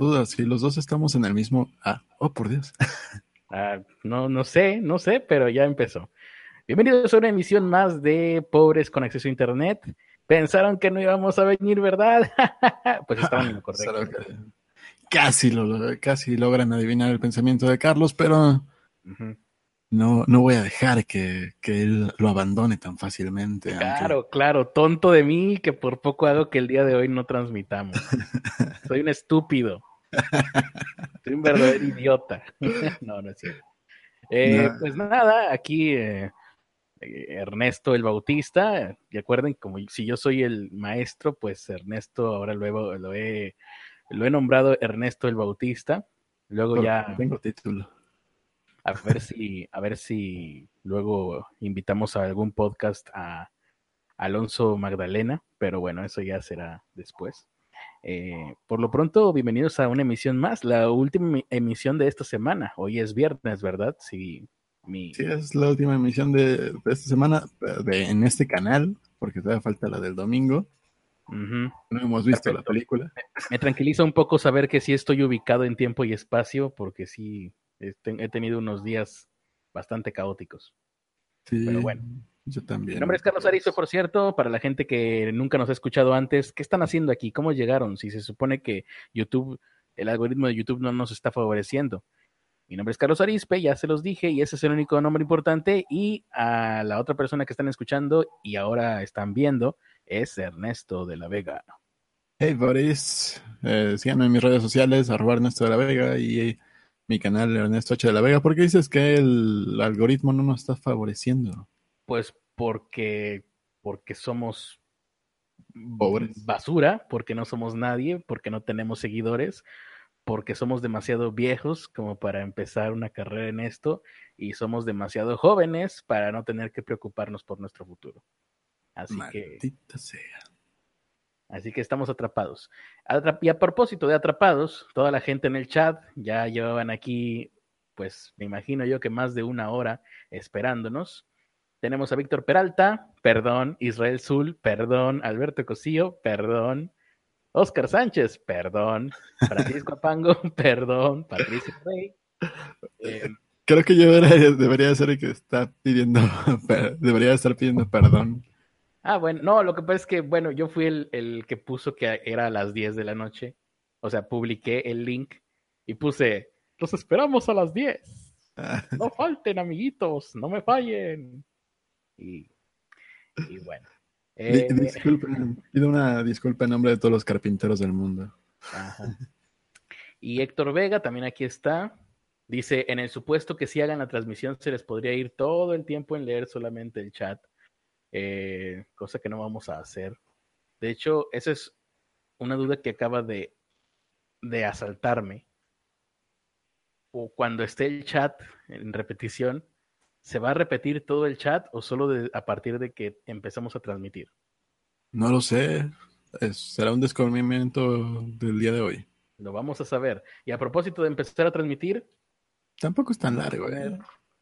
duda, si los dos estamos en el mismo... Ah, oh, por Dios. Ah, no, no sé, no sé, pero ya empezó. Bienvenidos a una emisión más de Pobres con Acceso a Internet. Pensaron que no íbamos a venir, ¿verdad? pues estaban en lo correcto. Casi, lo, casi logran adivinar el pensamiento de Carlos, pero no, no voy a dejar que, que, él lo abandone tan fácilmente. Claro, claro, tonto de mí que por poco hago que el día de hoy no transmitamos. Soy un estúpido. Soy un verdadero idiota. no, no es cierto. Eh, pues nada, aquí eh, Ernesto el Bautista. Recuerden, como si yo soy el maestro, pues Ernesto ahora luego lo he, lo he nombrado Ernesto el Bautista. Luego ya. Tengo título. A ver si, a ver si luego invitamos a algún podcast a Alonso Magdalena, pero bueno, eso ya será después. Eh, por lo pronto, bienvenidos a una emisión más, la última emisión de esta semana. Hoy es viernes, ¿verdad? Sí, mi... sí es la última emisión de, esta semana en este canal, porque todavía falta la del domingo. No hemos visto la película. Me, tranquiliza un poco saber que sí estoy ubicado en tiempo y espacio, porque sí he tenido unos días bastante caóticos. Sí. Pero bueno. Yo también. Mi nombre es Carlos Arizo, por cierto, para la gente que nunca nos ha escuchado antes, ¿qué están haciendo aquí? ¿Cómo llegaron? Si se supone que YouTube, el algoritmo de YouTube no nos está favoreciendo. Mi nombre es Carlos Arispe, ya se los dije, y ese es el único nombre importante. Y a la otra persona que están escuchando y ahora están viendo es Ernesto de la Vega. Hey, Boris. Eh, síganme en mis redes sociales, arroba Ernesto de la Vega y mi canal Ernesto H de la Vega. ¿Por qué dices que el algoritmo no nos está favoreciendo? Pues porque, porque somos Pobres. basura, porque no somos nadie, porque no tenemos seguidores, porque somos demasiado viejos como para empezar una carrera en esto y somos demasiado jóvenes para no tener que preocuparnos por nuestro futuro. Así Maldita sea. Así que estamos atrapados. Y a propósito de atrapados, toda la gente en el chat ya llevaban aquí, pues me imagino yo que más de una hora esperándonos. Tenemos a Víctor Peralta, perdón, Israel Zul, perdón, Alberto Cosillo, perdón, Oscar Sánchez, perdón, Francisco Apango, perdón, Patricio Rey. Eh, Creo que yo debería, ser el que está pidiendo, debería estar pidiendo perdón. Ah, bueno, no, lo que pasa es que, bueno, yo fui el, el que puso que era a las 10 de la noche. O sea, publiqué el link y puse, los esperamos a las 10. No falten, amiguitos, no me fallen. Y, bueno. Eh, disculpen, pido una disculpa en nombre de todos los carpinteros del mundo. Y Héctor Vega también aquí está. Dice, en el supuesto que si hagan la transmisión se les podría ir todo el tiempo en leer solamente el chat, eh, cosa que no vamos a hacer. De hecho, esa es una duda que acaba de, de asaltarme. O cuando esté el chat en repetición, ¿Se va a repetir todo el chat o solo a partir de que empezamos a transmitir? No lo sé. será un descubrimiento del día de hoy. Lo vamos a saber. Y a propósito de empezar a transmitir. Tampoco es tan largo. ¿eh?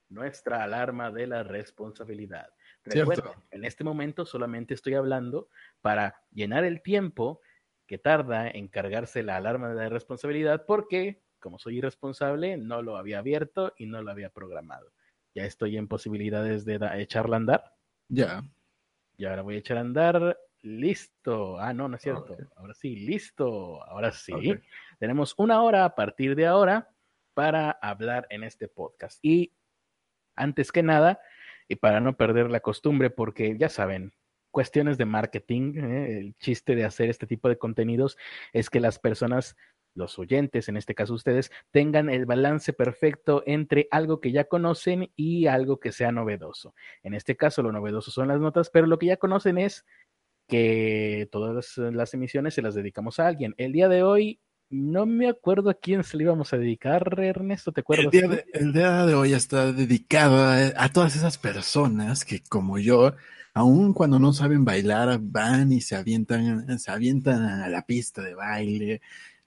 Nuestra alarma de la responsabilidad. Recuerda, en este momento solamente estoy hablando para llenar el tiempo que tarda en cargarse la alarma de la responsabilidad porque, como soy irresponsable, no lo había abierto y no lo había programado ya estoy en posibilidades de echarla a andar. Ya. Y ahora voy a echar a andar. Listo. Ah, no, no es cierto. Ahora sí, listo. Ahora sí. Tenemos una hora a partir de ahora para hablar en este podcast. Y antes que nada, y para no perder la costumbre, porque ya saben, cuestiones de marketing, ¿eh? el chiste de hacer este tipo de contenidos es que las personas los oyentes, en este caso ustedes, tengan el balance perfecto entre algo que ya conocen y algo que sea novedoso. En este caso, lo novedoso son las notas, pero lo que ya conocen es que todas las emisiones se las dedicamos a alguien. El día de hoy, no me acuerdo a quién se le íbamos a dedicar, Ernesto, ¿te acuerdas? El día de, hoy está dedicado a, todas esas personas que, como yo, aun cuando no saben bailar, van y se avientan, se avientan a la pista de baile,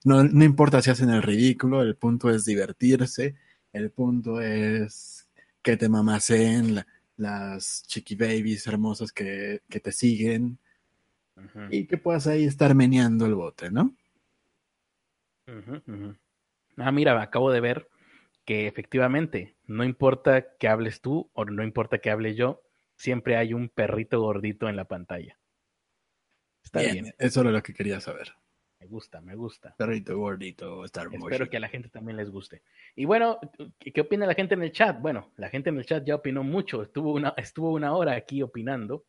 no, no importa si hacen el ridículo, el punto es divertirse, el punto es que te mamacen las chiqui babies hermosas que, te siguen y que puedas ahí estar meneando el bote, ¿no? Ah, mira, acabo de ver que efectivamente, no importa que hables tú o no importa que hable yo, siempre hay un perrito gordito en la pantalla. Está bien. Eso era lo que quería saber. Me gusta, me gusta. Perrito gordito, Star Espero que a la gente también les guste. Y bueno, ¿qué opina la gente en el chat? Bueno, la gente en el chat ya opinó mucho. Estuvo una, estuvo una hora aquí opinando.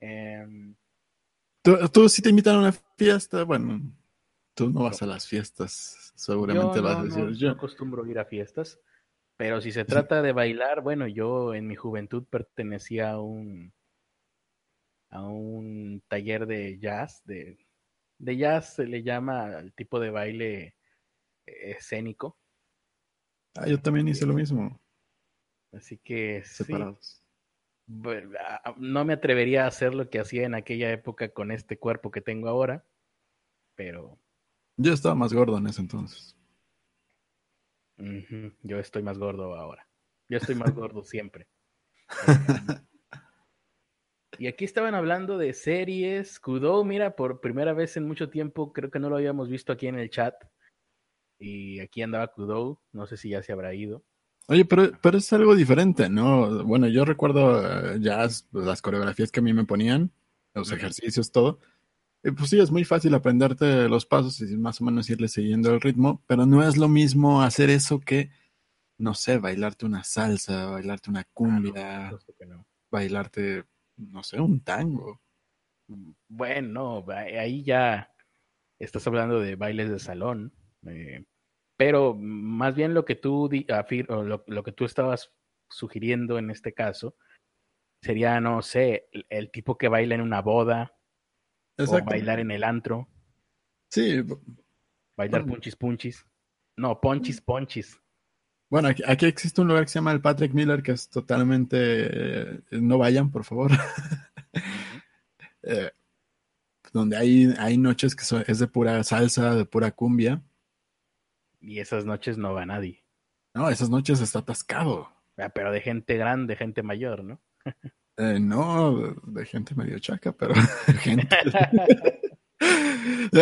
Em, ¿Tú, si te invitan a una fiesta, bueno, tú no vas a las fiestas, seguramente vas a decir yo. No acostumbro ir a fiestas, pero si se trata de bailar, bueno, yo en mi juventud pertenecía a un a un taller de jazz, de, de jazz se le llama al tipo de baile escénico. Ah, yo también hice lo mismo. Así que separados. no me atrevería a hacer lo que hacía en aquella época con este cuerpo que tengo ahora, pero... Yo estaba más gordo en ese entonces. Yo estoy más gordo ahora. Yo estoy más gordo siempre. y aquí estaban hablando de series. Kudo, mira, por primera vez en mucho tiempo, creo que no lo habíamos visto aquí en el chat. Y aquí andaba Kudo, no sé si ya se habrá ido. Oye, pero, pero es algo diferente, ¿no? Bueno, yo recuerdo eh, ya las coreografías que a mí me ponían, los ejercicios, todo. Y pues sí, es muy fácil aprenderte los pasos y más o menos irle siguiendo el ritmo, pero no es lo mismo hacer eso que, no sé, bailarte una salsa, bailarte una cumbia, bailarte, no sé, un tango. Bueno, ahí ya estás hablando de bailes de salón. Eh, pero más bien lo que tú lo, lo, que tú estabas sugiriendo en este caso sería, no sé, el, tipo que baila en una boda o bailar en el antro. Sí. Bailar punchis punchis. No, ponchis ponchis. Bueno, aquí, existe un lugar que se llama el Patrick Miller que es totalmente... Eh, no vayan, por favor. Eh, donde hay, hay noches que es de pura salsa, de pura cumbia. Y esas noches no va nadie. No, esas noches está atascado. Ah, pero de gente grande, gente mayor, ¿no? Eh, no, de gente medio chaca, pero gente.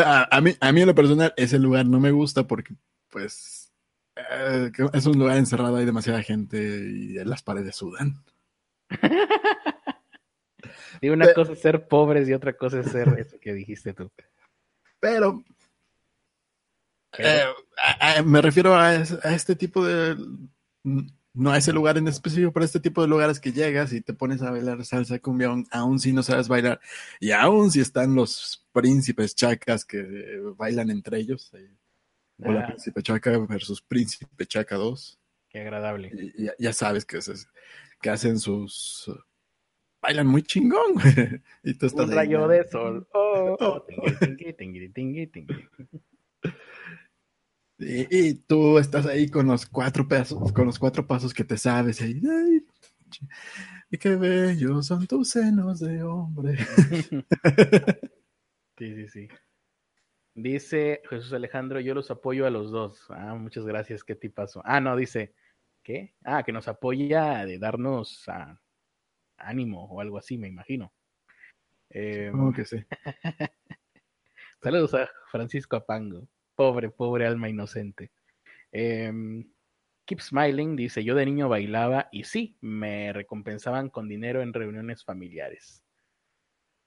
a, mí, a mí en lo personal, ese lugar no me gusta porque, pues, eh, es un lugar encerrado, hay demasiada gente y las paredes sudan. y una cosa es ser pobres y otra cosa es ser eso que dijiste tú. Pero eh, me refiero a, este tipo de, no a ese lugar en específico, pero a este tipo de lugares que llegas y te pones a bailar salsa cumbia, aún, si no sabes bailar, y aún si están los príncipes chacas que bailan entre ellos, eh, o la príncipe chaca versus príncipe chaca 2. Qué agradable. Y, ya, sabes que, es, que hacen sus... Bailan muy chingón, y tú estás Un rayo de sol. Oh, oh. Y, tú estás ahí con los cuatro pasos, con los cuatro pasos que te sabes. Y, y qué bellos son tus senos de hombre. Sí, sí, sí. Dice Jesús Alejandro, yo los apoyo a los dos. Ah, muchas gracias, qué tipazo. Ah, no, dice, ¿qué? Ah, que nos apoya de darnos ah, ánimo o algo así, me imagino. Eh, ¿Cómo que sí. Saludos a Francisco Apango. Pobre, pobre alma inocente. Em, Keep Smiling dice, yo de niño bailaba y sí, me recompensaban con dinero en reuniones familiares.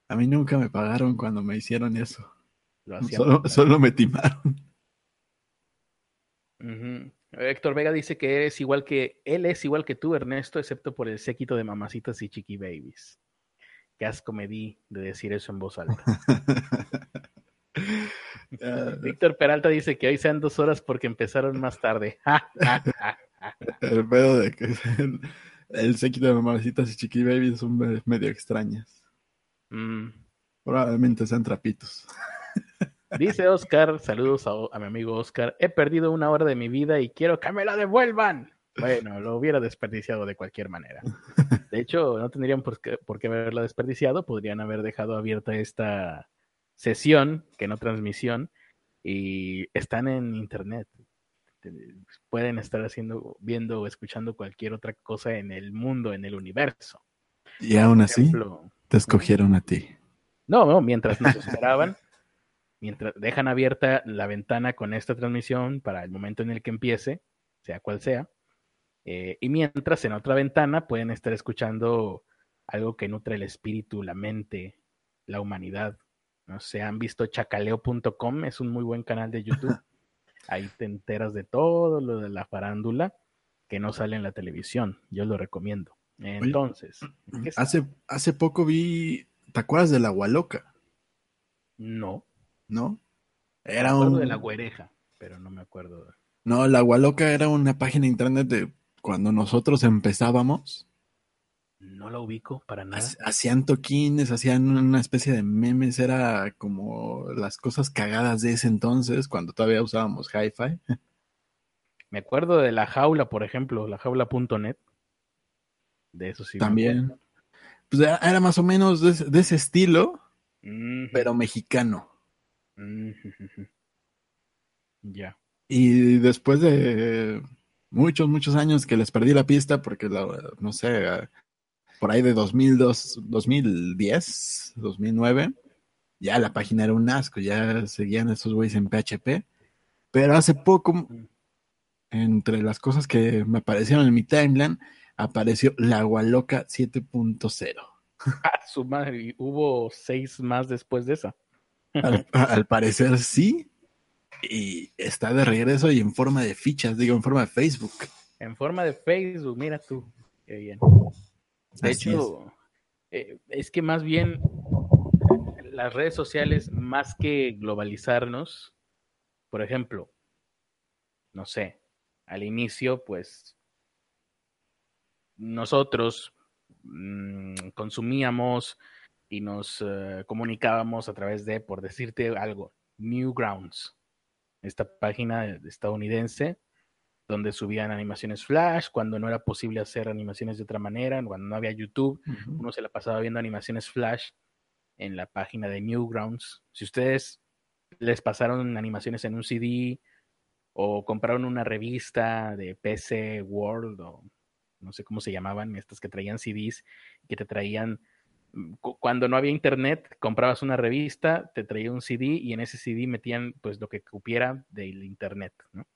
A mí nunca me pagaron cuando me hicieron eso. solo, me timaron. Héctor Vega dice que es igual que él es igual que tú, Ernesto, excepto por el séquito de mamacitas y chiqui babies. Qué asco me di de decir eso en voz alta. Víctor Peralta dice que hoy sean dos horas porque empezaron más tarde. el pedo de que el, el séquito de mamacitas y chiqui baby son medio extrañas. Mm. Probablemente sean trapitos. Dice Oscar, saludos a, mi amigo Oscar, he perdido una hora de mi vida y quiero que me la devuelvan. Bueno, lo hubiera desperdiciado de cualquier manera. De hecho, no tendrían por qué, por qué haberla desperdiciado, podrían haber dejado abierta esta, sesión, que no transmisión, y están en internet. Pueden estar haciendo, viendo o escuchando cualquier otra cosa en el mundo, en el universo. Y aún así, te escogieron a ti. No, no, mientras nos esperaban, mientras dejan abierta la ventana con esta transmisión para el momento en el que empiece, sea cual sea, eh, y mientras en otra ventana pueden estar escuchando algo que nutre el espíritu, la mente, la humanidad. No sé, han visto chacaleo.com, es un muy buen canal de YouTube. Ahí te enteras de todo lo de la farándula que no sale en la televisión. Yo lo recomiendo. Entonces, hace, hace poco vi, ¿te acuerdas de la Gualoca? No. ¿No? Era me un... de la güereja, pero no me acuerdo. No, la Gualoca era una página de internet de cuando nosotros empezábamos. No la ubico para nada. Hacían toquines, hacían una especie de memes, era como las cosas cagadas de ese entonces, cuando todavía usábamos hi-fi. Me acuerdo de la jaula, por ejemplo, la jaula.net. De eso sí. También. Pues era más o menos de, ese estilo, pero mexicano. Ya. Y después de muchos, muchos años que les perdí la pista porque, no sé, por ahí de 2002, 2010, 2009, ya la página era un asco, ya seguían esos güeyes en PHP. Pero hace poco, entre las cosas que me aparecieron en mi timeline, apareció la Gualoca 7.0. Ah, su madre, hubo seis más después de esa. al, parecer sí, y está de regreso y en forma de fichas, digo, en forma de Facebook. En forma de Facebook, mira tú, qué bien. De hecho, es. Eh, es que más bien las redes sociales, más que globalizarnos, por ejemplo, no sé, al inicio, pues nosotros mm, consumíamos y nos eh, comunicábamos a través de, por decirte algo, Newgrounds, esta página estadounidense donde subían animaciones flash, cuando no era posible hacer animaciones de otra manera, cuando no había YouTube, uno se la pasaba viendo animaciones flash en la página de Newgrounds. Si ustedes les pasaron animaciones en un CD o compraron una revista de PC World o no sé cómo se llamaban, estas que traían CDs, que te traían, cuando no había internet, comprabas una revista, te traía un CD y en ese CD metían pues lo que cupiera del internet, ¿no?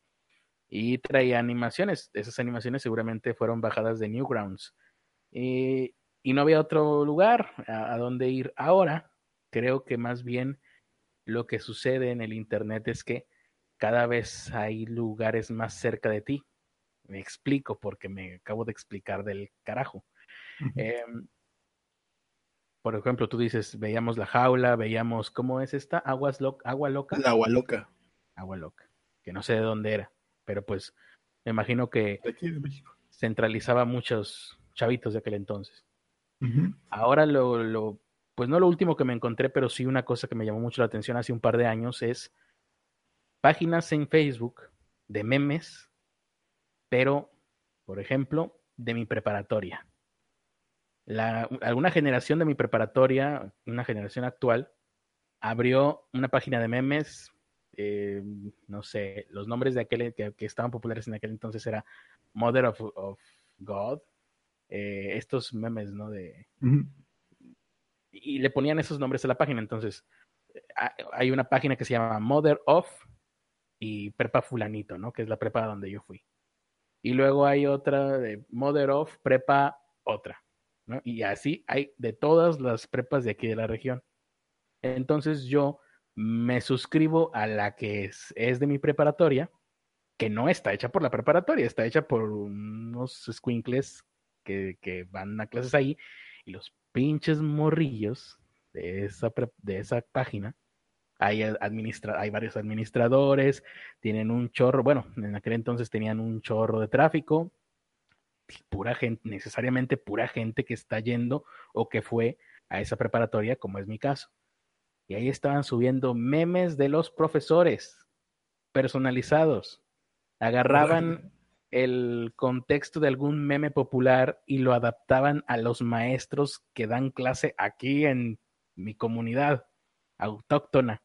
Y traía animaciones, esas animaciones seguramente fueron bajadas de Newgrounds. Y, y no había otro lugar a, a donde ir. Ahora, creo que más bien lo que sucede en el internet es que cada vez hay lugares más cerca de ti. Me explico porque me acabo de explicar del carajo. Por ejemplo, tú dices, veíamos la jaula, veíamos, ¿cómo es esta? Aguas agua loca. La agua loca. Agua loca, que no sé de dónde era, pero pues me imagino que centralizaba muchos chavitos de aquel entonces. Ahora lo, lo, pues no lo último que me encontré, pero sí una cosa que me llamó mucho la atención hace un par de años es páginas en Facebook de memes, pero, por ejemplo, de mi preparatoria. La, alguna generación de mi preparatoria, una generación actual, abrió una página de memes, eh, no sé, los nombres de aquel que, estaban populares en aquel entonces era Mother of, God, eh, estos memes, ¿no? De, Y le ponían esos nombres a la página, entonces hay una página que se llama Mother of y prepa fulanito, ¿no? Que es la prepa donde yo fui. Y luego hay otra de Mother of, prepa otra, Y así hay de todas las prepas de aquí de la región. Entonces yo me suscribo a la que es, de mi preparatoria, que no está hecha por la preparatoria, está hecha por unos squinkles que, van a clases ahí y los pinches morrillos de esa, de esa página hay, hay varios administradores, tienen un chorro, bueno, en aquel entonces tenían un chorro de tráfico, pura gente, necesariamente pura gente que está yendo o que fue a esa preparatoria, como es mi caso. Y ahí estaban subiendo memes de los profesores personalizados. Agarraban el contexto de algún meme popular y lo adaptaban a los maestros que dan clase aquí en mi comunidad autóctona.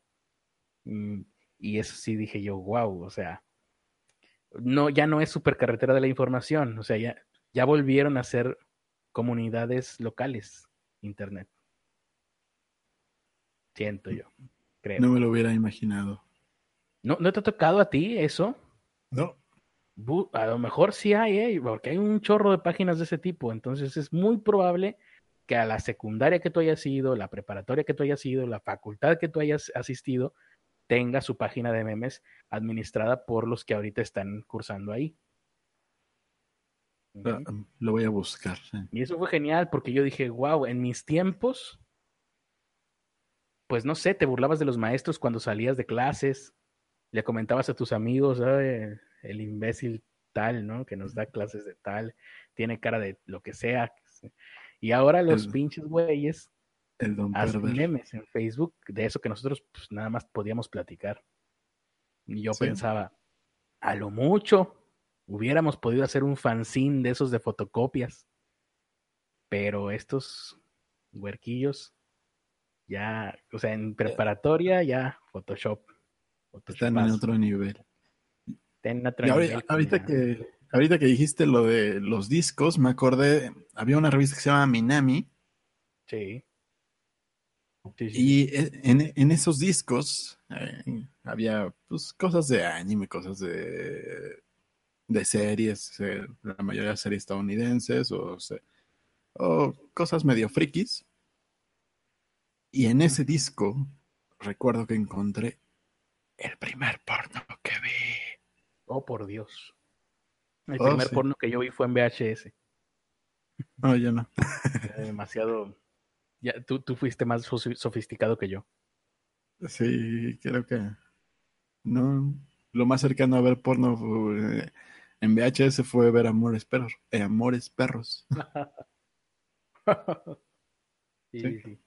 Mm, y eso sí dije yo, wow, o sea, no, ya no es supercarretera de la información, o sea, ya, ya volvieron a ser comunidades locales, Internet. Siento yo. creo. No me lo hubiera imaginado. ¿No, ¿No te ha tocado a ti eso? No. A lo mejor sí hay, ¿eh? porque hay un chorro de páginas de ese tipo. Entonces es muy probable que a la secundaria que tú hayas ido, la preparatoria que tú hayas ido, la facultad que tú hayas asistido, tenga su página de memes administrada por los que ahorita están cursando ahí. Ah, lo voy a buscar. Y eso fue genial porque yo dije, wow, en mis tiempos, pues no sé, te burlabas de los maestros cuando salías de clases, le comentabas a tus amigos, el imbécil tal, ¿no? Que nos da clases de tal, tiene cara de lo que sea. Y ahora los pinches güeyes hacen memes en Facebook de eso que nosotros pues, nada más podíamos platicar. Y yo pensaba, a lo mucho hubiéramos podido hacer un fanzine de esos de fotocopias. Pero estos huerquillos ya, o sea, en preparatoria ya Photoshop. Están en otro nivel. Están en otro nivel. Ahorita que ahorita que dijiste lo de los discos, me acordé, había una revista que se llama Minami. Sí. Y e, en, esos discos eh, había pues, cosas de anime, cosas de, de series, eh, la mayoría de series estadounidenses o, o cosas medio frikis. Y en ese disco recuerdo que encontré el primer porno que vi. Oh, por Dios. El oh, primer porno que yo vi fue en VHS. No, yo no. demasiado. Ya, tú, tú fuiste más sofisticado que yo. Sí, creo que. No. Lo más cercano a ver porno eh, en VHS fue ver Amores Perros. Eh, Amores Perros. sí, sí.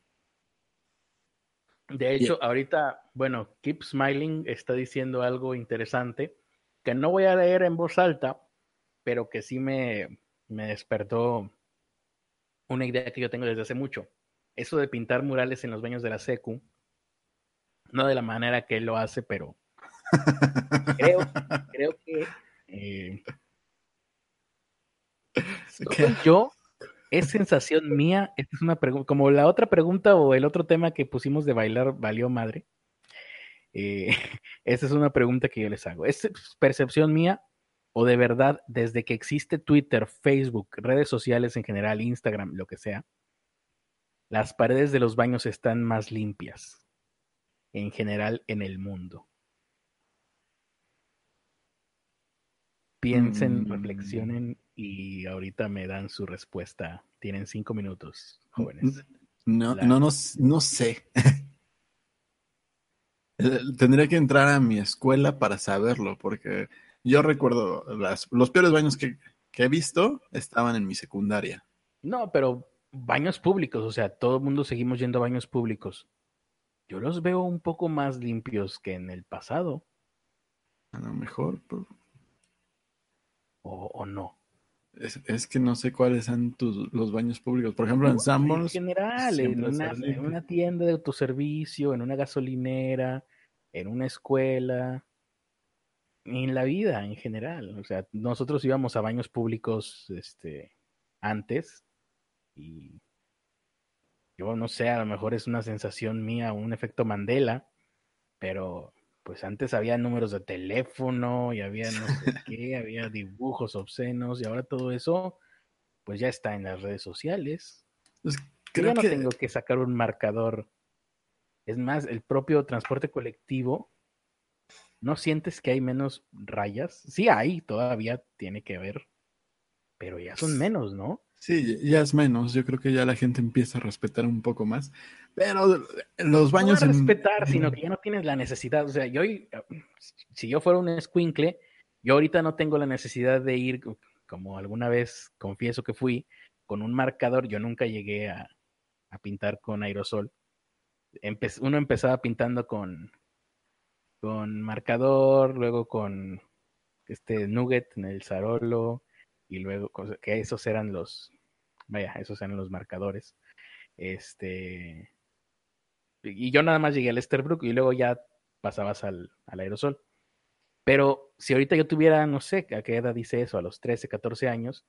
De hecho, ahorita, bueno, Keep Smiling está diciendo algo interesante que no voy a leer en voz alta, pero que sí me, me despertó una idea que yo tengo desde hace mucho. Eso de pintar murales en los baños de la secu, no de la manera que él lo hace, pero creo, creo que eh, yo es sensación mía. Esta es una pregunta, como la otra pregunta o el otro tema que pusimos de bailar valió madre. Eh, esta es una pregunta que yo les hago. ¿Es percepción mía o de verdad desde que existe Twitter, Facebook, redes sociales en general, Instagram, lo que sea, las paredes de los baños están más limpias en general en el mundo? Piensen, mm. reflexionen y ahorita me dan su respuesta. Tienen cinco minutos, jóvenes. No, no, no, no sé. Eh, tendría que entrar a mi escuela para saberlo, porque yo recuerdo los peores baños que, he visto estaban en mi secundaria. No, pero baños públicos, o sea, todo el mundo seguimos yendo a baños públicos. Yo los veo un poco más limpios que en el pasado. A lo mejor. O, no. Es, que no sé cuáles son tus, los baños públicos. Por ejemplo, en Sanborns. En general, en una, en una, tienda de autoservicio, en una gasolinera, en una escuela en la vida en general. O sea, nosotros íbamos a baños públicos este, antes y yo no sé, a lo mejor es una sensación mía, un efecto Mandela, pero pues antes había números de teléfono y había no sé qué, había dibujos obscenos y ahora todo eso pues ya está en las redes sociales. Pues, creo ya no tengo que sacar un marcador. Es más, el propio transporte colectivo ¿No sientes que hay menos rayas? Sí hay, todavía tiene que ver, pero ya son menos, ¿no? Sí, ya es menos. Yo creo que ya la gente empieza a respetar un poco más. Pero los baños. No respetar, sino que ya no tienes la necesidad. O sea, yo, si yo fuera un squinkle, yo ahorita no tengo la necesidad de ir, como alguna vez confieso que fui, con un marcador. Yo nunca llegué a, a pintar con aerosol. uno empezaba pintando con, con marcador, luego con este nugget en el Zarolo y luego que esos eran los vaya, esos eran los marcadores. Este y yo nada más llegué al Esterbrook y luego ya pasabas al, al aerosol. Pero si ahorita yo tuviera, no sé, a qué edad dice eso, a los 13, 14 años,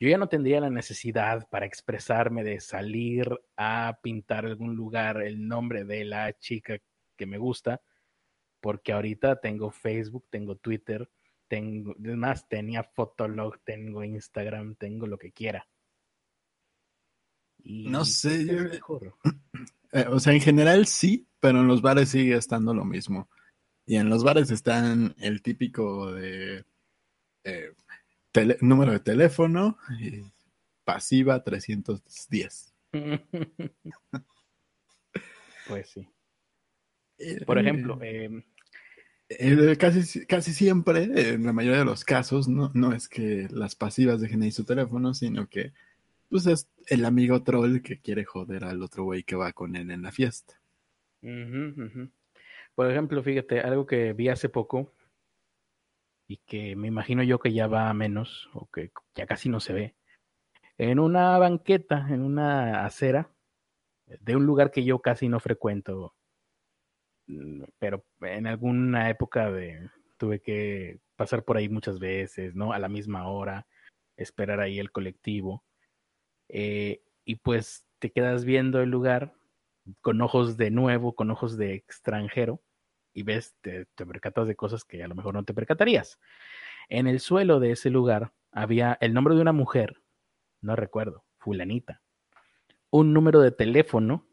yo ya no tendría la necesidad para expresarme de salir a pintar algún lugar el nombre de la chica que me gusta, porque ahorita tengo Facebook, tengo Twitter, tengo, además tenía Fotolog, tengo Instagram, tengo lo que quiera. no sé, yo, eh, o sea, en general sí, pero en los bares sigue estando lo mismo. Y en los bares están el típico de eh, número de teléfono, pasiva 310. pues sí. Por ejemplo, em, eh, casi, casi siempre, en la mayoría de los casos, no, no es que las pasivas dejen ahí su teléfono, sino que pues es el amigo troll que quiere joder al otro güey que va con él en la fiesta. Por ejemplo, fíjate, algo que vi hace poco y que me imagino yo que ya va a menos o que ya casi no se ve. En una banqueta, en una acera de un lugar que yo casi no frecuento, pero en alguna época de, tuve que pasar por ahí muchas veces, ¿no? A la misma hora, esperar ahí el colectivo. Eh, y pues te quedas viendo el lugar con ojos de nuevo, con ojos de extranjero, y ves, te, percatas de cosas que a lo mejor no te percatarías. En el suelo de ese lugar había el nombre de una mujer, no recuerdo, fulanita, un número de teléfono,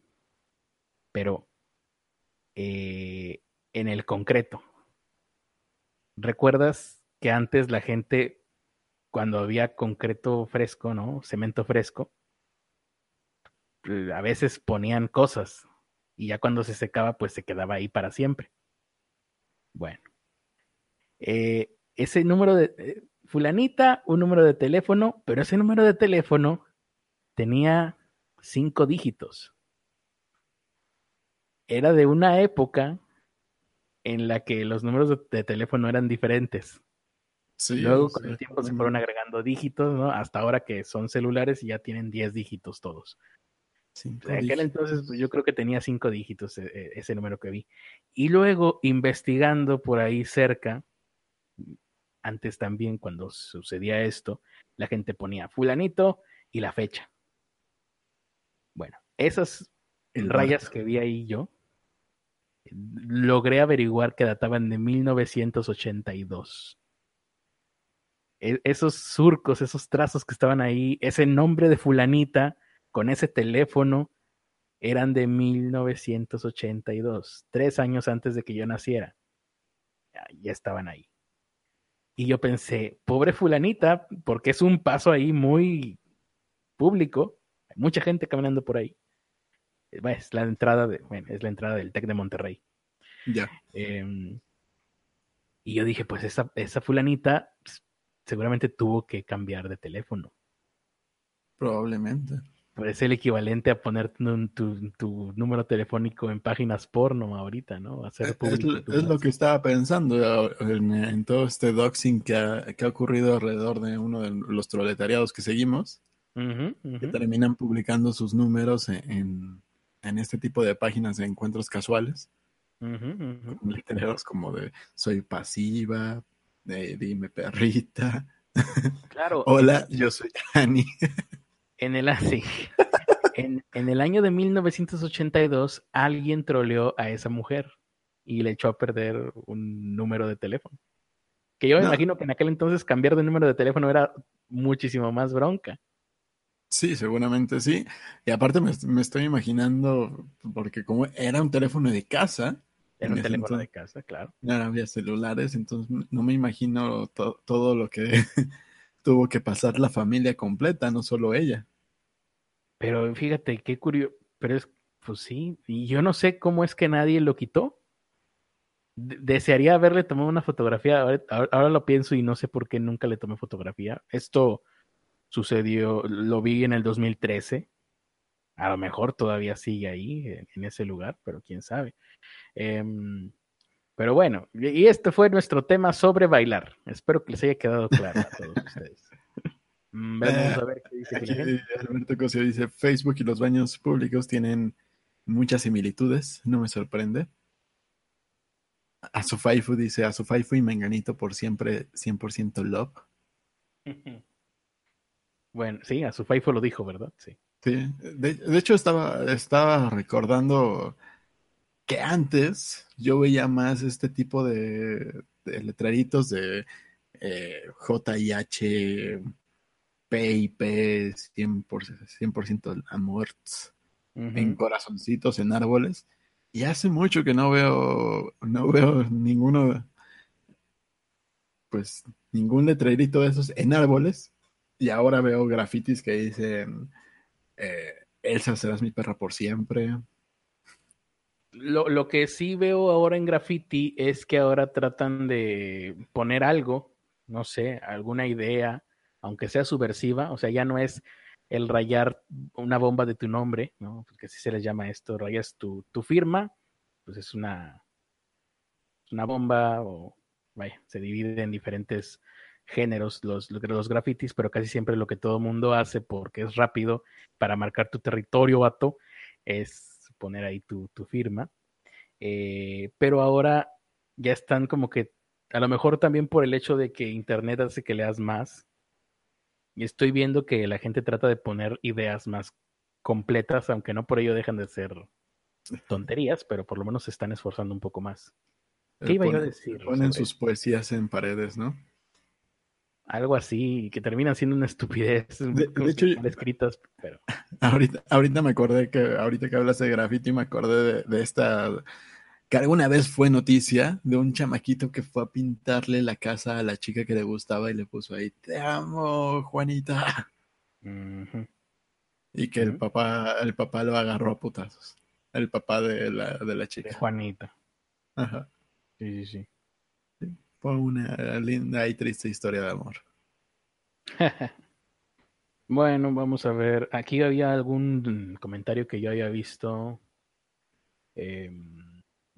pero eh, en el concreto. ¿Recuerdas que antes la gente, cuando había concreto fresco, ¿no? Cemento fresco, a veces ponían cosas y ya cuando se secaba, pues se quedaba ahí para siempre. Bueno, eh, ese número de eh, fulanita, un número de teléfono, pero ese número de teléfono tenía cinco dígitos. Era de una época en la que los números de, teléfono eran diferentes. Luego con el tiempo se fueron agregando dígitos, ¿no? Hasta ahora que son celulares y ya tienen 10 dígitos todos. En aquel entonces pues, yo creo que tenía cinco dígitos e, e, ese número que vi. Y luego investigando por ahí cerca, antes también cuando sucedía esto, la gente ponía fulanito y la fecha. Bueno, esas rayas que vi ahí yo, logré averiguar que databan de 1982. E, esos surcos, esos trazos que estaban ahí, ese nombre de fulanita con ese teléfono eran de 1982, tres años antes de que yo naciera. Ya estaban ahí. Y yo pensé, pobre fulanita, porque es un paso ahí muy público, hay mucha gente caminando por ahí. Es la entrada de, es la entrada del TEC de Monterrey. Ya. Em, y yo dije, pues esa, esa fulanita pues, seguramente tuvo que cambiar de teléfono. Probablemente es el equivalente a poner tu, número telefónico en páginas porno ahorita, ¿no? Hacer es, lo que estaba pensando en, todo este doxing que ha, que ha, ocurrido alrededor de uno de los proletariados que seguimos, que terminan publicando sus números en, este tipo de páginas de encuentros casuales. Literarios como de soy pasiva, de dime perrita. Claro. Hola, yo soy Annie. En el, en, en, el año de 1982, alguien troleó a esa mujer y le echó a perder un número de teléfono. Que yo me imagino que en aquel entonces cambiar de número de teléfono era muchísimo más bronca. Sí, seguramente sí. Y aparte me, estoy imaginando, porque como era un teléfono de casa. Era un teléfono de casa, claro. No había celulares, entonces no me imagino todo lo que tuvo que pasar la familia completa, no solo ella. Pero fíjate, qué curioso, pero es, pues sí, y yo no sé cómo es que nadie lo quitó. desearía haberle tomado una fotografía, ahora, lo pienso y no sé por qué nunca le tomé fotografía. Esto sucedió, lo vi en el 2013, a lo mejor todavía sigue ahí, en, ese lugar, pero quién sabe. Em, pero bueno, y este fue nuestro tema sobre bailar. Espero que les haya quedado claro a todos ustedes. Mm, vamos a ver qué dice. Alberto Cosio dice, Facebook y los baños públicos tienen muchas similitudes, no me sorprende. A su Faifu dice, a su Faifu y Menganito por siempre 100% love. Bueno, sí, a su Faifu lo dijo, ¿verdad? Sí. Sí, de, hecho estaba, estaba recordando que antes yo veía más este tipo de, de letreritos de eh, H PIP 100%, 100 amorts en corazoncitos, en árboles. Y hace mucho que no veo, no veo ninguno, pues ningún letrerito de esos en árboles. Y ahora veo grafitis que dicen, eh, Elsa serás mi perra por siempre. Lo, lo, que sí veo ahora en graffiti es que ahora tratan de poner algo, no sé, alguna idea, aunque sea subversiva, o sea, ya no es el rayar una bomba de tu nombre, ¿no? Porque así se les llama esto, rayas tu, tu firma, pues es una, una bomba o, vaya, se divide en diferentes géneros los, los grafitis, pero casi siempre lo que todo el mundo hace porque es rápido para marcar tu territorio, vato, es poner ahí tu, tu firma. Eh, pero ahora ya están como que, a lo mejor también por el hecho de que Internet hace que leas más, y estoy viendo que la gente trata de poner ideas más completas, aunque no por ello dejan de ser tonterías, pero por lo menos se están esforzando un poco más. ¿Qué iba yo a decir? Ponen sus poesías en paredes, ¿no? Algo así, que terminan siendo una estupidez. De, hecho, escritas, pero. Ahorita, ahorita me acordé que, ahorita que hablas de graffiti, me acordé de, de esta que alguna vez fue noticia de un chamaquito que fue a pintarle la casa a la chica que le gustaba y le puso ahí, te amo, Juanita. Y que el papá, el papá lo agarró a putazos. El papá de la, de la chica. Juanita. Ajá. Sí, sí, sí. Fue una linda y triste historia de amor. bueno, vamos a ver. Aquí había algún comentario que yo había visto. Eh,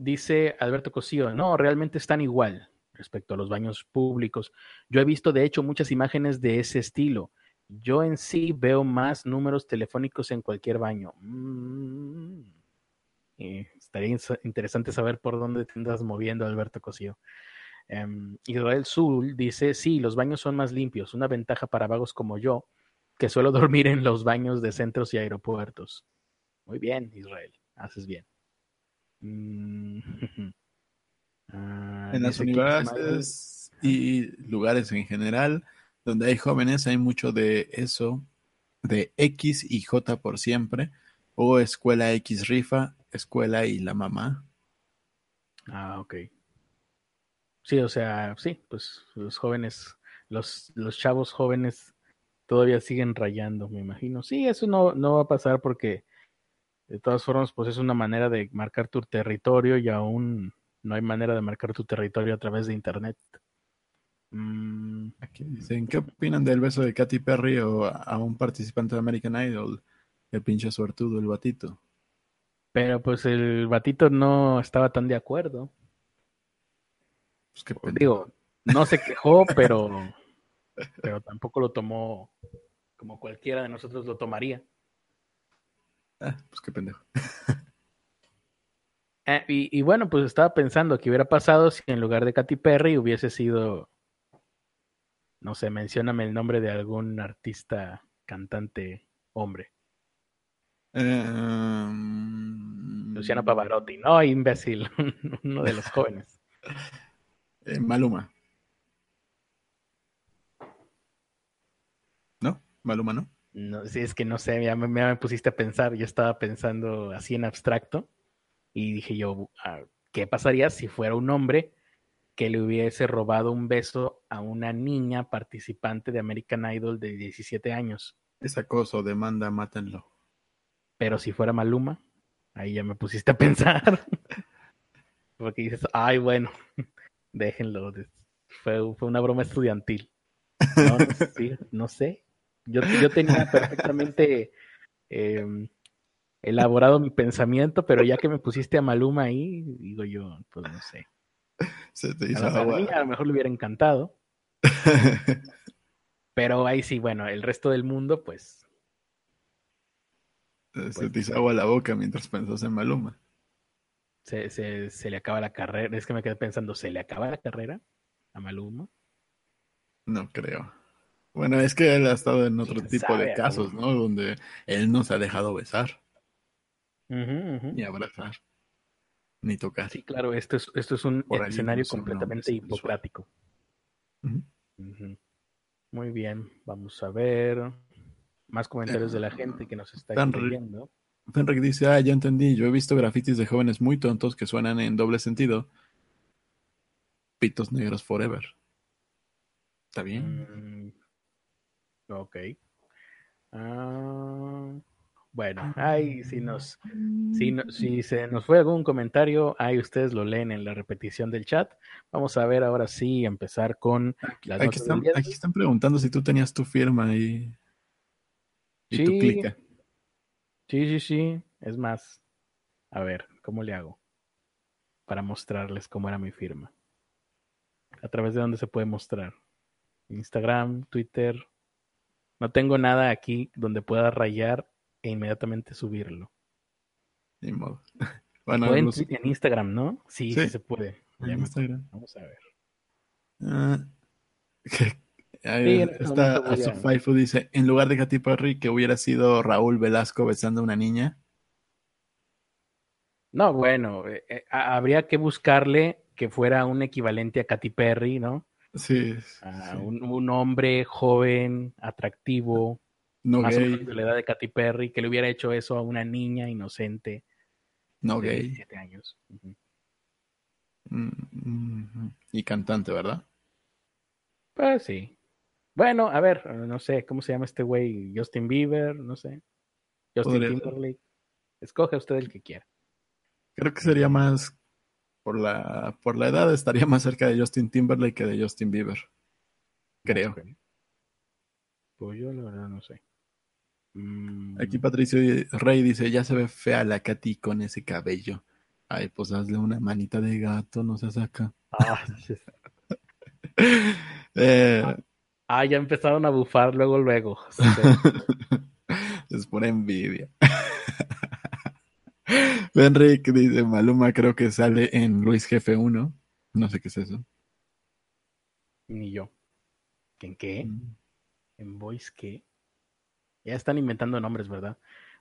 Dice Alberto Cosío, no, realmente están igual respecto a los baños públicos. Yo he visto, de hecho, muchas imágenes de ese estilo. Yo en sí veo más números telefónicos en cualquier baño. Mm. estaría interesante saber por dónde te andas moviendo, Alberto Cosío. Um, Israel Zul dice, sí, los baños son más limpios, una ventaja para vagos como yo, que suelo dormir en los baños de centros y aeropuertos. Muy bien, Israel, haces bien. Mm. Ah, en las universidades y lugares en general donde hay jóvenes hay mucho de eso, de X y J por siempre, o escuela X rifa, escuela y la mamá. Ah, ok. Sí, o sea, sí, pues los jóvenes, los, los chavos jóvenes todavía siguen rayando, me imagino. Sí, eso no, no va a pasar porque de todas formas, pues es una manera de marcar tu territorio y aún no hay manera de marcar tu territorio a través de Internet. Mm. Aquí dicen, ¿qué opinan del beso de Katy Perry o a un participante de American Idol? El pinche suertudo, el batito. Pero pues el batito no estaba tan de acuerdo. Pues Digo, no se quejó, pero, pero tampoco lo tomó como cualquiera de nosotros lo tomaría. Ah, pues qué pendejo. Eh, y, bueno, pues estaba pensando que hubiera pasado si en lugar de Katy Perry hubiese sido, no sé, mencióname el nombre de algún artista, cantante, hombre. Em, Luciano Pavarotti, no, imbécil, uno de los jóvenes. Eh, Maluma. ¿No? Maluma, ¿no? No, si es que no sé, ya me, pusiste a pensar, yo estaba pensando así en abstracto y dije yo, ah, ¿qué pasaría si fuera un hombre que le hubiese robado un beso a una niña participante de American Idol de 17 años? Es acoso, demanda, mátenlo. Pero si fuera Maluma, ahí ya me pusiste a pensar. Porque dices, ay, bueno, déjenlo. Fue, fue una broma estudiantil. No, no sé. Yo, yo tenía perfectamente em, elaborado mi pensamiento, pero ya que me pusiste a Maluma ahí, digo yo, pues no sé. Se te hizo a, a lo mejor le hubiera encantado. pero ahí sí, bueno, el resto del mundo, pues. Se pues te hizo agua la boca mientras pensás en Maluma. Se, se, se le acaba la carrera. Es que me quedé pensando, ¿se le acaba la carrera a Maluma? No creo. Bueno, es que él ha estado en otro tipo de casos, ¿no? Donde él no se ha dejado besar y abrazar. ni tocar. Sí, claro, esto es, esto es un Por escenario completamente hipocrático. Muy bien, vamos a ver más comentarios de la gente que nos está escribiendo. Fenric dice, ah, ya entendí, yo he visto grafitis de jóvenes muy tontos que suenan en doble sentido. Pitos negros forever. ¿Está bien? Mm, ok. Ah, bueno, ahí si nos, si, no- si se nos fue algún comentario, ahí ustedes lo leen en la repetición del chat. Vamos a ver ahora sí, empezar con las Aquí notas están, aquí están preguntando si tú tenías tu firma y, y tu Sí. clica. Sí, sí, sí. Es más, a ver, ¿cómo le hago? Para mostrarles cómo era mi firma. ¿A través de dónde se puede mostrar? Instagram, Twitter. No tengo nada aquí donde pueda rayar e inmediatamente subirlo. Ni modo. Bueno, en, los- en Instagram, ¿no? Sí, sí, Sí. se puede. en Instagram. Vamos a ver. Ah, Sí, está a- Azufaifu dice, en lugar de Katy Perry, que hubiera sido Raúl Velasco besando a una niña. No, bueno, eh, eh, ha- habría que buscarle que fuera un equivalente a Katy Perry, ¿no? Sí, un, un hombre joven, atractivo, no más o gay, menos de la edad de Katy Perry, que le hubiera hecho eso a una niña inocente no de gay. 17 años. Ujú. Mm, mm, y cantante, ¿verdad? Pues sí. Bueno, a ver, eh, no sé, ¿cómo se llama este güey? Justin Bieber, no sé. Justin Podría ser. Timberlake. Escoge usted el que quiera. Creo que sería más, por la, por la edad, estaría más cerca de Justin Timberlake que de Justin Bieber. Creo. Pues yo la verdad no sé. Mm, Aquí Patricio Rey dice, ya se ve fea la Katy con ese cabello. Ay, pues hazle una manita de gato, no se saca. ah, Eh, ah, ya empezaron a bufar luego, luego. Sí. es por envidia. Benrick dice, Maluma creo que sale en Luis Jefe 1. No sé qué es eso. Ni yo. ¿En qué? Mm. ¿En Voice qué? Ya están inventando nombres, ¿verdad?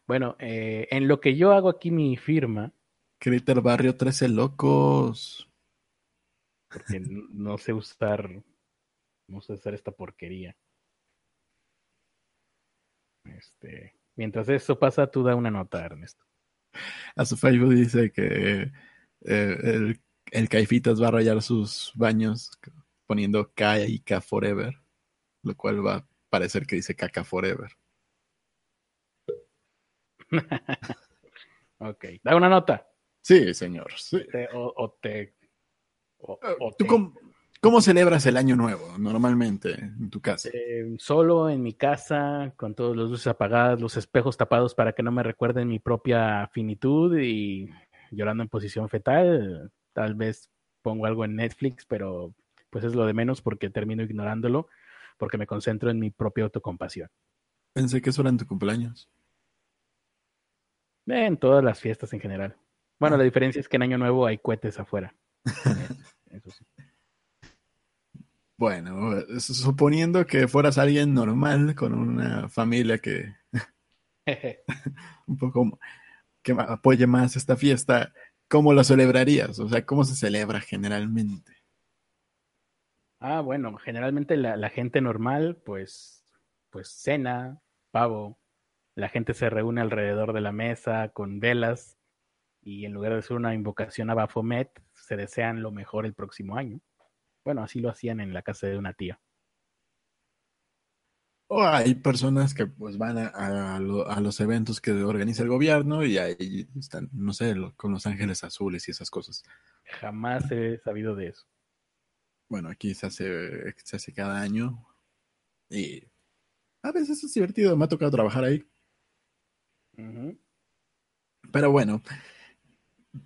Bueno, eh, en lo que yo hago aquí mi firma, Critter Barrio 13 Locos. porque no sé usar, no sé usar esta porquería. Este, mientras eso pasa, tú da una nota, Ernesto. A su Facebook dice que eh, el, el Caifitas va a rayar sus baños poniendo K y K Forever, lo cual va a parecer que dice Caca Forever. Ok, da una nota. Sí, señor. sí. Te- o, o te. o- Eh, o ¿Tú te- cómo, cómo celebras el año nuevo normalmente en tu casa? eh, solo en mi casa, con todas las luces apagadas, los espejos tapados para que no me recuerden mi propia finitud y llorando en posición fetal. Tal vez pongo algo en Netflix, pero pues es lo de menos porque termino ignorándolo porque me concentro en mi propia autocompasión. Pensé que eso era en tu cumpleaños. En todas las fiestas en general. Bueno, la diferencia es que en Año Nuevo hay cohetes afuera. Eso sí. Bueno, suponiendo que fueras alguien normal con una familia que un poco que apoye más esta fiesta, ¿cómo lo celebrarías? O sea, ¿cómo se celebra generalmente? Ah, bueno, generalmente la, la gente normal, pues, pues cena, pavo, la gente se reúne alrededor de la mesa con velas y en lugar de hacer una invocación a Baphomet, se desean lo mejor el próximo año. Bueno, así lo hacían en la casa de una tía. O hay personas que pues van a, a lo- a los eventos que organiza el gobierno y ahí están, no sé, lo- con los ángeles azules y esas cosas. Jamás he sabido de eso. Bueno, aquí se hace, se hace cada año y a veces es divertido, me ha tocado trabajar ahí. Pero bueno,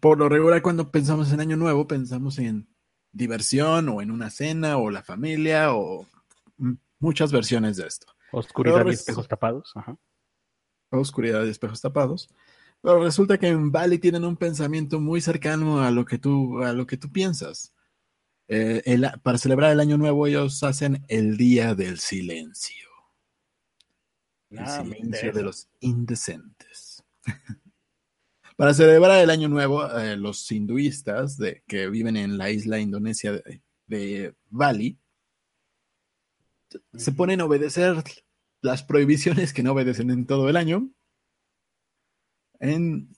por lo regular cuando pensamos en Año Nuevo pensamos en diversión o en una cena o la familia o muchas versiones de esto. Oscuridad Pero y espejos tapados. Ajá. Oscuridad y espejos tapados. Pero resulta que en Bali tienen un pensamiento muy cercano a lo que tú, a lo que tú piensas. Eh, el- para celebrar el Año Nuevo ellos hacen el Día del Silencio. El Ah, silencio de los indecentes. Para celebrar el año nuevo, eh, los hinduistas de, que viven en la isla indonesia de, de Bali se ponen a obedecer las prohibiciones que no obedecen en todo el año. En,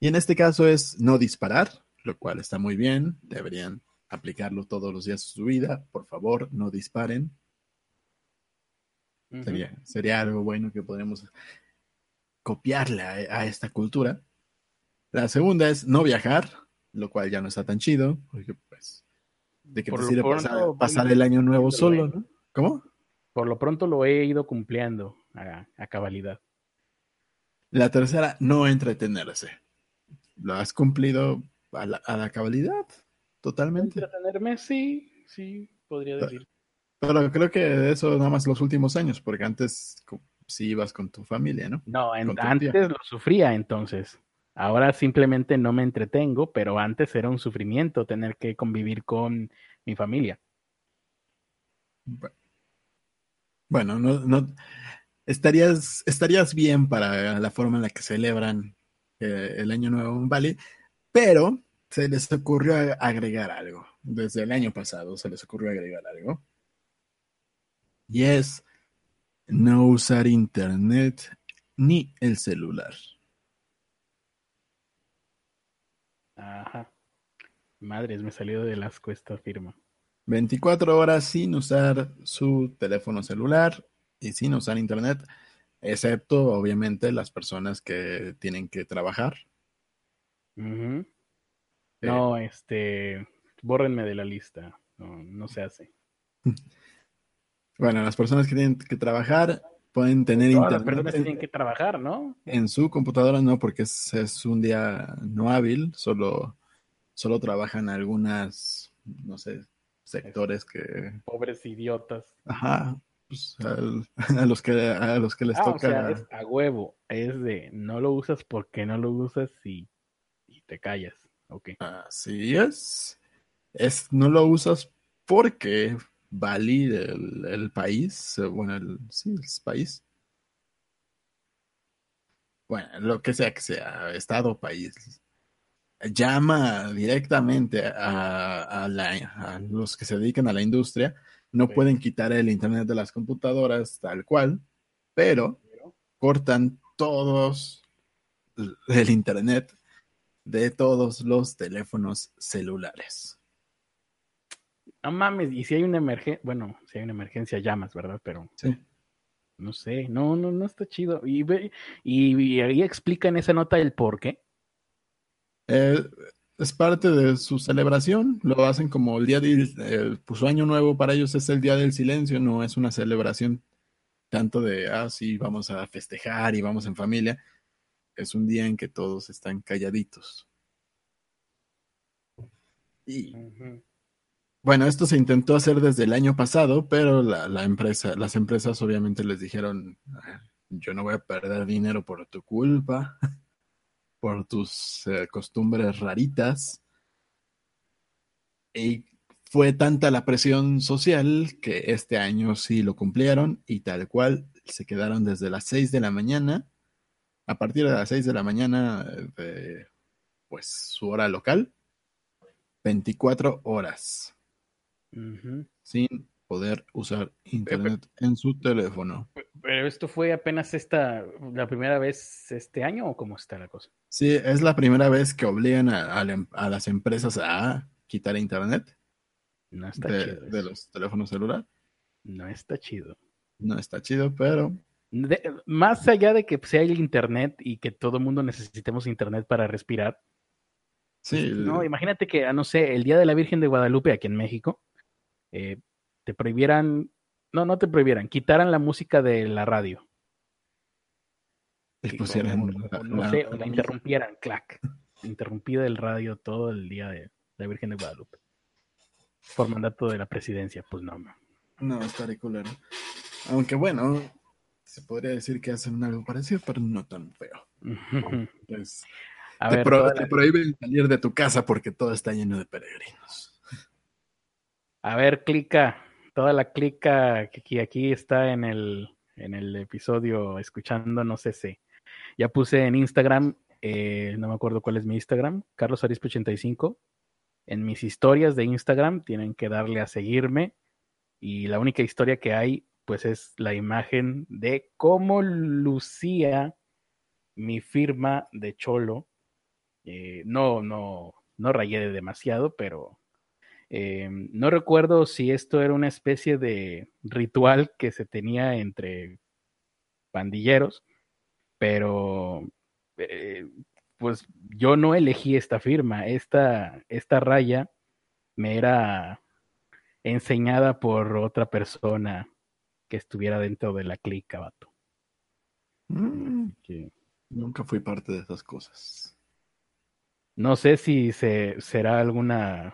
y en este caso es no disparar, lo cual está muy bien. Deberían aplicarlo todos los días de su vida. Por favor, no disparen. sería, sería, algo bueno que podemos copiarle a, a, esta cultura. La segunda es no viajar, lo cual ya no está tan chido, porque pues, de que Por te sirve pasar, pasar, el año nuevo solo, ¿no? ¿Cómo? Por lo pronto lo he ido cumpliendo a, a cabalidad. La tercera, no entretenerse. Lo has cumplido a la, a la cabalidad, totalmente. Entretenerme, sí, sí, podría decir. Pero creo que eso nada más los últimos años, porque antes sí ibas con tu familia, ¿no? No, en, antes tía. lo sufría entonces. Ahora simplemente no me entretengo, pero antes era un sufrimiento tener que convivir con mi familia. Bueno, no, estarías, estarías bien para la forma en la que celebran eh, el Año Nuevo en pero se les ocurrió agregar algo. Desde el año pasado se les ocurrió agregar algo. Y es no usar internet ni el celular. Ajá. Madres, me salió de las cuestas firma. 24 horas sin usar su teléfono celular y sin usar internet, excepto obviamente las personas que tienen que trabajar. Uh -huh. eh, no, este, bórrenme de la lista, no, no se hace. Bueno, las personas que tienen que trabajar pueden tener Todas internet. Las personas tienen que trabajar, ¿no? En su computadora no, porque es, es un día no hábil, solo, solo trabajan algunas, no sé, sectores que... Pobres idiotas. Ajá, pues, a, a, los que, a los que les ah, toca... O sea, es a huevo, es de no lo usas porque no lo usas y, y te callas, ok. Así es. Es, no lo usas porque Bali, el, el país, bueno, el, sí, el país. Bueno, lo que sea que sea, estado país, llama directamente a, a, la, a, los que se dedican a la industria, no sí. pueden quitar el internet de las computadoras tal cual, pero cortan todos el internet de todos los teléfonos celulares. No mames, y si hay una emergencia, bueno, si hay una emergencia llamas, ¿verdad? Pero sí. no sé, no, no, no está chido. Y, y, y ahí explica en esa nota el por qué. Eh, es parte de su celebración, lo hacen como el día de eh, pues, su año nuevo para ellos es el día del silencio, no es una celebración tanto de, ah, sí, vamos a festejar y vamos en familia, es un día en que todos están calladitos. Y uh -huh. Bueno, esto se intentó hacer desde el año pasado, pero la, empresa, las empresas obviamente les dijeron, yo no voy a perder dinero por tu culpa por tus eh, costumbres raritas. Y fue tanta la presión social que este año sí lo cumplieron y tal cual se quedaron desde las 6 de la mañana, a partir de las 6 de la mañana de pues su hora local, 24 horas. Uh -huh. Sin poder usar internet en su teléfono. Pero esto fue apenas esta, la primera vez este año o cómo está la cosa? Sí, es la primera vez que obligan a, a, a las empresas a quitar internet. No está de, chido. De los teléfonos celulares. No está chido. No está chido, pero. De, más allá de que sea el internet y que todo el mundo necesitemos internet para respirar. Sí. No, imagínate que, ah, no sé, el Día de la Virgen de Guadalupe aquí en México, eh, te prohibieran, no, no te prohibieran, quitaran la música de la radio. Y pusieran, o, o, no la, sé, o la interrumpieran, clac. Interrumpida el radio todo el día de la Virgen de Guadalupe. Por mandato de la presidencia, pues no. No, estaría culero. Aunque bueno, se podría decir que hacen algo parecido, pero no tan feo. Pues, A te, ver, pro te la... prohíben salir de tu casa porque todo está lleno de peregrinos. A ver, clica, toda la clica que aquí, está en el, en el episodio escuchando, no sé si. Ya puse en Instagram eh, no me acuerdo cuál es mi Instagram, Carlos Arispe 85. En mis historias de Instagram tienen que darle a seguirme y la única historia que hay pues es la imagen de cómo lucía mi firma de cholo. Eh, no, no, no rayé demasiado, pero eh, no recuerdo si esto era una especie de ritual que se tenía entre pandilleros, pero eh, pues yo no elegí esta firma, esta, esta raya me era enseñada por otra persona que estuviera dentro de la clica, vato. Mm, nunca fui parte de esas cosas. No sé si se, será alguna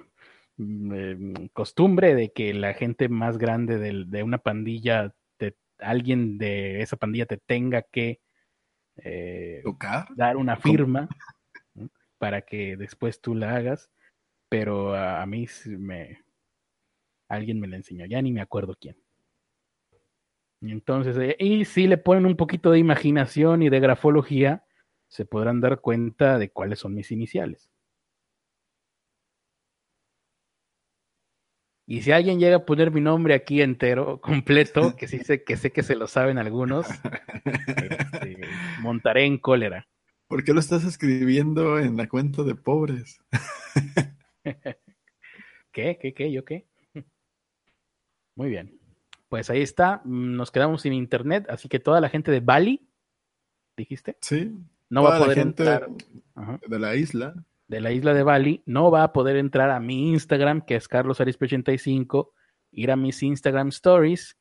mm, em, costumbre de que la gente más grande de, una pandilla, alguien de esa pandilla te tenga que eh, dar una firma para que después tú la hagas, pero a, a mí me, alguien me la enseñó, ya ni me acuerdo quién. Entonces, eh, y si le ponen un poquito de imaginación y de grafología, se podrán dar cuenta de cuáles son mis iniciales. Y si alguien llega a poner mi nombre aquí entero, completo, que sí sé que sé que se lo saben algunos, este, montaré en cólera. ¿Por qué lo estás escribiendo en la cuenta de pobres? ¿Qué? ¿Qué? ¿Qué? ¿Yo qué? Muy bien pues ahí está, nos quedamos sin internet, así que toda la gente de Bali, dijiste, sí, no va a poder entrar de la isla, de la isla de Bali, no va a poder entrar a mi Instagram, que es carlosarispe85, ir a mis Instagram stories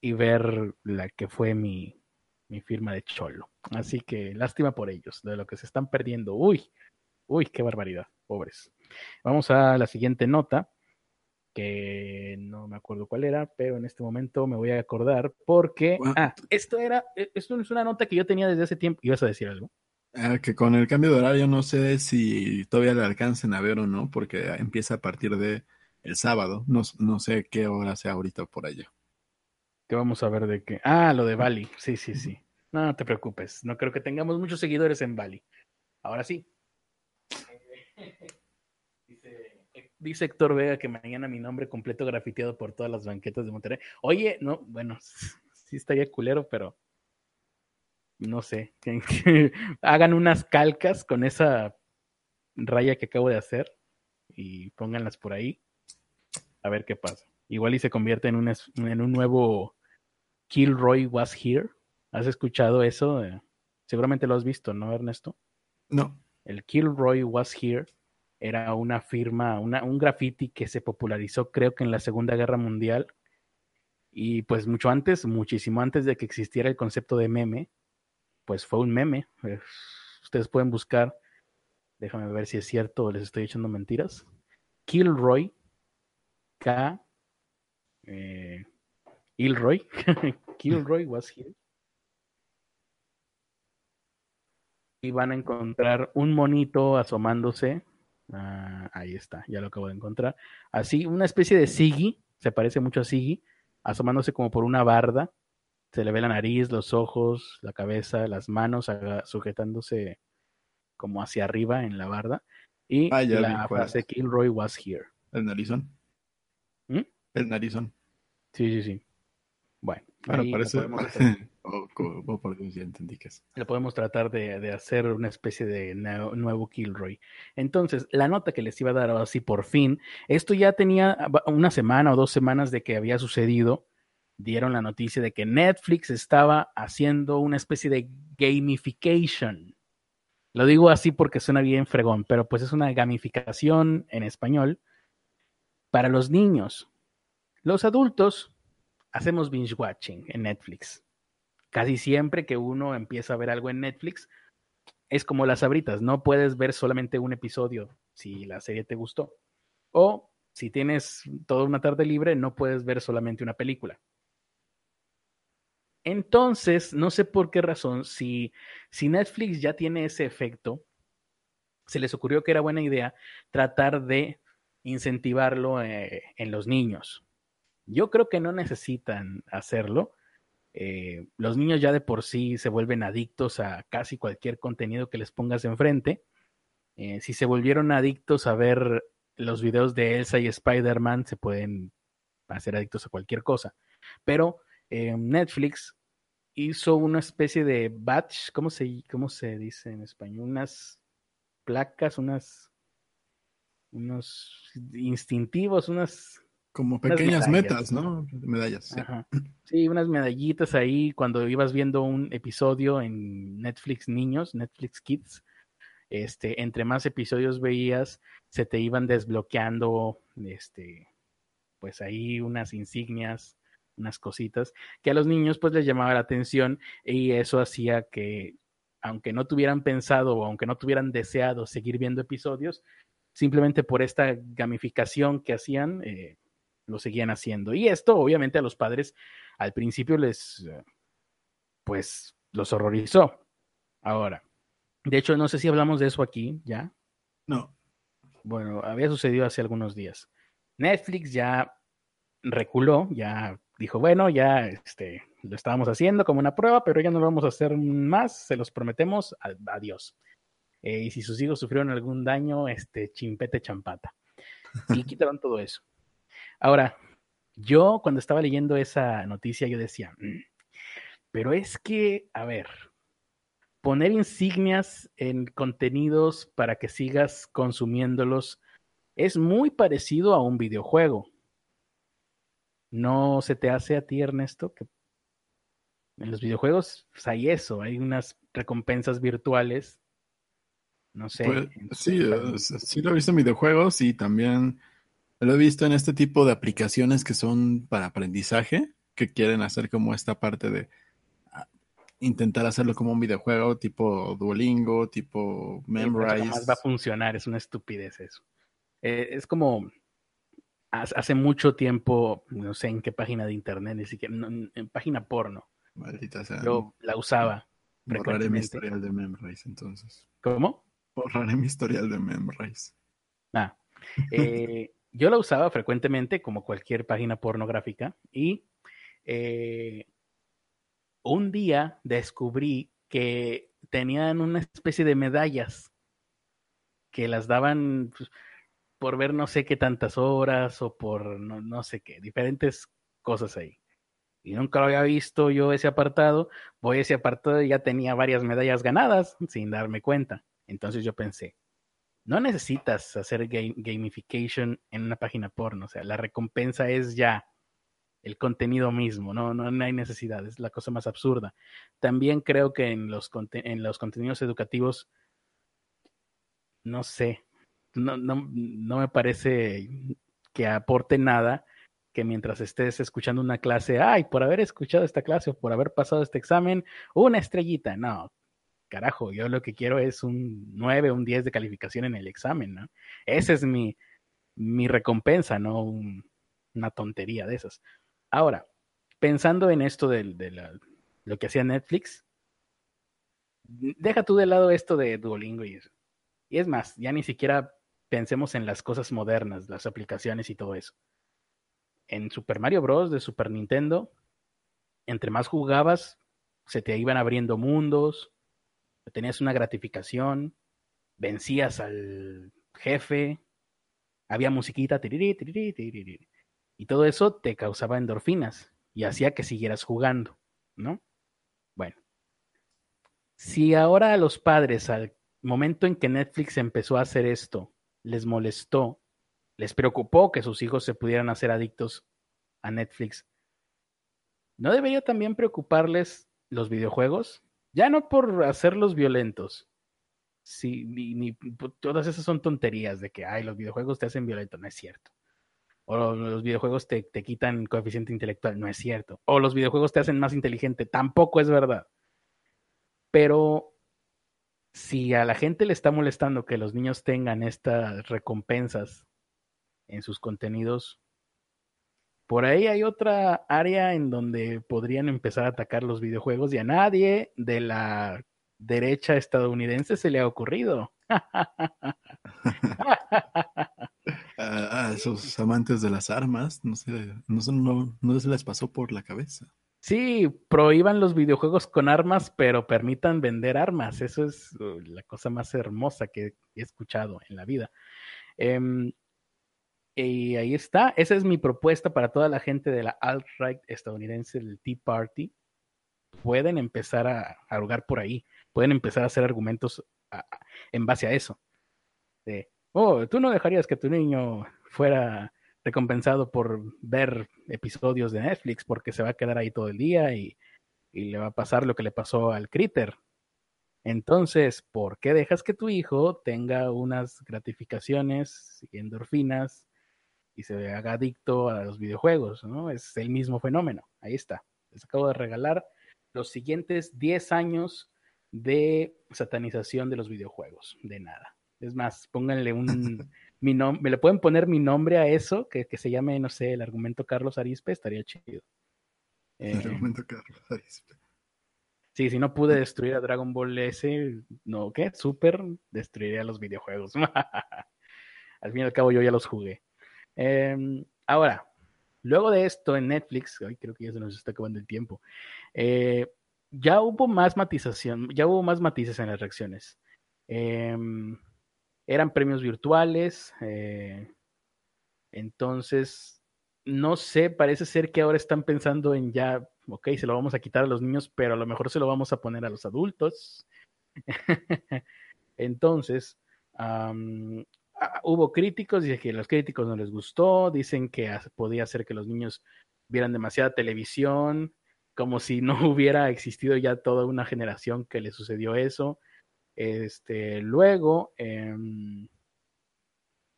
y ver la que fue mi, mi firma de cholo. Así que lástima por ellos, de lo que se están perdiendo. Uy, uy, qué barbaridad, pobres. Vamos a la siguiente nota que no me acuerdo cuál era, pero en este momento me voy a acordar porque, ah, esto era, e, esto es una nota que yo tenía desde hace tiempo, ibas a decir algo. Ah, que con el cambio de horario no sé si todavía le alcancen a ver o no, porque empieza a partir de el sábado, no, no sé qué hora sea ahorita por allá. ¿Qué vamos a ver de qué? Ah, lo de Bali, sí, sí, sí. No, no te preocupes, no creo que tengamos muchos seguidores en Bali. Ahora sí. dice Héctor Vega que mañana mi nombre completo grafiteado por todas las banquetas de Monterrey. Oye, no, bueno, sí estaría culero, pero no sé, que, hagan unas calcas con esa raya que acabo de hacer y pónganlas por ahí a ver qué pasa. Igual y se convierte en un, en un nuevo Kilroy Was Here. ¿Has escuchado eso? seguramente lo has visto, ¿no, Ernesto? No. El Kilroy Was Here era una firma, un graffiti que se popularizó creo que en la Segunda Guerra Mundial y pues mucho antes, muchísimo antes de que existiera el concepto de meme, pues fue un meme. Ustedes pueden buscar, déjame ver si es cierto o les estoy echando mentiras. Kilroy, K, eh, Ilroy, Kilroy was here. Y van a encontrar un monito asomándose Ah, ahí está, ya lo acabo de encontrar. Así, una especie de Siggy, se parece mucho a Siggy, asomándose como por una barda. Se le ve la nariz, los ojos, la cabeza, las manos sujetándose como hacia arriba en la barda. Y ah, la frase Kilroy was here. El narizón. ¿Mm? El narizón. Sí, sí, sí. Bueno, bueno parece. o, por entendí que es. Lo podemos tratar de, hacer una especie de nuevo Kilroy. Entonces, la nota que les iba a dar así por fin, esto ya tenía una semana o dos semanas de que había sucedido. Dieron la noticia de que Netflix estaba haciendo una especie de gamification. Lo digo así porque suena bien fregón, pero pues es una gamificación en español para los niños. Los adultos hacemos binge watching en Netflix. Casi siempre que uno empieza a ver algo en Netflix, es como las abritas, no puedes ver solamente un episodio si la serie te gustó. O si tienes toda una tarde libre, no puedes ver solamente una película. Entonces, no sé por qué razón, si, si Netflix ya tiene ese efecto, se les ocurrió que era buena idea tratar de incentivarlo eh, en los niños. Yo creo que no necesitan hacerlo, Eh, los niños ya de por sí se vuelven adictos a casi cualquier contenido que les pongas enfrente. Eh, si se volvieron adictos a ver los videos de Elsa y Spider-Man, se pueden hacer adictos a cualquier cosa. Pero eh, Netflix hizo una especie de batch, ¿cómo se, ¿cómo se dice en español? Unas placas, unas unos instintivos, unas como pequeñas metas, ¿no? Medallas. Sí. unas medallitas ahí cuando ibas viendo un episodio en Netflix Niños, Netflix Kids. Este, entre más episodios veías, se te iban desbloqueando, este, pues ahí unas insignias, unas cositas que a los niños pues les llamaba la atención y eso hacía que aunque no tuvieran pensado o aunque no tuvieran deseado seguir viendo episodios, simplemente por esta gamificación que hacían, eh, lo seguían haciendo. Y esto obviamente a los padres al principio les, eh, pues, los horrorizó. Ahora, de hecho, no sé si hablamos de eso aquí ya. No. Bueno, había sucedido hace algunos días. Netflix ya reculó, ya dijo, bueno, ya este, lo estábamos haciendo como una prueba, pero ya no lo vamos a hacer más, se los prometemos, adiós. Eh, y si sus hijos sufrieron algún daño, este, chimpete champata. Y quitaron todo eso. Ahora, yo cuando estaba leyendo esa noticia, yo decía, mm, pero es que, a ver, poner insignias en contenidos para que sigas consumiéndolos es muy parecido a un videojuego. ¿No se te hace a ti, Ernesto, que en los videojuegos pues, hay eso, hay unas recompensas virtuales? No sé. Pues, sí, sí lo he visto en videojuegos y también lo he visto en este tipo de aplicaciones que son para aprendizaje, que quieren hacer como esta parte de ah, intentar hacerlo como un videojuego tipo Duolingo, tipo Memrise. Sí, va a funcionar, es una estupidez eso. Eh, es como hace mucho tiempo, no sé en qué página de internet, ni siquiera, en página porno. Maldita sea. Yo la usaba. Borraré mi historial de Memrise entonces. ¿Cómo? Borraré mi historial de Memrise. Ah. Eh, yo la usaba frecuentemente como cualquier página pornográfica y eh, un día descubrí que tenían una especie de medallas que las daban pues, por ver no sé qué tantas horas o por no, no, sé qué, diferentes cosas ahí. Y nunca lo había visto yo ese apartado. Voy a ese apartado y ya tenía varias medallas ganadas sin darme cuenta. Entonces yo pensé, no necesitas hacer gamification en una página porno, o sea, la recompensa es ya el contenido mismo, no, no, hay necesidad, es la cosa más absurda. También creo que en los, en los contenidos educativos, no sé, no, no, me parece que aporte nada que mientras estés escuchando una clase, ay, por haber escuchado esta clase o por haber pasado este examen, una estrellita. No, carajo, yo lo que quiero es un 9, un 10 de calificación en el examen, ¿no? Esa es mi, mi recompensa, no una tontería de esas. Ahora, pensando en esto de, lo que hacía Netflix, deja tú de lado esto de Duolingo y. Y es más, ya ni siquiera pensemos en las cosas modernas, las aplicaciones y todo eso. En Super Mario Bros. de Super Nintendo, entre más jugabas, se te iban abriendo mundos, tenías una gratificación, vencías al jefe, había musiquita, y todo eso te causaba endorfinas y hacía que siguieras jugando, ¿no? Bueno, si ahora a los padres, al momento en que Netflix empezó a hacer esto, les molestó, les preocupó que sus hijos se pudieran hacer adictos a Netflix, ¿no debería también preocuparles los videojuegos? Ya no por hacerlos violentos. Sí, ni, todas esas son tonterías de que, ay, los videojuegos te hacen violento. No es cierto. O los videojuegos te, te quitan coeficiente intelectual. No es cierto. O los videojuegos te hacen más inteligente. Tampoco es verdad. Pero si a la gente le está molestando que los niños tengan estas recompensas en sus contenidos, por ahí hay otra área en donde podrían empezar a atacar los videojuegos y a nadie de la derecha estadounidense se le ha ocurrido. a, esos amantes de las armas, no sé, no, no, se les pasó por la cabeza. Sí, prohíban los videojuegos con armas, pero permitan vender armas. Eso es uh, la cosa más hermosa que he escuchado en la vida. Em, y ahí está. Esa es mi propuesta para toda la gente de la alt-right estadounidense, del Tea Party. Pueden empezar a, a por ahí. Pueden empezar a hacer argumentos en base a eso. De, oh, tú no dejarías que tu niño fuera recompensado por ver episodios de Netflix porque se va a quedar ahí todo el día y, le va a pasar lo que le pasó al Critter. Entonces, ¿por qué dejas que tu hijo tenga unas gratificaciones y endorfinas y se haga adicto a los videojuegos? ¿no? Es el mismo fenómeno. Ahí está. Les acabo de regalar los siguientes 10 años de satanización de los videojuegos. De nada. Es más, pónganle un, mi me le pueden poner mi nombre a eso, que, se llame, no sé, el argumento Carlos Arispe, estaría chido. el eh, argumento Carlos Arispe. Sí, si no pude destruir a Dragon Ball S, no, ¿qué? Super, destruiría los videojuegos. al fin y al cabo yo ya los jugué. Em, ahora, luego de esto en Netflix, ay, creo que ya se nos está acabando el tiempo, eh, ya hubo más matización, ya hubo más matices en las reacciones. Eh, eran premios virtuales. Eh, entonces, no sé, parece ser que ahora están pensando en ya, ok, se lo vamos a quitar a los niños, pero a lo mejor se lo vamos a poner a los adultos. entonces, hubo críticos, y que a los críticos no les gustó, dicen que podía ser que los niños vieran demasiada televisión, como si no hubiera existido ya toda una generación que le sucedió eso. Este, luego em,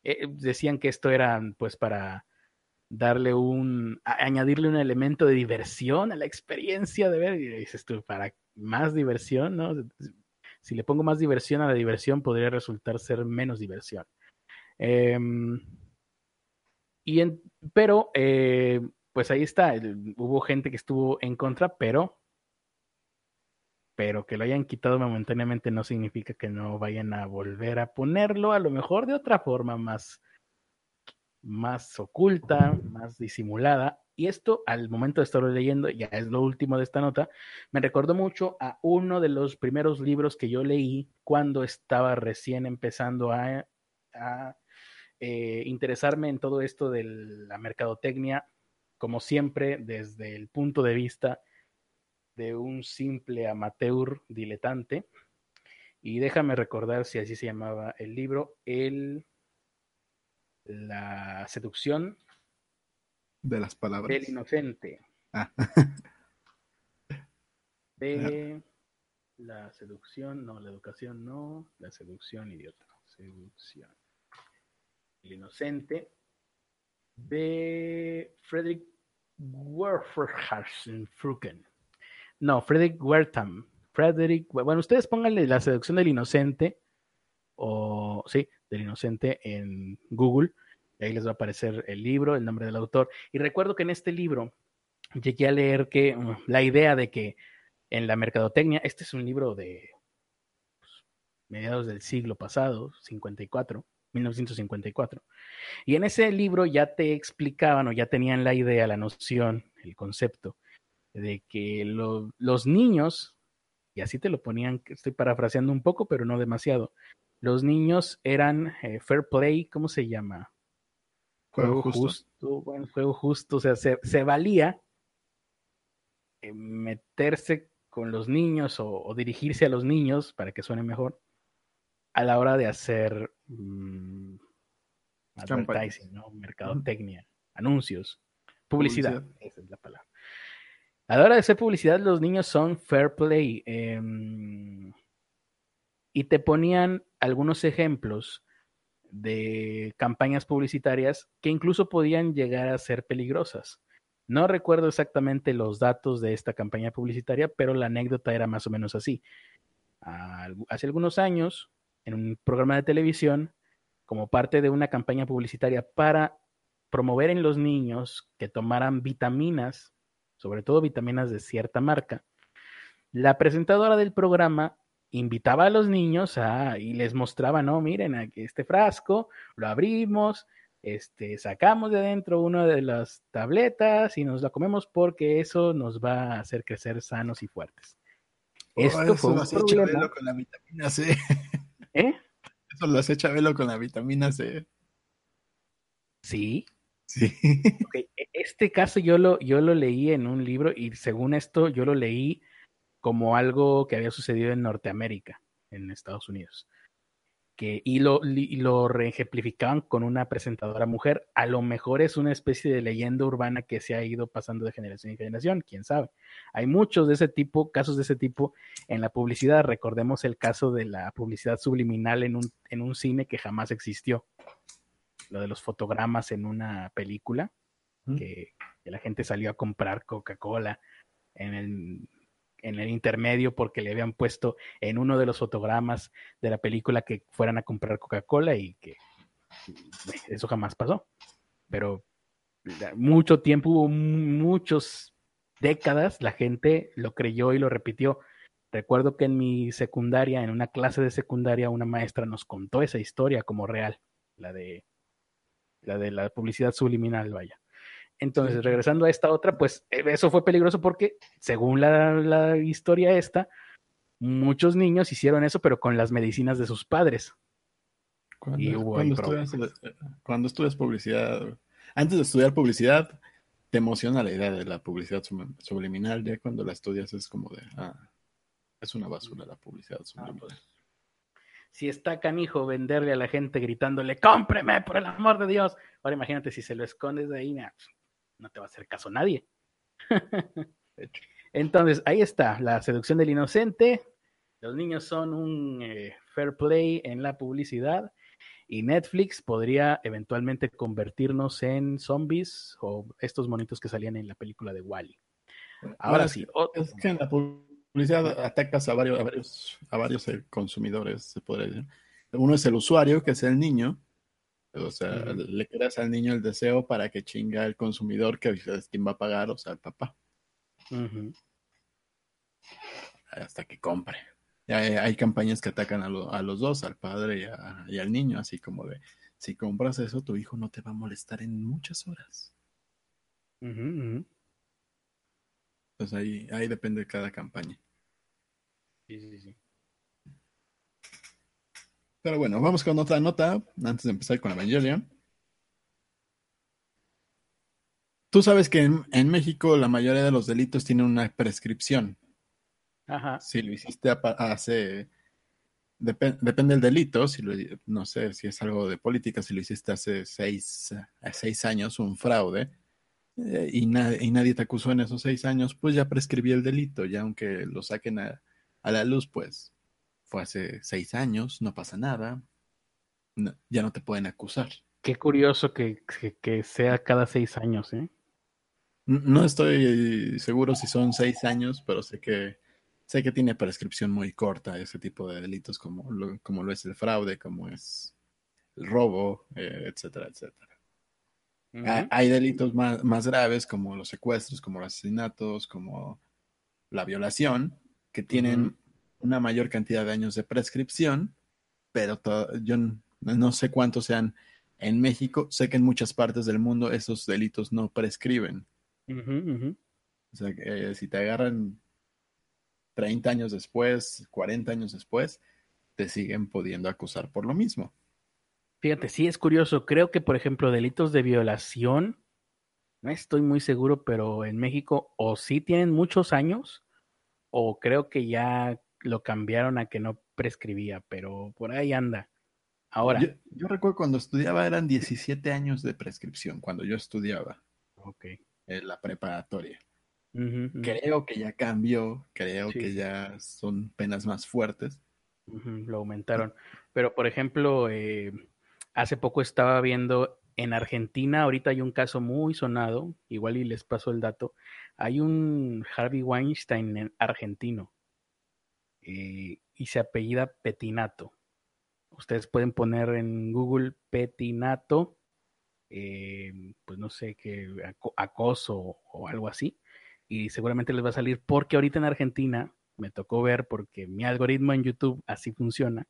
eh, decían que esto era pues para darle un, añadirle un elemento de diversión a la experiencia de ver, y dices tú, para más diversión, ¿no? Si le pongo más diversión a la diversión, podría resultar ser menos diversión. Em, y pero, eh, pues ahí está, hubo gente que estuvo en contra, pero pero que lo hayan quitado momentáneamente no significa que no vayan a volver a ponerlo, a lo mejor de otra forma más, más oculta, más disimulada. Y esto, al momento de estarlo leyendo, ya es lo último de esta nota, me recordó mucho a uno de los primeros libros que yo leí cuando estaba recién empezando a, eh, interesarme en todo esto de la mercadotecnia, como siempre, desde el punto de vista de un simple amateur diletante. Y déjame recordar si así se llamaba el libro, el La seducción de las palabras del inocente. Ah. De la seducción, no, la educación no, la seducción, idiota. Seducción. El inocente de Frederick Werferhausen-Frucken. No, Frederick Wertham. Frederick, bueno, ustedes pónganle la seducción del inocente, o sí, del inocente en Google, ahí les va a aparecer el libro, el nombre del autor. Y recuerdo que en este libro llegué a leer que uh, la idea de que en la mercadotecnia, este es un libro de pues, mediados del siglo pasado, 54, 1954, y en ese libro ya te explicaban o ya tenían la idea, la noción, el concepto de que los niños, y así te lo ponían, estoy parafraseando un poco, pero no demasiado, los niños eran eh, fair play, ¿cómo se llama? Juego, justo. Bueno, juego justo, o sea, se, valía meterse con los niños o, dirigirse a los niños, para que suene mejor, a la hora de hacer mm, advertising, ¿no? mercadotecnia, anuncios, publicidad, esa es la palabra. A la hora de hacer publicidad, los niños son fair play. Em, y te ponían algunos ejemplos de campañas publicitarias que incluso podían llegar a ser peligrosas. No recuerdo exactamente los datos de esta campaña publicitaria, pero la anécdota era más o menos así. Hace algunos años, en un programa de televisión, como parte de una campaña publicitaria para promover en los niños que tomaran vitaminas sobre todo vitaminas de cierta marca, la presentadora del programa invitaba a los niños a, y les mostraba, no, miren, aquí este frasco, lo abrimos, este, sacamos de adentro una de las tabletas y nos la comemos porque eso nos va a hacer crecer sanos y fuertes. Oh, Esto fue un problema. con la vitamina C. ¿Eh? Eso lo hace Chabelo con la vitamina C. Sí. Sí. E, este caso yo lo, yo lo leí en un libro y según esto yo lo leí como algo que había sucedido en Norteamérica, en Estados Unidos que, y lo, lo reejemplificaban con una presentadora mujer. A lo mejor es una especie de leyenda urbana que se ha ido pasando de generación en generación, quién sabe. Hay muchos de ese tipo, casos de ese tipo en la publicidad. Recordemos el caso de la publicidad subliminal en un, en un cine que jamás existió. Lo de los fotogramas en una película, que, que la gente salió a comprar Coca-Cola en el en el intermedio porque le habían puesto en uno de los fotogramas de la película que fueran a comprar Coca-Cola y que eso jamás pasó. Pero mucho tiempo, hubo muchas décadas, la gente lo creyó y lo repitió. Recuerdo que en mi secundaria, en una clase de secundaria, una maestra nos contó esa historia como real, la de la de la publicidad subliminal, vaya. Entonces, regresando a esta otra, pues eh, eso fue peligroso porque, según la, historia esta, muchos niños hicieron eso, pero con las medicinas de sus padres. Cuando, estudias, publicidad, antes de estudiar publicidad, te emociona la idea de la publicidad subliminal, ya cuando la estudias es como de, ah, es una basura la publicidad ah, subliminal. Pues. Si está canijo venderle a la gente gritándole, cómpreme por el amor de Dios. Ahora imagínate si se lo escondes de ahí, no te va a hacer caso nadie. Entonces, ahí está, la seducción del inocente. Los niños son un eh, fair play en la publicidad y Netflix podría eventualmente convertirnos en zombies o estos monitos que salían en la película de Wally. Ahora sí. Es que en la publicidad atacas a varios, a varios, a varios eh, consumidores, se podría decir. Uno es el usuario, que es el niño, o sea, le creas al niño el deseo para que chinga al consumidor que es quien va a pagar, o sea, el papá. Hasta que compre. Hay, campañas que atacan a, los dos, al padre y, al niño, así como de, si compras eso, tu hijo no te va a molestar en muchas horas. Entonces ahí, ahí depende de cada campaña. Sí, sí, sí. Pero bueno, vamos con otra nota antes de empezar con Evangelion. Tú sabes que en, México la mayoría de los delitos tienen una prescripción. Ajá. Si lo hiciste hace. depende del delito, si no sé si es algo de política, si lo hiciste hace seis, seis años, un fraude, eh, y, y, nadie te acusó en esos seis años, pues ya prescribió el delito, ya aunque lo saquen a, a la luz, pues fue hace seis años, no pasa nada, ya no te pueden acusar. Qué curioso que, sea cada seis años, ¿eh? No estoy seguro si son seis años, pero sé que sé que tiene prescripción muy corta ese tipo de delitos como lo, como lo es el fraude, como es el robo, eh, etcétera, etcétera. Hay delitos más, más, graves como los secuestros, como los asesinatos, como la violación, que tienen una mayor cantidad de años de prescripción, pero yo no sé cuántos sean en México. Sé que en muchas partes del mundo esos delitos no prescriben. O sea, que eh, si te agarran 30 años después, 40 años después, te siguen pudiendo acusar por lo mismo. Fíjate, sí es curioso. Creo que, por ejemplo, delitos de violación, no estoy muy seguro, pero en México o sí tienen muchos años, o creo que ya lo cambiaron a que no prescribía, pero por ahí anda. Ahora. Yo, recuerdo cuando estudiaba eran 17 años de prescripción, cuando yo estudiaba. Ok. En la preparatoria. Creo que ya cambió, creo que ya son penas más fuertes. lo aumentaron. Pero, por ejemplo, eh, hace poco estaba viendo en Argentina, ahorita hay un caso muy sonado, igual y les paso el dato, hay un Harvey Weinstein argentino eh, y se apellida Petinato. Ustedes pueden poner en Google Petinato, eh, pues no sé qué, acoso o algo así, y seguramente les va a salir porque ahorita en Argentina me tocó ver porque mi algoritmo en YouTube así funciona.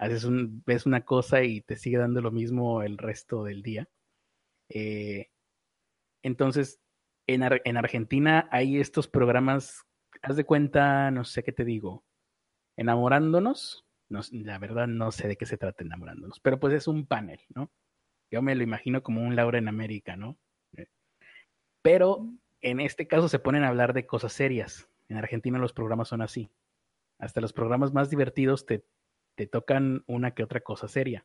Haces un, ves una cosa y te sigue dando lo mismo el resto del día. Eh, entonces, en, en Argentina hay estos programas, haz de cuenta, no sé qué te digo, enamorándonos. No, la verdad no sé de qué se trata enamorándonos, pero pues es un panel, ¿no? Yo me lo imagino como un Laura en América, ¿no? Eh, pero en este caso se ponen a hablar de cosas serias. En Argentina los programas son así. Hasta los programas más divertidos te, te tocan una que otra cosa seria.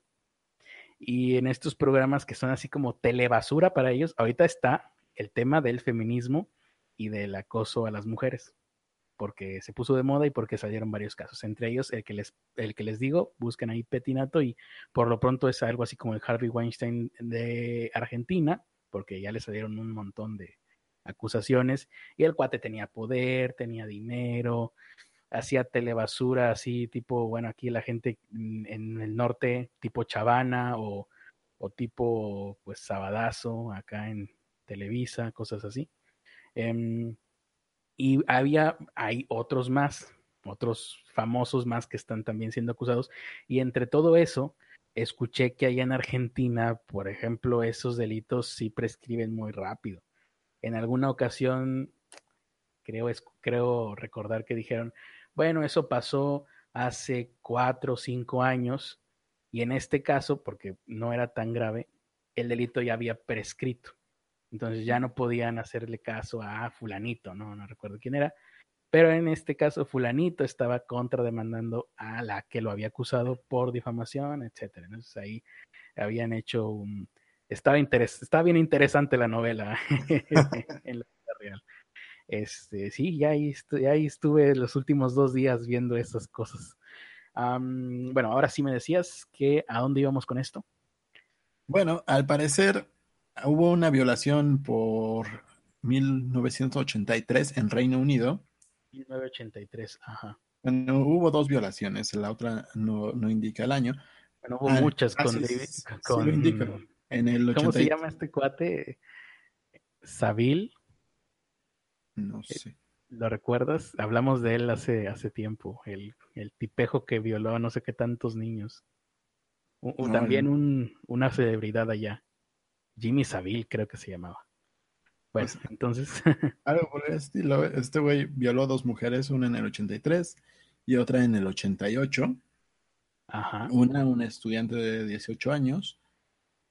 Y en estos programas que son así como telebasura para ellos, ahorita está el tema del feminismo y del acoso a las mujeres, porque se puso de moda y porque salieron varios casos, entre ellos el que les, el que les digo, busquen ahí Petinato y por lo pronto es algo así como el Harvey Weinstein de Argentina, porque ya le salieron un montón de acusaciones y el cuate tenía poder, tenía dinero, hacía telebasura así tipo, bueno, aquí la gente en el norte tipo Chavana o, o tipo pues Sabadazo acá en Televisa, cosas así. Em, y había, hay otros más, otros famosos más que están también siendo acusados. Y entre todo eso, escuché que allá en Argentina, por ejemplo, esos delitos sí prescriben muy rápido. En alguna ocasión, creo, creo recordar que dijeron, bueno, eso pasó hace cuatro o cinco años y en este caso, porque no era tan grave, el delito ya había prescrito. Entonces ya no podían hacerle caso a fulanito, no, recuerdo quién era, pero en este caso fulanito estaba contrademandando a la que lo había acusado por difamación, etcétera. Entonces ahí habían hecho un estaba interes estaba bien interesante la novela en la vida real. Este, sí, ya ahí, ya ahí estuve los últimos dos días viendo esas cosas. bueno, ahora sí me decías que a dónde íbamos con esto. Bueno, al parecer hubo una violación por 1983 en Reino Unido. 1983, ajá. Bueno, hubo dos violaciones, la otra no, indica el año. Bueno, hubo ah, muchas con, En el ¿Cómo se llama este cuate? Sabil. No eh, sé. ¿Lo recuerdas? Hablamos de él hace, hace tiempo, el, el tipejo que violó a no sé qué tantos niños. también un, una celebridad allá. Jimmy Savile, creo que se llamaba. Bueno, pues, entonces. algo por el estilo. Este güey violó a dos mujeres, una en el 83 y otra en el 88. Ajá. Una, una estudiante de 18 años,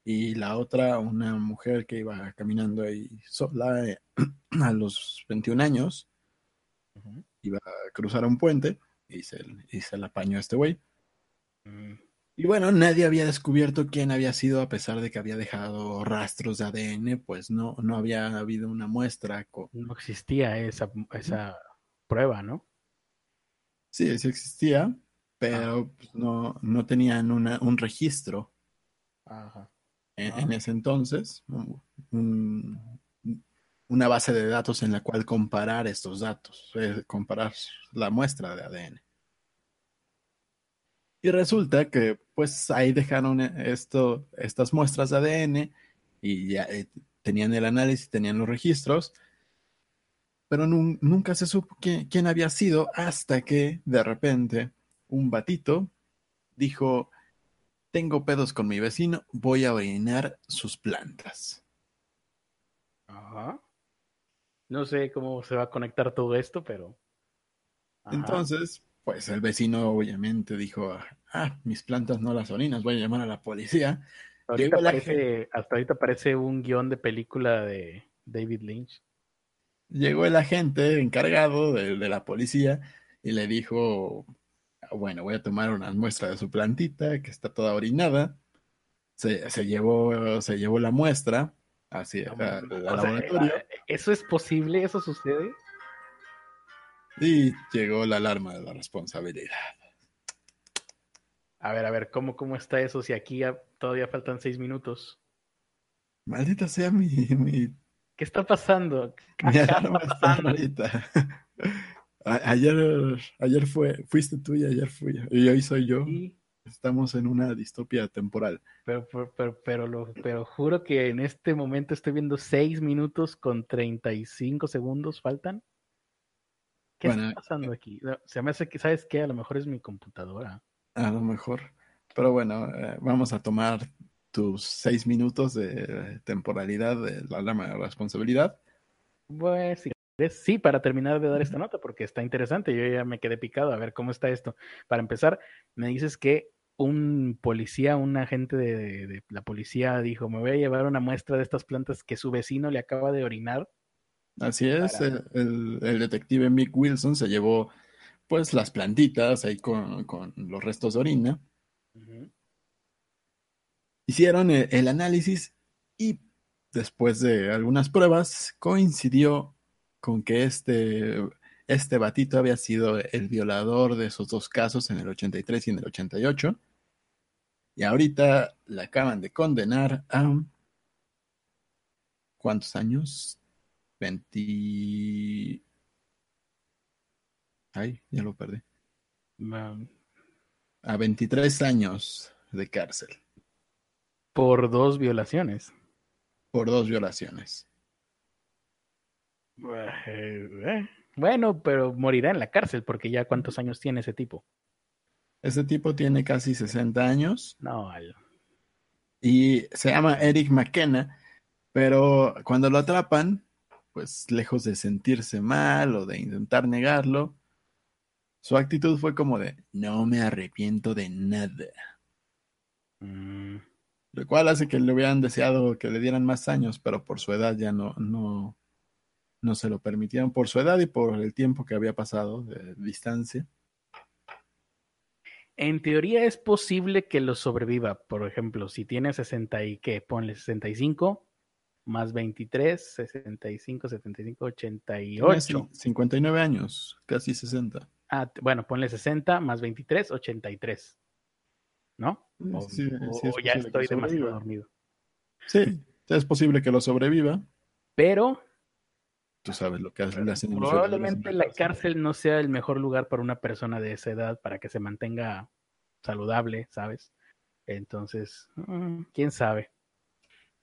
y la otra, una mujer que iba caminando ahí sola eh, a los 21 años. Iba a cruzar un puente y se, y se la apañó a este güey. Mm. Y bueno, nadie había descubierto quién había sido a pesar de que había dejado rastros de ADN, pues no, no había habido una muestra. No existía esa, esa prueba, ¿no? Sí, sí existía, pero pues, no, no tenían una, un registro En, ese entonces, una base de datos en la cual comparar estos datos, eh, comparar la muestra de ADN. Y resulta que pues ahí dejaron esto, estas muestras de ADN y ya eh, tenían el análisis, tenían los registros, pero nunca se supo quién, había sido hasta que de repente un batito dijo, tengo pedos con mi vecino, voy a orinar sus plantas. Ajá. No sé cómo se va a conectar todo esto, pero... Entonces, pues el vecino obviamente dijo, ah, mis plantas no las orinas, voy a llamar a la policía. hasta ahorita parece un guion de película de David Lynch. Llegó el agente encargado de, la policía y le dijo, bueno, voy a tomar una muestra de su plantita que está toda orinada. Se, llevó, se llevó la muestra hacia el laboratorio. ¿Eso es posible? ¿Eso sucede? Y llegó la alarma de la responsabilidad. A ver, a ver, ¿cómo, cómo está eso si aquí todavía faltan seis minutos? Maldita sea mi... ¿Qué está pasando? Mi alarma está ayer, ayer fue, fuiste tú y ayer fui Y hoy soy yo. Estamos en una distopia temporal. Pero, pero, pero, lo, pero juro que en este momento estoy viendo seis minutos con 35 segundos faltan. ¿Qué está pasando aquí? Se me hace que, ¿sabes qué? A lo mejor es mi computadora. A lo mejor. Pero bueno, eh, vamos a tomar tus seis minutos de temporalidad de la alarma de responsabilidad. Pues si quieres, sí, para terminar de dar esta nota, porque está interesante. Yo ya me quedé picado a ver cómo está esto. Para empezar, me dices que un policía, un agente de, de la policía dijo, me voy a llevar una muestra de estas plantas que su vecino le acaba de orinar. Así es, el, el- el detective Mick Wilson se llevó pues las plantitas ahí con, con los restos de orina. Hicieron el, el análisis y después de algunas pruebas coincidió con que este, este batito había sido el violador de esos dos casos en el 83 y en el 88. Y ahorita la acaban de condenar a... ¿Cuántos años? 20... Ay, ya lo perdí. A 23 años de cárcel por dos violaciones. por dos violaciones. Eh, eh. Bueno, pero morirá en la cárcel porque ya cuántos años tiene ese tipo. Este tipo tiene casi 60 años No, al- y se llama Eric McKenna, pero cuando lo atrapan, pues lejos de sentirse mal o de intentar negarlo, su actitud fue como de no me arrepiento de nada, Mm, lo cual hace que le hubieran deseado que le dieran más años, pero por su edad ya no, no, no se lo permitieron, por su edad y por el tiempo que había pasado de distancia. En teoría es posible que lo sobreviva. Por ejemplo, si tiene 60 y qué, ponle 65 más 23, 65, 75, Tiene 88. cin- 59 años, casi 60. Ah, bueno, ponle 60 más 23, 83. ¿No? O, Sí, sí, es o ya estoy demasiado dormido. Sí, es posible que lo sobreviva. Pero Tú sabes lo que hacen probablemente la cárcel no sea el mejor lugar para una persona de esa edad para que se mantenga saludable, ¿sabes? Entonces, mm, quién sabe.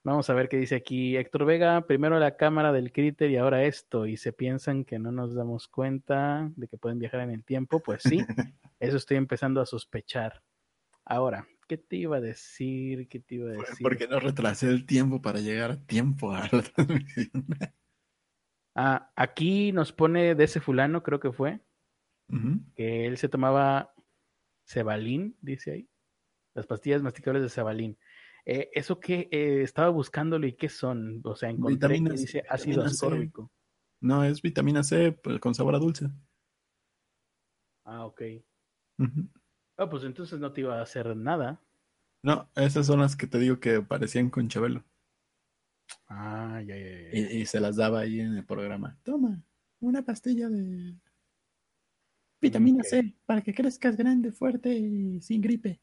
Vamos a ver qué dice aquí Héctor Vega. Primero la cámara del críter y ahora esto. Y se piensan que no nos damos cuenta de que pueden viajar en el tiempo. Pues sí, eso estoy empezando a sospechar. Ahora, ¿qué te iba a decir? ¿Qué te iba a decir? Porque no retrasé el tiempo para llegar a tiempo a la transmisión. Ah, aquí nos pone de ese fulano, creo que fue, que él se tomaba Cebalín, dice ahí. Las pastillas masticables de Cebalín. Eh, ¿Eso qué? Eh, estaba buscándolo y qué son. O sea, encontré que Vitaminas- dice ácido vitamina ascórbico. No, es vitamina C pues, con sabor a dulce. Ah, ok. Ah, pues entonces no te iba a hacer nada. No, esas son las que te digo que parecían con Chabelo. Ah, ya, ya, ya. Y, y se las daba ahí en el programa. Toma, una pastilla de vitamina. C para que crezcas grande, fuerte y sin gripe.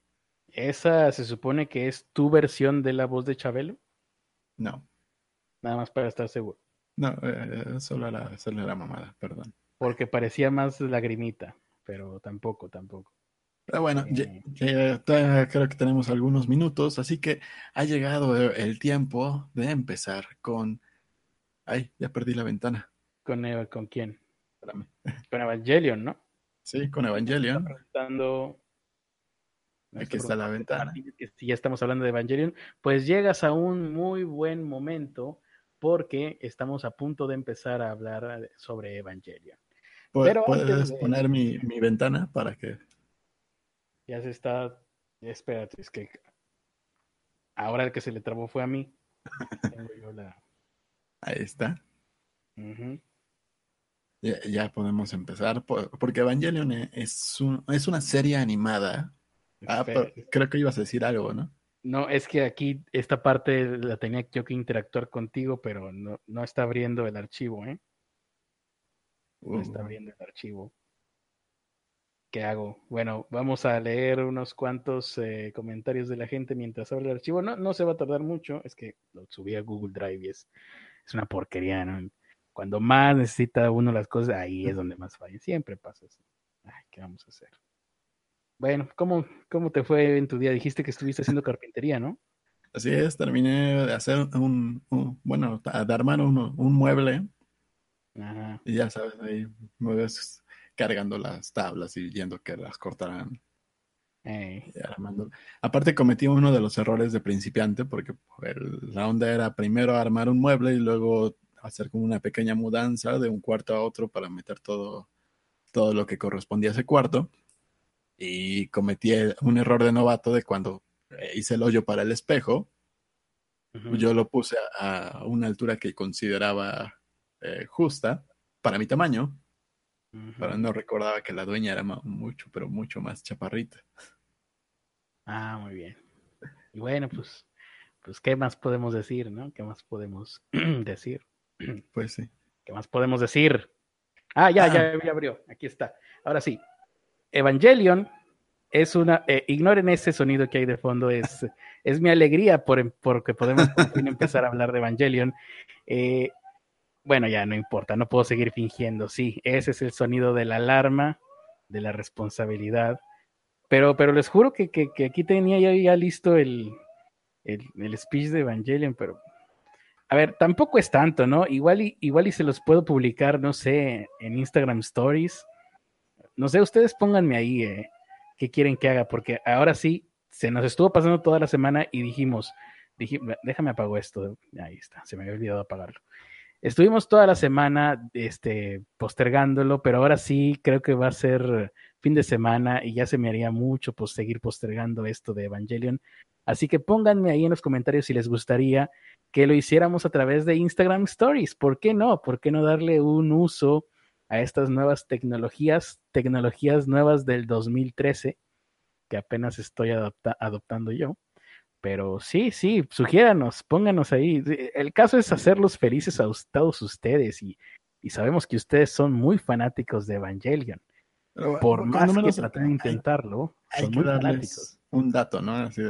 Esa se supone que es tu versión de la voz de Chabelo. No, Nada más para estar seguro. no, eh, solo era hacerle la mamada, perdón. Porque parecía más lagrimita. Pero tampoco, tampoco. Pero bueno, ya- Eh. ya- creo que tenemos algunos minutos, así que ha llegado el tiempo de empezar con... Ay, ya perdí la ventana. ¿Con, Eva- ¿Con quién? Espérame. Con Evangelion, ¿no? Sí, con Evangelion. preguntando. Aquí está la ventana. Si ya estamos hablando de Evangelion, pues llegas a un muy buen momento porque estamos a punto de empezar a hablar sobre Evangelion. Pu- Pero ¿Puedes antes de- poner mi, mi ventana para que... Ya se está. Espérate, es que ahora el que se le trabó fue a mí. Tengo yo la. Ahí está. Ya, ya podemos empezar, por- porque Evangelion e- es, un- es una serie animada. Ah, pero creo que ibas a decir algo, ¿no? No, es que aquí esta parte la tenía yo que interactuar contigo, pero no, no está abriendo el archivo, ¿eh? No está Uh, abriendo el archivo. ¿Qué hago? Bueno, vamos a leer unos cuantos eh, comentarios de la gente mientras abre el archivo. No, no se va a tardar mucho. Es que lo subí a Google Drive y es, es una porquería, ¿no? Cuando más necesita uno las cosas, ahí es donde más falla. Siempre pasa así. Ay, ¿qué vamos a hacer? Bueno, ¿cómo, ¿cómo te fue en tu día? Dijiste que estuviste haciendo carpintería, ¿no? Así es, terminé de hacer un, un- bueno, de armar un, un mueble Ajá. y ya sabes, ahí me ves cargando las tablas y yendo que las cortarán. Aparte cometí uno de los errores de principiante porque la onda era primero armar un mueble y luego hacer como una pequeña mudanza de un cuarto a otro para meter todo, todo lo que correspondía a ese cuarto. Y cometí un error de novato de cuando eh, hice el hoyo para el espejo. Yo lo puse a, una altura que consideraba eh, justa para mi tamaño. Pero no recordaba que la dueña era mucho, pero mucho más chaparrita. Ah, muy bien. Y bueno, pues, pues, ¿qué más podemos decir, no? ¿Qué más podemos decir? Pues sí. ¿Qué más podemos decir? Ah, ya, ya, ah. ya abrió. Aquí está. Ahora sí. Evangelion es una. Eh, ignoren ese sonido que hay de fondo. Es, es mi alegría por, porque podemos empezar a hablar de Evangelion. Eh, bueno, ya no importa, no puedo seguir fingiendo. Sí, ese es el sonido de la alarma, de la responsabilidad. Pero, pero les juro que, que, aquí tenía ya, listo el, el, el, speech de Evangelion, pero a ver, tampoco es tanto, ¿no? Igual y, igual y se los puedo publicar, no sé, en Instagram Stories. No sé, ustedes pónganme ahí eh, qué quieren que haga, porque ahora sí, se nos estuvo pasando toda la semana y dijimos, déjame apago esto. Ahí está, se me había olvidado apagarlo. Estuvimos toda la semana este, postergándolo, pero ahora sí creo que va a ser fin de semana y ya se me haría mucho pues, seguir postergando esto de Evangelion. Así que pónganme ahí en los comentarios si les gustaría que lo hiciéramos a través de Instagram Stories. ¿Por qué no? ¿Por qué no darle un uso a estas nuevas tecnologías, tecnologías nuevas del 2013, que apenas estoy adoptando yo? Pero sí, sí, sugiéranos, pónganos ahí. El caso es hacerlos felices a todos ustedes y, sabemos que ustedes son muy fanáticos de Evangelion. Por más que traten de intentarlo, son muy fanáticos. Un dato, ¿no? Así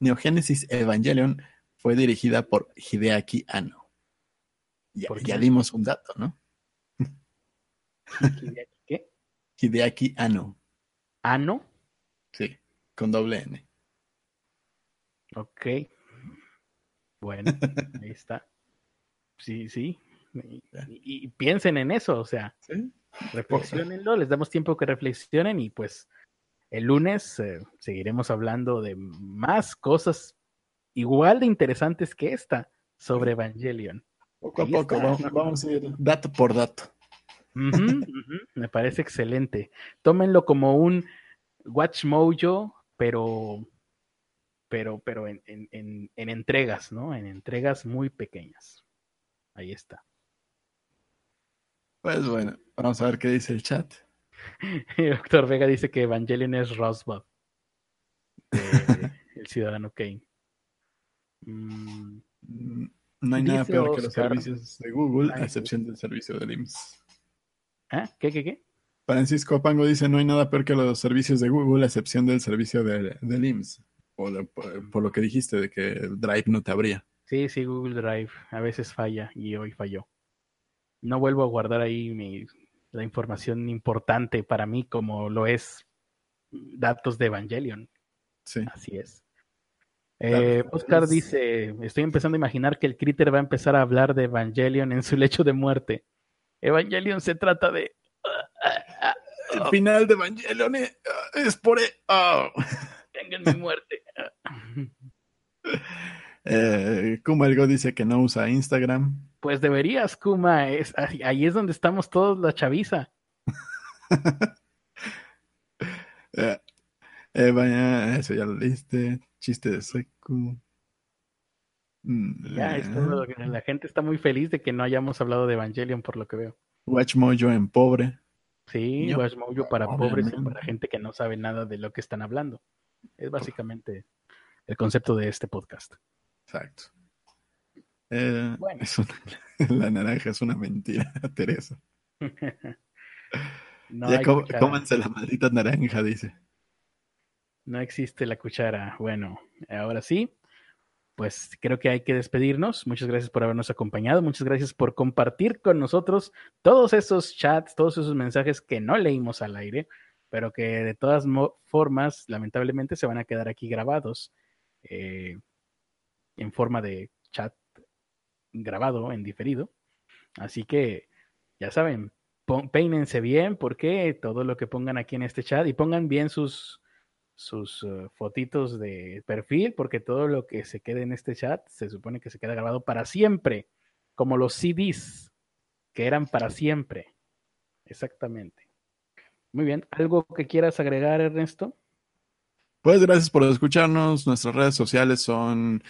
Neogénesis Evangelion fue dirigida por Hideaki Anno. Ya, ya dimos un dato, ¿no? ¿Hideaki qué? Hideaki Anno. ¿Ano? Sí, con doble N. Ok. Bueno, ahí está. Sí, sí. Y, piensen en eso, o sea, ¿Sí? reflexionenlo, les damos tiempo que reflexionen y pues el lunes eh, seguiremos hablando de más cosas igual de interesantes que esta sobre Evangelion. Poco a poco, vamos, a ir dato por dato. Me parece excelente. Tómenlo como un Watch Mojo, pero, pero, pero en, en, en, entregas, ¿no? En entregas muy pequeñas. Ahí está. Pues bueno, vamos a ver qué dice el chat. Doctor Vega dice que Evangelion es Roswell. el ciudadano Kane. Mm, no hay nada peor que los servicios de Google, a excepción del servicio del IMSS. ¿Ah? ¿Qué, qué, qué? Francisco Pango dice, no hay nada peor que los servicios de Google, a excepción del servicio de, del IMSS. Por, por, lo que dijiste de que Drive no te abría. Sí, sí, Google Drive a veces falla y hoy falló. No vuelvo a guardar ahí mi, la información importante para mí como lo es datos de Evangelion. Sí. Así es. Eh, Oscar dice, estoy empezando a imaginar que el Critter va a empezar a hablar de Evangelion en su lecho de muerte. Evangelion se trata de... El final de Evangelion es, por... Oh. Tengan mi muerte. eh, Kuma dice que no usa Instagram. Pues deberías, Kuma. Es, ahí es donde estamos todos la chaviza. eh, eh, vaya, eso ya lo leíste. Chiste de seco. Mm, ya, es todo eh. La gente está muy feliz de que no hayamos hablado de Evangelion, por lo que veo. Watch Mojo en pobre. Sí, Watch Mojo para pobres y para gente que no sabe nada de lo que están hablando. Es básicamente el concepto de este podcast. Exacto. Eh, bueno. la naranja es una mentira, Teresa. no ya cómanse la maldita naranja, dice. No existe la cuchara. Bueno, ahora sí, pues creo que hay que despedirnos. Muchas gracias por habernos acompañado. Muchas gracias por compartir con nosotros todos esos chats, todos esos mensajes que no leímos al aire, pero que de todas formas, lamentablemente, se van a quedar aquí grabados eh, en forma de chat grabado en diferido. Así que, ya saben, peínense bien porque todo lo que pongan aquí en este chat y pongan bien sus, sus uh, fotitos de perfil porque todo lo que se quede en este chat se supone que se queda grabado para siempre, como los CDs que eran para siempre. Exactamente. Muy bien, ¿algo que quieras agregar, Ernesto? Pues gracias por escucharnos. Nuestras redes sociales son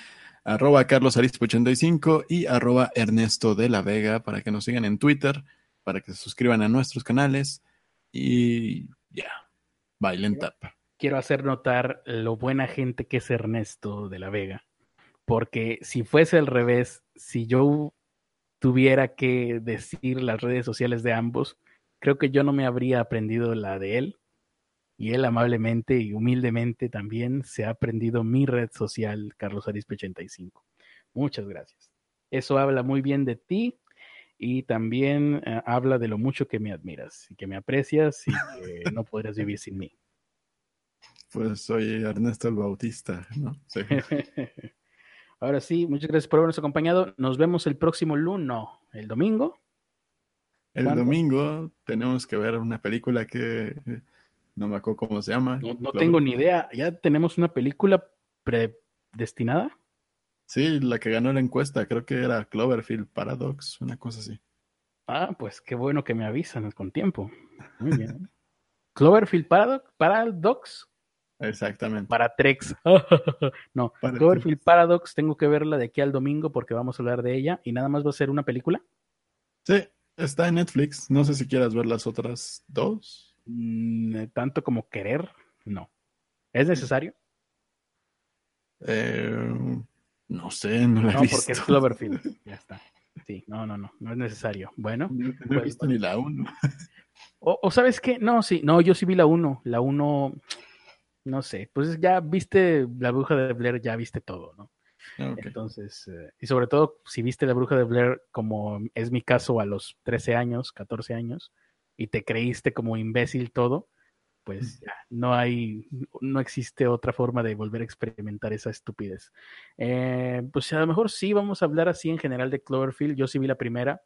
arroba carlosarispe85 y arroba Ernesto de la Vega para que nos sigan en Twitter, para que se suscriban a nuestros canales y ya, bailen tapa. Quiero hacer notar lo buena gente que es Ernesto de la Vega, porque si fuese al revés, si yo tuviera que decir las redes sociales de ambos, creo que yo no me habría aprendido la de él y él amablemente y humildemente también se ha aprendido mi red social, Carlos Arispe 85. Muchas gracias. Eso habla muy bien de ti y también eh, habla de lo mucho que me admiras y que me aprecias y que no podrás vivir sin mí. Pues soy Ernesto el Bautista, ¿no? Sí. Ahora sí, muchas gracias por habernos acompañado. Nos vemos el próximo lunes, no, el domingo. El domingo tenemos que ver una película que no me acuerdo cómo se llama. No, tengo ni idea. ¿Ya tenemos una película predestinada? Sí, la que ganó la encuesta, creo que era Cloverfield Paradox, una cosa así. Ah, pues qué bueno que me avisan con tiempo. Muy bien. Cloverfield Paradox, Paradox. Exactamente. Para Trex. no, Cloverfield Paradox, tengo que verla de aquí al domingo porque vamos a hablar de ella y nada más va a ser una película. Sí, está en Netflix. No sé si quieras ver las otras dos. Mm, eh, tanto como querer, no. ¿Es necesario? Eh, no sé, no la he visto. porque es Cloverfield. ya está. Sí, no, no, no, no es necesario. Bueno. No, he pues, visto ni la 1. O, sabes qué, no, sí, no, yo sí vi la 1. La 1, no sé, pues ya viste la bruja de Blair, ya viste todo, ¿no? Entonces, eh, y sobre todo si viste la bruja de Blair, como es mi caso a los 13 años, 14 años, y te creíste como imbécil todo, pues ya, no hay, no existe otra forma de volver a experimentar esa estupidez. Eh, pues a lo mejor sí vamos a hablar así en general de Cloverfield. Yo sí vi la primera,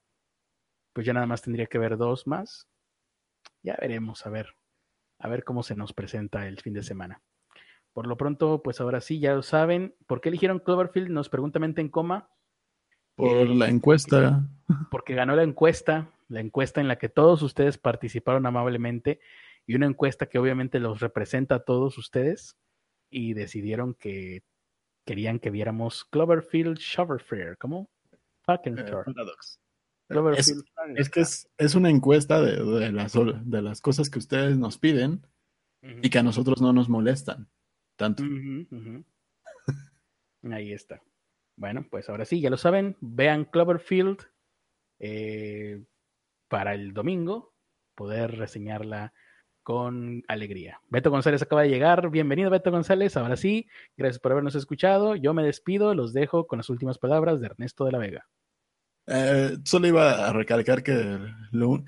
pues ya nada más tendría que ver dos más. Ya veremos, a ver, a ver cómo se nos presenta el fin de semana. Por lo pronto, pues ahora sí, ya lo saben. ¿Por qué eligieron Cloverfield? Nos pregunta Mente en Coma. Por la encuesta. Porque ganó la encuesta la encuesta en la que todos ustedes participaron amablemente y una encuesta que obviamente los representa a todos ustedes y decidieron que querían que viéramos Cloverfield Shoverfair, ¿cómo? Eh, es, que es, una encuesta de, las, de las cosas que ustedes nos piden y que a nosotros no nos molestan tanto. Ahí está. Bueno, pues ahora sí, ya lo saben, vean Cloverfield. Eh, para el domingo poder reseñarla con alegría. Beto González acaba de llegar. Bienvenido, Beto González. Ahora sí, gracias por habernos escuchado. Yo me despido, los dejo con las últimas palabras de Ernesto de la Vega. Eh, solo iba a recalcar que lo,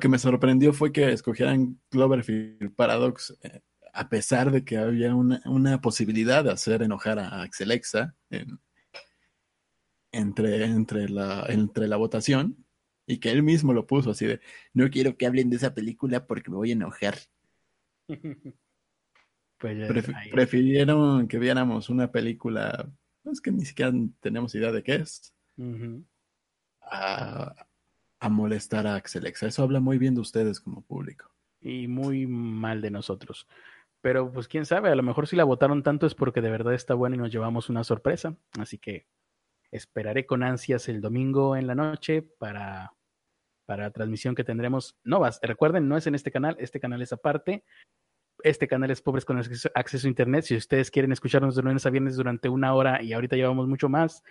que me sorprendió fue que escogieran Cloverfield Paradox, eh, a pesar de que había una, posibilidad de hacer enojar a Axelexa entre, entre, la, entre la votación y que él mismo lo puso así de, no quiero que hablen de esa película porque me voy a enojar. Pues prefirieron que viéramos una película, es que ni siquiera tenemos idea de qué es, a, molestar a Axelexa. Eso habla muy bien de ustedes como público. Y muy mal de nosotros. Pero pues quién sabe, a lo mejor si la votaron tanto es porque de verdad está buena y nos llevamos una sorpresa. Así que esperaré con ansias el domingo en la noche para para la transmisión que tendremos. No vas, recuerden, no es en este canal, este canal es aparte. Este canal es Pobres con acceso, a Internet. Si ustedes quieren escucharnos de lunes a viernes durante una hora y ahorita llevamos mucho más,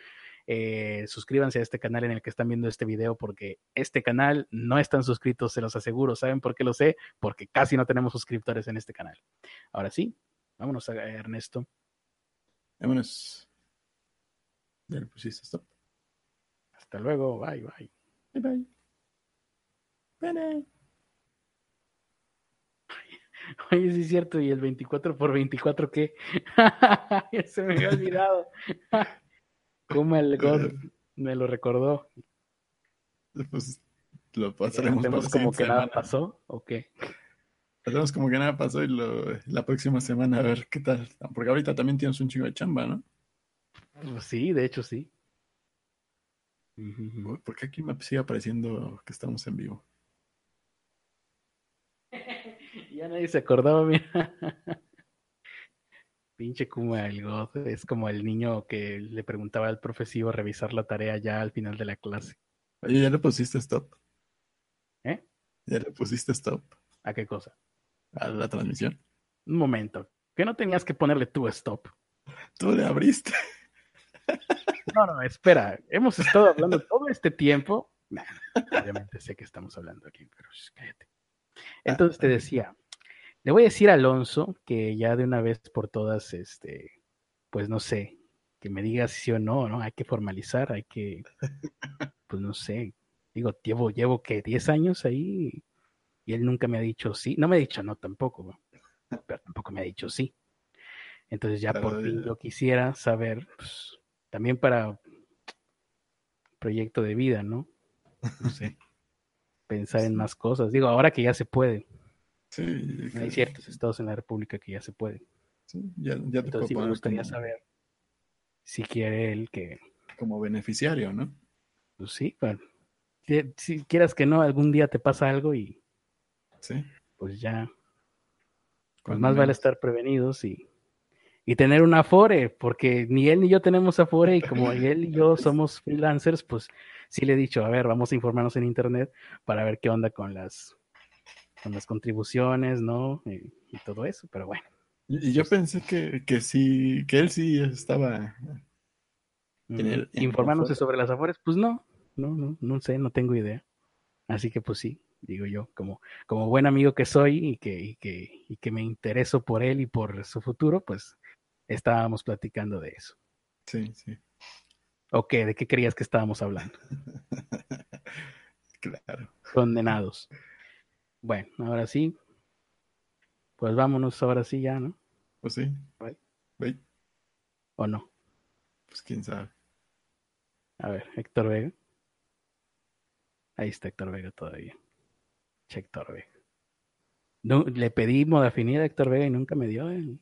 eh, suscríbanse a este canal en el que están viendo este video porque este canal no están suscritos, se los aseguro. ¿Saben por qué lo sé? Porque casi no tenemos suscriptores en este canal. Ahora sí, vámonos a Ernesto. Vámonos. Ya pusiste stop. Hasta luego. Bye, bye. Bye, bye. Oye, sí es cierto, ¿y el 24 por 24 qué? Se me había olvidado. ¿Cómo el God me lo recordó? Pues lo pasaremos Hacemos como que nada pasó, ¿o qué? Hacemos como que nada pasó y lo, la próxima semana a ver qué tal. Porque ahorita también tienes un chingo de chamba, ¿no? Pues sí, de hecho sí. Porque aquí me sigue apareciendo que estamos en vivo. ya nadie se acordaba, mira. Pinche Kuma el God es como el niño que le preguntaba al profesor revisar la tarea ya al final de la clase. Oye, ¿ya le pusiste stop? ¿Eh? ¿Ya le pusiste stop? ¿A qué cosa? A la transmisión. Un momento. ¿Que no tenías que ponerle tu stop? Tú le abriste. No, no, espera. Hemos estado hablando todo este tiempo. obviamente sé que estamos hablando aquí, pero cállate. Entonces te decía, le voy a decir a Alonso que ya de una vez por todas, este, pues no sé, que me diga si sí o no, ¿no? Hay que formalizar, hay que, pues no sé, digo, llevo, llevo que 10 años ahí y él nunca me ha dicho sí, no me ha dicho no tampoco, pero tampoco me ha dicho sí. Entonces ya por fin yo quisiera saber, pues, también para proyecto de vida, ¿no? No sé, pensar en más cosas. Digo, ahora que ya se puede. Sí, Hay ciertos estados en la República que ya se puede. Sí, ya, ya te Entonces sí me gustaría saber si quiere él que... Como beneficiario, ¿no? Pues sí, bueno, si quieras que no, algún día te pasa algo y... Sí. Pues ya... Pues más vale estar prevenidos y, y tener un afore, porque ni él ni yo tenemos afore y como él y yo somos freelancers, pues sí le he dicho, a ver, vamos a informarnos en internet para ver qué onda con las con las contribuciones, ¿no? Y, todo eso, pero bueno. Y yo pensé que, que sí, que él sí estaba mm, informándose sobre las afores, pues no, no, no, no sé, no tengo idea. Así que pues sí, digo yo, como, como buen amigo que soy y que, y que, y que me intereso por él y por su futuro, pues estábamos platicando de eso. Sí, sí. Ok, ¿de qué creías que estábamos hablando? claro. Condenados. Bueno, ahora sí. Pues vámonos ahora sí ya, ¿no? Pues sí. Bye. ¿O no? Pues quién sabe. A ver, Héctor Vega. Ahí está Héctor Vega todavía. Che, Héctor Vega. No, le pedí modafinida a Héctor Vega y nunca me dio. Eh.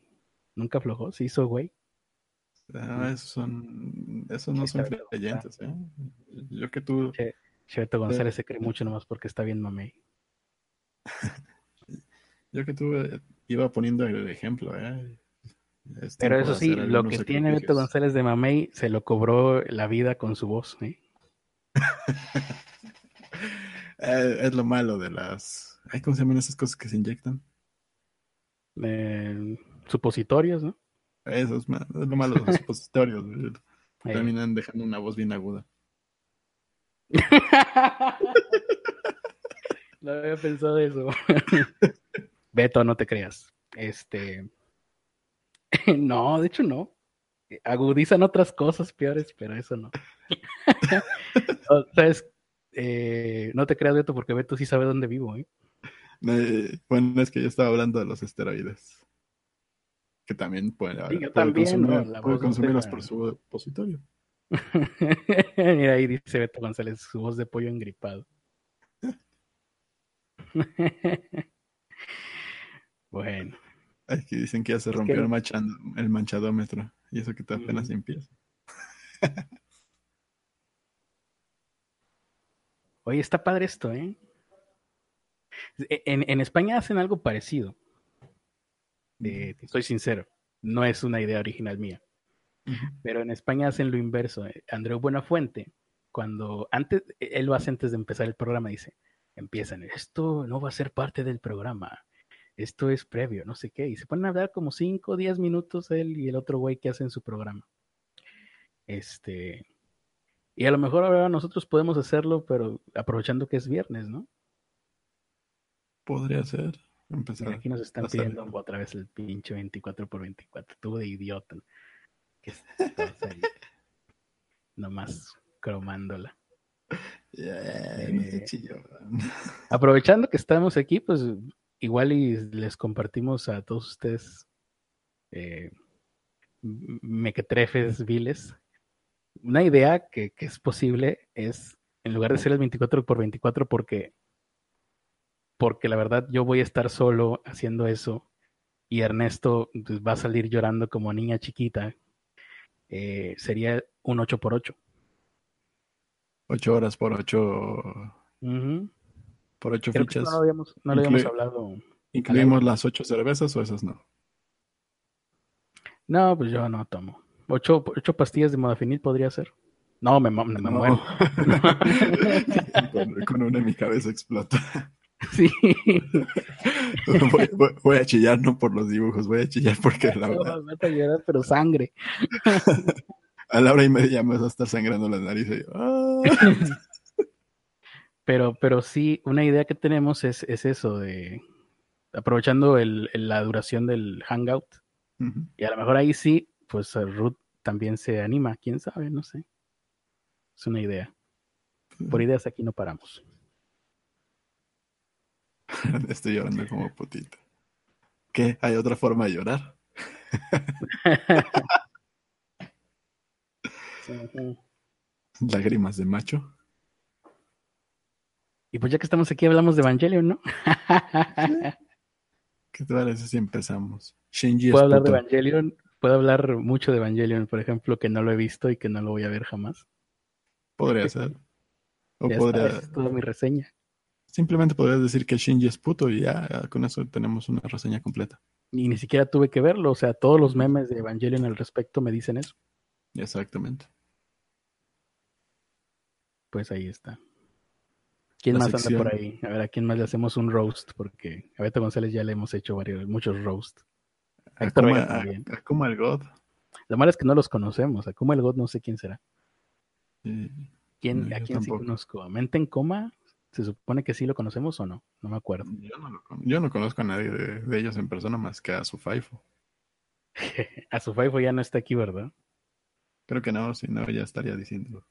Nunca aflojó, se hizo güey. Ah, esos son, esos no son creyentes, ¿eh? Yo que tú. Che, Cheto González se cree mucho nomás porque está bien mamey. Yo que tú eh, iba poniendo el ejemplo, ¿eh? Pero eso sí, lo que tiene Beto González de Mamey se lo cobró la vida con su voz, ¿eh? eh es lo malo de las... ¿Cómo se llaman esas cosas que se inyectan? supositorios, ¿no? Eso es, lo malo de los supositorios. Terminan dejando una voz bien aguda. No había pensado eso. Beto, no te creas. Este. no, de hecho no. Agudizan otras cosas peores, pero eso no. ¿Sabes? Eh, no te creas, Beto, porque Beto sí sabe dónde vivo, ¿eh? bueno, es que yo estaba hablando de los esteroides. Que también pueden, consumirlos por su supositorio. Mira, ahí dice Beto González, su voz de pollo engripado. bueno. Aquí dicen que ya se rompió el, manchadómetro. Y eso que te apenas empieza. Oye, está padre esto, ¿eh? E, en, España hacen algo parecido. estoy sincero, no es una idea original mía. Pero en España hacen lo inverso. Andreu Buenafuente, cuando antes, él lo hace antes de empezar el programa, dice, empiezan, esto no va a ser parte del programa, esto es previo, no sé qué, y se ponen a hablar como 5 o 10 minutos él y el otro güey que hacen su programa. Este, y a lo mejor ahora nosotros podemos hacerlo, pero aprovechando que es viernes, ¿no? Podría ser. Empezar aquí nos están pidiendo otra vez el pinche 24 por 24 tuvo de idiota. Que Nomás cromándola. Eh, aprovechando que estamos aquí, pues igual y les compartimos a todos ustedes eh, mequetrefes viles. Una idea que, es posible es En lugar de ser el 24 por 24 porque porque la verdad yo voy a estar solo haciendo eso y Ernesto pues, va a salir llorando como niña chiquita, eh, sería un 8 por 8 8 horas por 8 por 8 fichas. no lo habíamos, no lo habíamos hablado. ¿Incluimos las 8 cervezas o esas no? No, pues yo no tomo. 8, ocho pastillas de modafinil podría ser. No, me, me, me muero. con, con, una en mi cabeza explota. Sí. Voy, a chillar no por los dibujos, voy a chillar porque la verdad. No, a llorar, pero sangre. A la hora y media me vas a estar sangrando la nariz. Y yo, ¡ah! pero, pero sí, una idea que tenemos es, es eso de aprovechando el, la duración del hangout. Y a lo mejor ahí sí, pues Ruth también se anima, quién sabe, no sé. Es una idea. Por ideas aquí no paramos. Estoy llorando como putito. ¿Qué? ¿Hay otra forma de llorar? Lágrimas de macho. Y pues ya que estamos aquí hablamos de Evangelion, ¿no? ¿Qué te parece si empezamos? Shinji ¿Puedo hablar de Evangelion? ¿Puedo hablar mucho de Evangelion, por ejemplo, que no lo he visto y que no lo voy a ver jamás? Podría ser. O podría... es toda mi reseña. Simplemente podrías decir que Shinji es puto y ya con eso tenemos una reseña completa. Y ni siquiera tuve que verlo, o sea, todos los memes de Evangelion al respecto me dicen eso. Exactamente. Pues ahí está. ¿Quién más anda por ahí? A ver, ¿a quién más le hacemos un roast? Porque a Beto González ya le hemos hecho varios, muchos roast. A como el God. Lo malo es que no los conocemos. A como el God no sé quién será. ¿Quién, ¿A quién sí conozco? ¿A Mente en Coma? ¿Se supone que sí lo conocemos o no? No me acuerdo. Yo no, conozco a nadie de, ellos en persona más que a su Faifo. a su Faifo ya no está aquí, ¿verdad? Creo que no, si no ya estaría diciendo.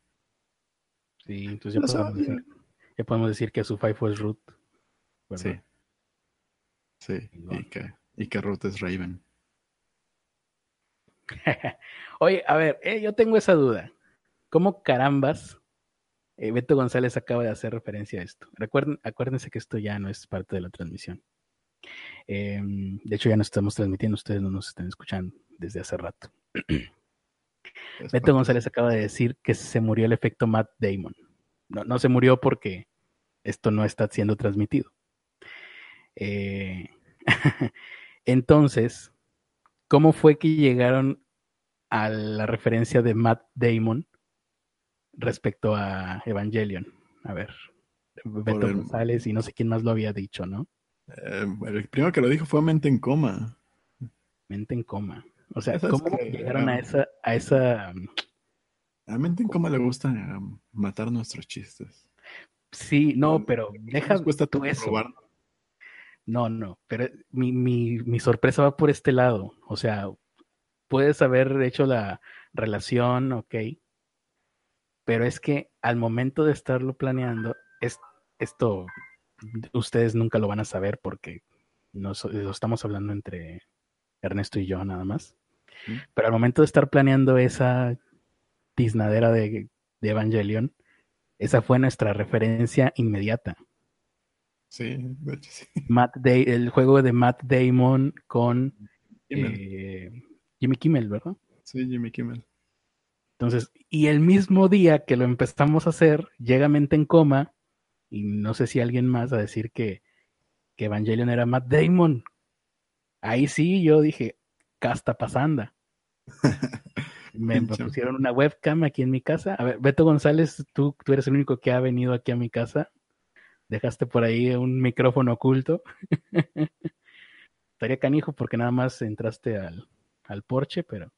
Sí, entonces ya podemos, decir, ya podemos, decir, que su Faifo es Ruth. Sí. Sí, y que, y que Ruth es Raven. Oye, a ver, eh, yo tengo esa duda. ¿Cómo carambas eh, Beto González acaba de hacer referencia a esto. Recuerden, acuérdense que esto ya no es parte de la transmisión. Em, de hecho, ya no estamos transmitiendo, ustedes no nos están escuchando desde hace rato. Beto González acaba de decir que se murió el efecto Matt Damon. No, no se murió porque esto no está siendo transmitido. Eh, entonces, ¿cómo fue que llegaron a la referencia de Matt Damon respecto a Evangelion. A ver, Beto González y no sé quién más lo había dicho, ¿no? Eh, el primero que lo dijo fue Mente en Coma. Mente en Coma. O sea, ¿cómo llegaron a esa, a esa... Coma le gusta um, matar nuestros chistes. Sí, no, pero deja cuesta tú eso. No, no, pero mi, mi, mi sorpresa va por este lado. O sea, puedes haber hecho la relación, ok, pero es que al momento de estarlo planeando, es, esto ustedes nunca lo van a saber porque nos, lo estamos hablando entre Ernesto y yo nada más. Pero al momento de estar planeando esa tiznadera de, de Evangelion, esa fue nuestra referencia inmediata. Sí, de hecho sí. Matt el juego de Matt Damon con eh, Jimmy Kimmel, ¿verdad? Sí, Jimmy Kimmel. Entonces, y el mismo día que lo empezamos a hacer, llega Mente en Coma, y no sé si alguien más a decir que, que Evangelion era Matt Damon. Ahí sí, yo dije, casta pasanda. Me, pusieron una webcam aquí en mi casa. A ver, Beto González, tú, tú eres el único que ha venido aquí a mi casa. Dejaste por ahí un micrófono oculto. Estaría canijo porque nada más entraste al, al porche, pero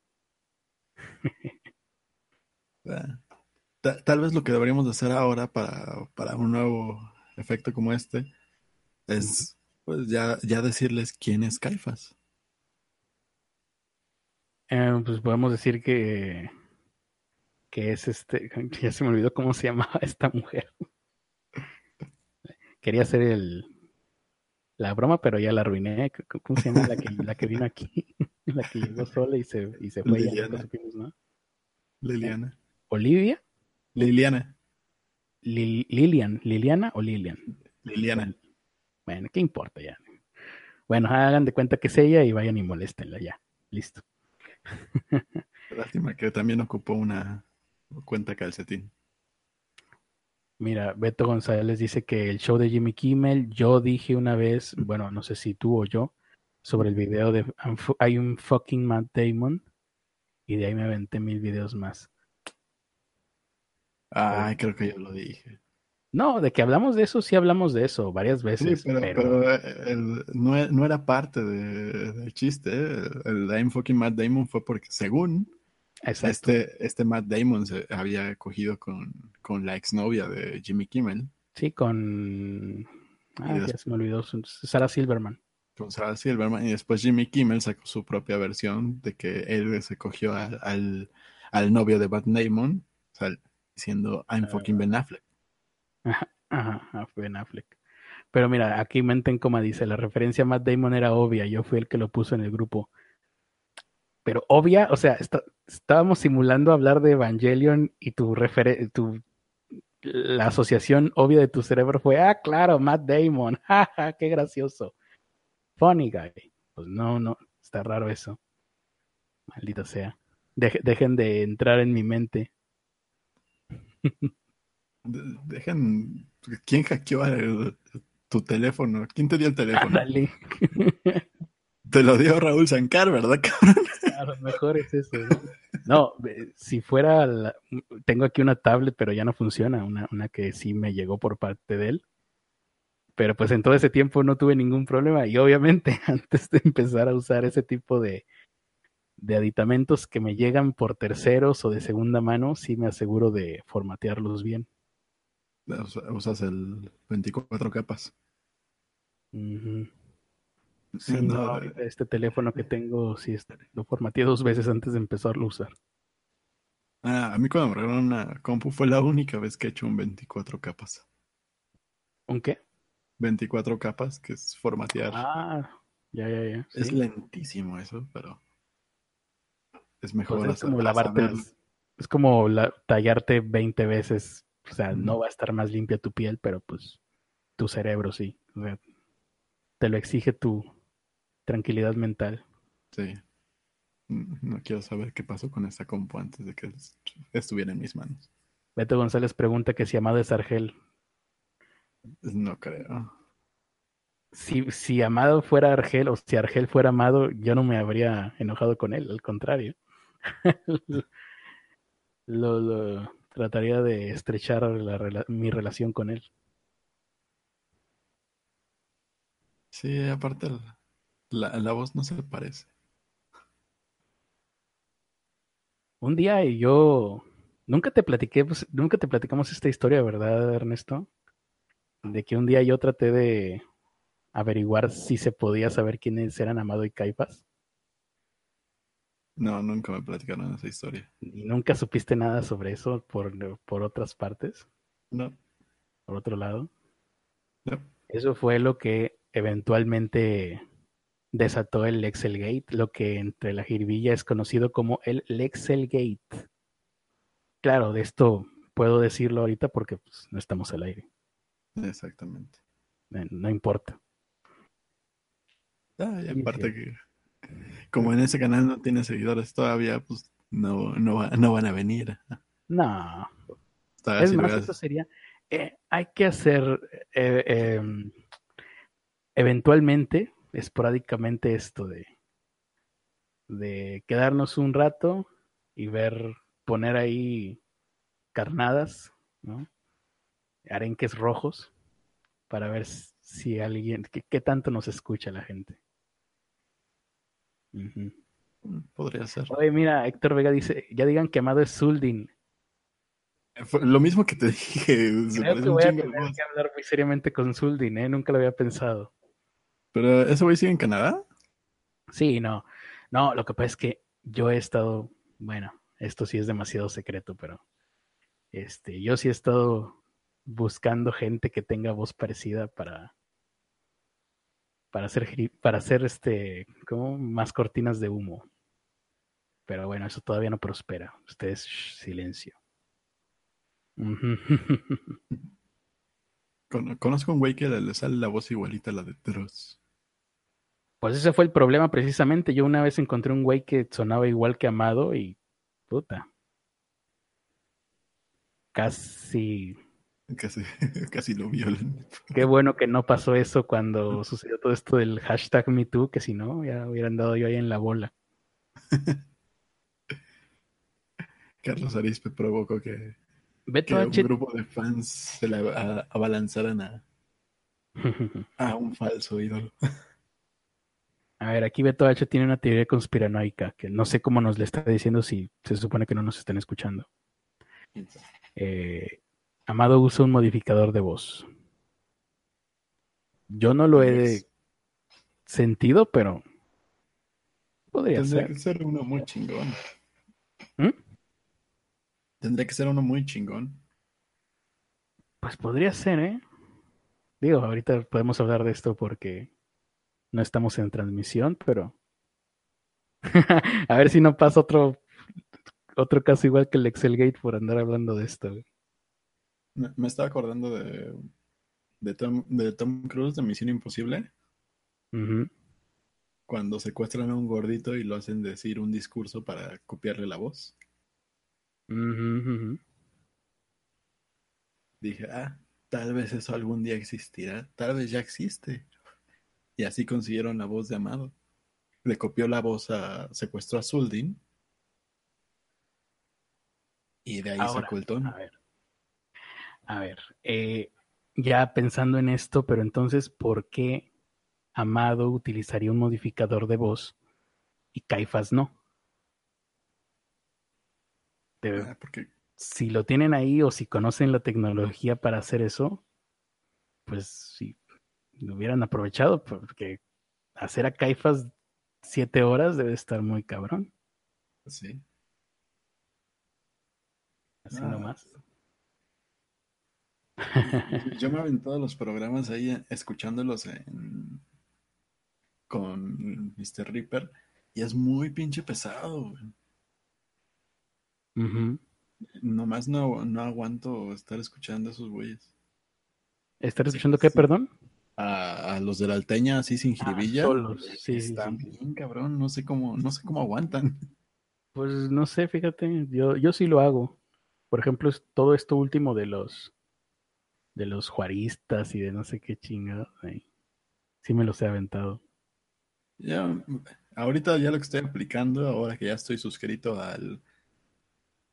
Tal vez lo que deberíamos hacer ahora para, un nuevo efecto como este es pues ya, ya decirles quién es Caifas. Eh, pues podemos decir que, que es este, ya se me olvidó cómo se llamaba esta mujer. Quería hacer el la broma, pero ya la arruiné. ¿Cómo se llama la que, la que vino aquí? la que llegó sola y se, y se fue. Liliana. Liliana. ¿Olivia? Liliana. Lilian, Liliana o Lilian. Liliana. Bueno, ¿qué importa ya? Bueno, hagan de cuenta que es ella y vayan y moléstenla ya. Listo. Lástima que también ocupó una cuenta calcetín. Mira, Beto González dice que el show de Jimmy Kimmel, yo dije una vez, bueno, no sé si tú o yo, sobre el video de hay un fucking Matt Damon y de ahí me aventé mil videos más. Ah, creo que yo lo dije. No, de que hablamos de eso, sí hablamos de eso varias veces. pero, pero... Eh, no, no, era parte del chiste. ¿eh? El, I'm fucking Matt Damon fue porque, según este, este Matt Damon se había cogido con, con la exnovia de Jimmy Kimmel. Sí, con. Ah, ya se me olvidó. Sarah Silverman. Con Sarah Silverman. Y después Jimmy Kimmel sacó su propia versión de que él se cogió al, al, novio de Matt Damon, o sea, diciendo I'm fucking Ben Affleck. Ajá, ajá, Affleck. Pero mira, aquí Menten Coma dice, la referencia a Matt Damon era obvia, yo fui el que lo puso en el grupo. Pero obvia, o sea, estábamos simulando hablar de Evangelion y tu, tu la asociación obvia de tu cerebro fue, ah, claro, Matt Damon, jaja, qué gracioso. Funny guy. Pues no, no, está raro eso. Maldita sea. dejen de entrar en mi mente. Dejen. ¿Quién hackeó tu teléfono? ¿Quién te dio el teléfono? Te lo dio Raúl Sancar, ¿verdad, cabrón? A lo mejor es eso. No, si fuera. Tengo aquí una tablet, pero ya no funciona. Una, una que sí me llegó por parte de él. Pero pues en todo ese tiempo no tuve ningún problema. Y obviamente, antes de empezar a usar ese tipo de, de aditamentos que me llegan por terceros o de segunda mano, sí me aseguro de formatearlos bien. Usas el 24 capas. Sí, no, este teléfono que tengo, sí, lo formateé dos veces antes de empezarlo a usar. Ah, a mí cuando me regalaron una compu fue la única vez que he hecho un 24 capas. ¿Un qué? 24 capas, que es formatear. Ah, ya, ya, ya. Es lentísimo eso, pero es mejor. Pues es como lavarte, es como tallarte 20 veces o sea, no va a estar más limpia tu piel, pero pues tu cerebro sí. O sea, te lo exige tu tranquilidad mental. Sí. No quiero saber qué pasó con esa compu antes de que estuviera en mis manos. Beto González pregunta que si Amado es Argel. No creo. Si, si Amado fuera Argel o si Argel fuera Amado, yo no me habría enojado con él, al contrario. lo, lo, trataría de estrechar mi relación con él. Sí, aparte la, la voz no se le parece. Un día yo nunca te platiqué, pues, nunca te platicamos esta historia, ¿verdad, Ernesto? De que un día yo traté de averiguar si se podía saber quiénes eran Amado y Caipas. No, nunca me platicaron esa historia. ¿Y nunca supiste nada sobre eso por, por otras partes? No. ¿Por otro lado? No. Eso fue lo que eventualmente desató el Lexelgate, lo que entre la jirvilla es conocido como el Lexelgate. Claro, de esto puedo decirlo ahorita porque pues, no estamos al aire. Exactamente. Eh, no, importa. Ah, y aparte que como en ese canal no tiene seguidores todavía, pues no, no, no van a venir. No. es más, esto sería, eh, hay que hacer eh, em, eventualmente, esporádicamente esto de, de quedarnos un rato y ver, poner ahí carnadas, ¿no? arenques rojos, para ver si alguien, qué tanto nos escucha la gente. Podría ser. Oye, mira, Héctor Vega dice, ya digan que Amado es Zuldin. lo mismo que te dije. Creo que voy a tener que hablar muy seriamente con Zuldin, ¿eh? Nunca lo había pensado. ¿Pero ese güey sigue en Canadá? Sí, no. No, lo que pasa es que yo he estado, bueno, esto sí es demasiado secreto, pero este, yo sí he estado buscando gente que tenga voz parecida para para hacer para hacer este como más cortinas de humo. Pero bueno, eso todavía no prospera. Ustedes silencio. conozco un güey que le, sale la voz igualita a la de Dross. Pues ese fue el problema precisamente. Yo una vez encontré un güey que sonaba igual que Amado y puta. Casi. Casi, casi lo violan. Qué bueno que no pasó eso cuando sucedió todo esto del hashtag MeToo, que si no, ya hubieran dado yo ahí en la bola. Carlos Arispe provocó que, un grupo de fans se la abalanzaran a, a un falso ídolo. A ver, aquí Beto H tiene una teoría conspiranoica que no sé cómo nos le está diciendo si se supone que no nos están escuchando. Eh, Amado usa un modificador de voz. Yo no lo he sentido, pero podría Tendría ser. que ser uno muy chingón. ¿Mm? Tendría que ser uno muy chingón. Pues podría ser, ¿eh? Digo, ahorita podemos hablar de esto porque no estamos en transmisión, pero a ver si no pasa otro otro caso igual que el Excelgate por andar hablando de esto. Me, estaba acordando de, de, Tom, de Tom Cruise de Misión Imposible. Cuando secuestran a un gordito y lo hacen decir un discurso para copiarle la voz. Dije, ah, tal vez eso algún día existirá. Tal vez ya existe. Y así consiguieron la voz de Amado. Le copió la voz a. secuestró a Zuldin. Y de ahí sacó el tono. A ver. A ver. Eh, ya pensando en esto, pero entonces, ¿por qué Amado utilizaría un modificador de voz y Caifas no? Ah, porque... Si lo tienen ahí o si conocen la tecnología para hacer eso, pues sí, lo hubieran aprovechado, porque hacer a Caifas siete horas debe estar muy cabrón. Sí. Así ah. nomás. Yo me todos los programas ahí eh, escuchándolos en... con Mr. Ripper y es muy pinche pesado. Nomás no, no aguanto estar escuchando a esos güeyes. ¿Estar escuchando qué, perdón? a, los de la alteña así sin ah, jiribilla. sí, están bien, cabrón. No sé cómo, no sé cómo aguantan. Pues no sé, fíjate, yo, yo sí lo hago. Por ejemplo, todo esto último de los de los juaristas y de no sé qué chingado. Sí me los he aventado. Ya, ahorita ya lo que estoy aplicando, ahora que ya estoy suscrito al,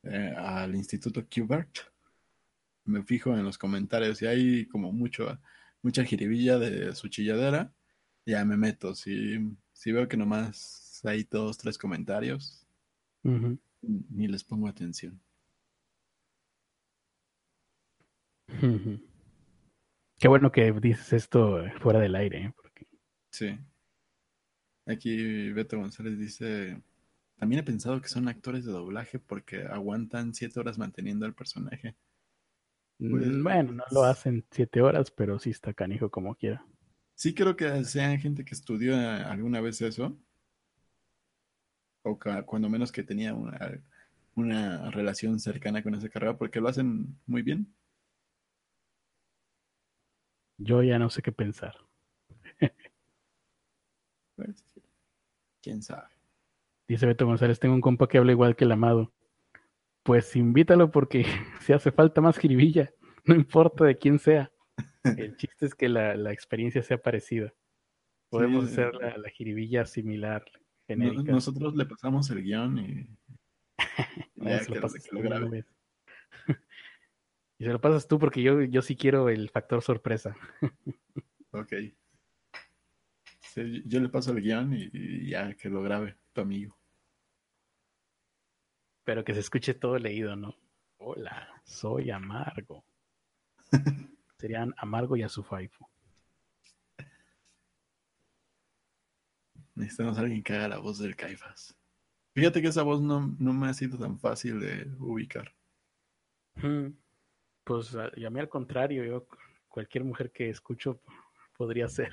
eh, al Instituto Qbert, me fijo en los comentarios y hay como mucho mucha jiribilla de su chilladera, ya me meto. Si, si veo que nomás hay dos, tres comentarios, ni les pongo atención. Qué bueno que dices esto fuera del aire. ¿eh? Porque... Sí. Aquí Beto González dice, también he pensado que son actores de doblaje porque aguantan siete horas manteniendo al personaje. Pues, bueno, no lo hacen siete horas, pero sí está canijo como quiera. Sí creo que sean gente que estudió eh, alguna vez eso. O cuando menos que tenía una, una relación cercana con esa carrera, porque lo hacen muy bien. Yo ya no sé qué pensar. ¿Quién sabe? Dice Beto González, tengo un compa que habla igual que el amado pues invítalo porque si hace falta más jiribilla, no importa de quién sea. El chiste es que la, experiencia sea parecida. Podemos hacer la, la, jiribilla similar, genérica. nosotros le pasamos el guion y... se lo y se lo pasas tú porque yo, yo sí quiero el factor sorpresa. ok. yo le paso el guion y ya que lo grabe tu amigo. Pero que se escuche todo leído, ¿no? Hola, soy Amargo. Serían Amargo y a su faifu. Necesitamos a alguien que haga la voz del Caifas. Fíjate que esa voz no, me ha sido tan fácil de ubicar. Pues a, mí al contrario, yo cualquier mujer que escucho podría ser.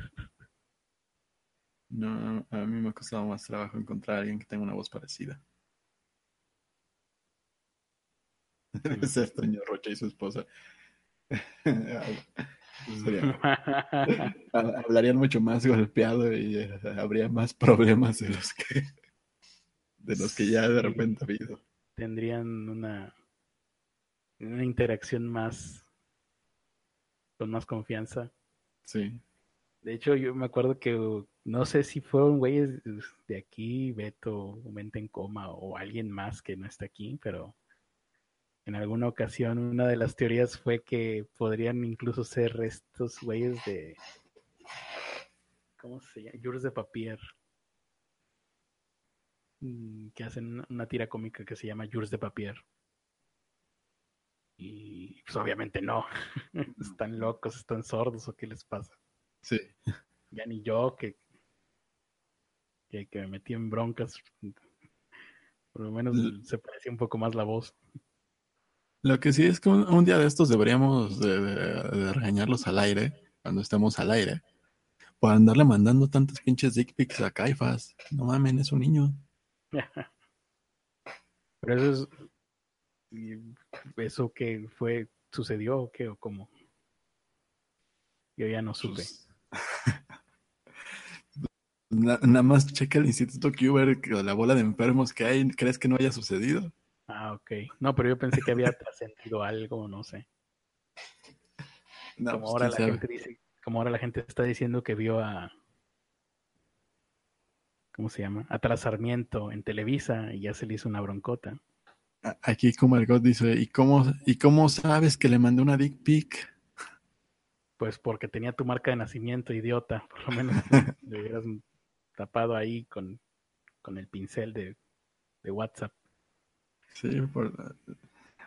No, a mí me ha costado más trabajo encontrar a alguien que tenga una voz parecida. Debe ser Toño Rocha y su esposa. hablarían mucho más golpeado y eh, habría más problemas de los que de los que ya de repente ha habido. Tendrían una, una interacción más con más confianza. Sí. De hecho, yo me acuerdo que no sé si fueron güeyes de aquí, Beto, Mente en Coma o alguien más que no está aquí, pero en alguna ocasión una de las teorías fue que podrían incluso ser estos güeyes de ¿cómo se llama? Jules de Papier mm, que hacen una tira cómica que se llama Jules de Papier. Y pues obviamente no. están locos, están sordos o qué les pasa. Sí. Ya ni yo que que, que me metí en broncas. Por lo menos se parecía un poco más la voz. Lo que sí es que un, día de estos deberíamos de, regañarlos al aire, cuando estemos al aire, por andarle mandando tantos pinches dick pics a Caifas. No mames, es un niño. Pero eso es... ¿Eso que fue? ¿Sucedió o qué? ¿O cómo? Yo ya no supe. Pues, nada más checa el Instituto Cuber, la bola de enfermos que hay, ¿crees que no haya sucedido? Ah, ok. No, pero yo pensé que había trascendido algo, no sé. como, pues, ahora la gente dice, como ahora la gente está diciendo que vio a. ¿Cómo se llama? A en Televisa y ya se le hizo una broncota. Aquí como el God dice, ¿y cómo, ¿y cómo sabes que le mandé una dick pic? Pues porque tenía tu marca de nacimiento, idiota. Por lo menos le hubieras tapado ahí con, con el pincel de, de WhatsApp. Sí,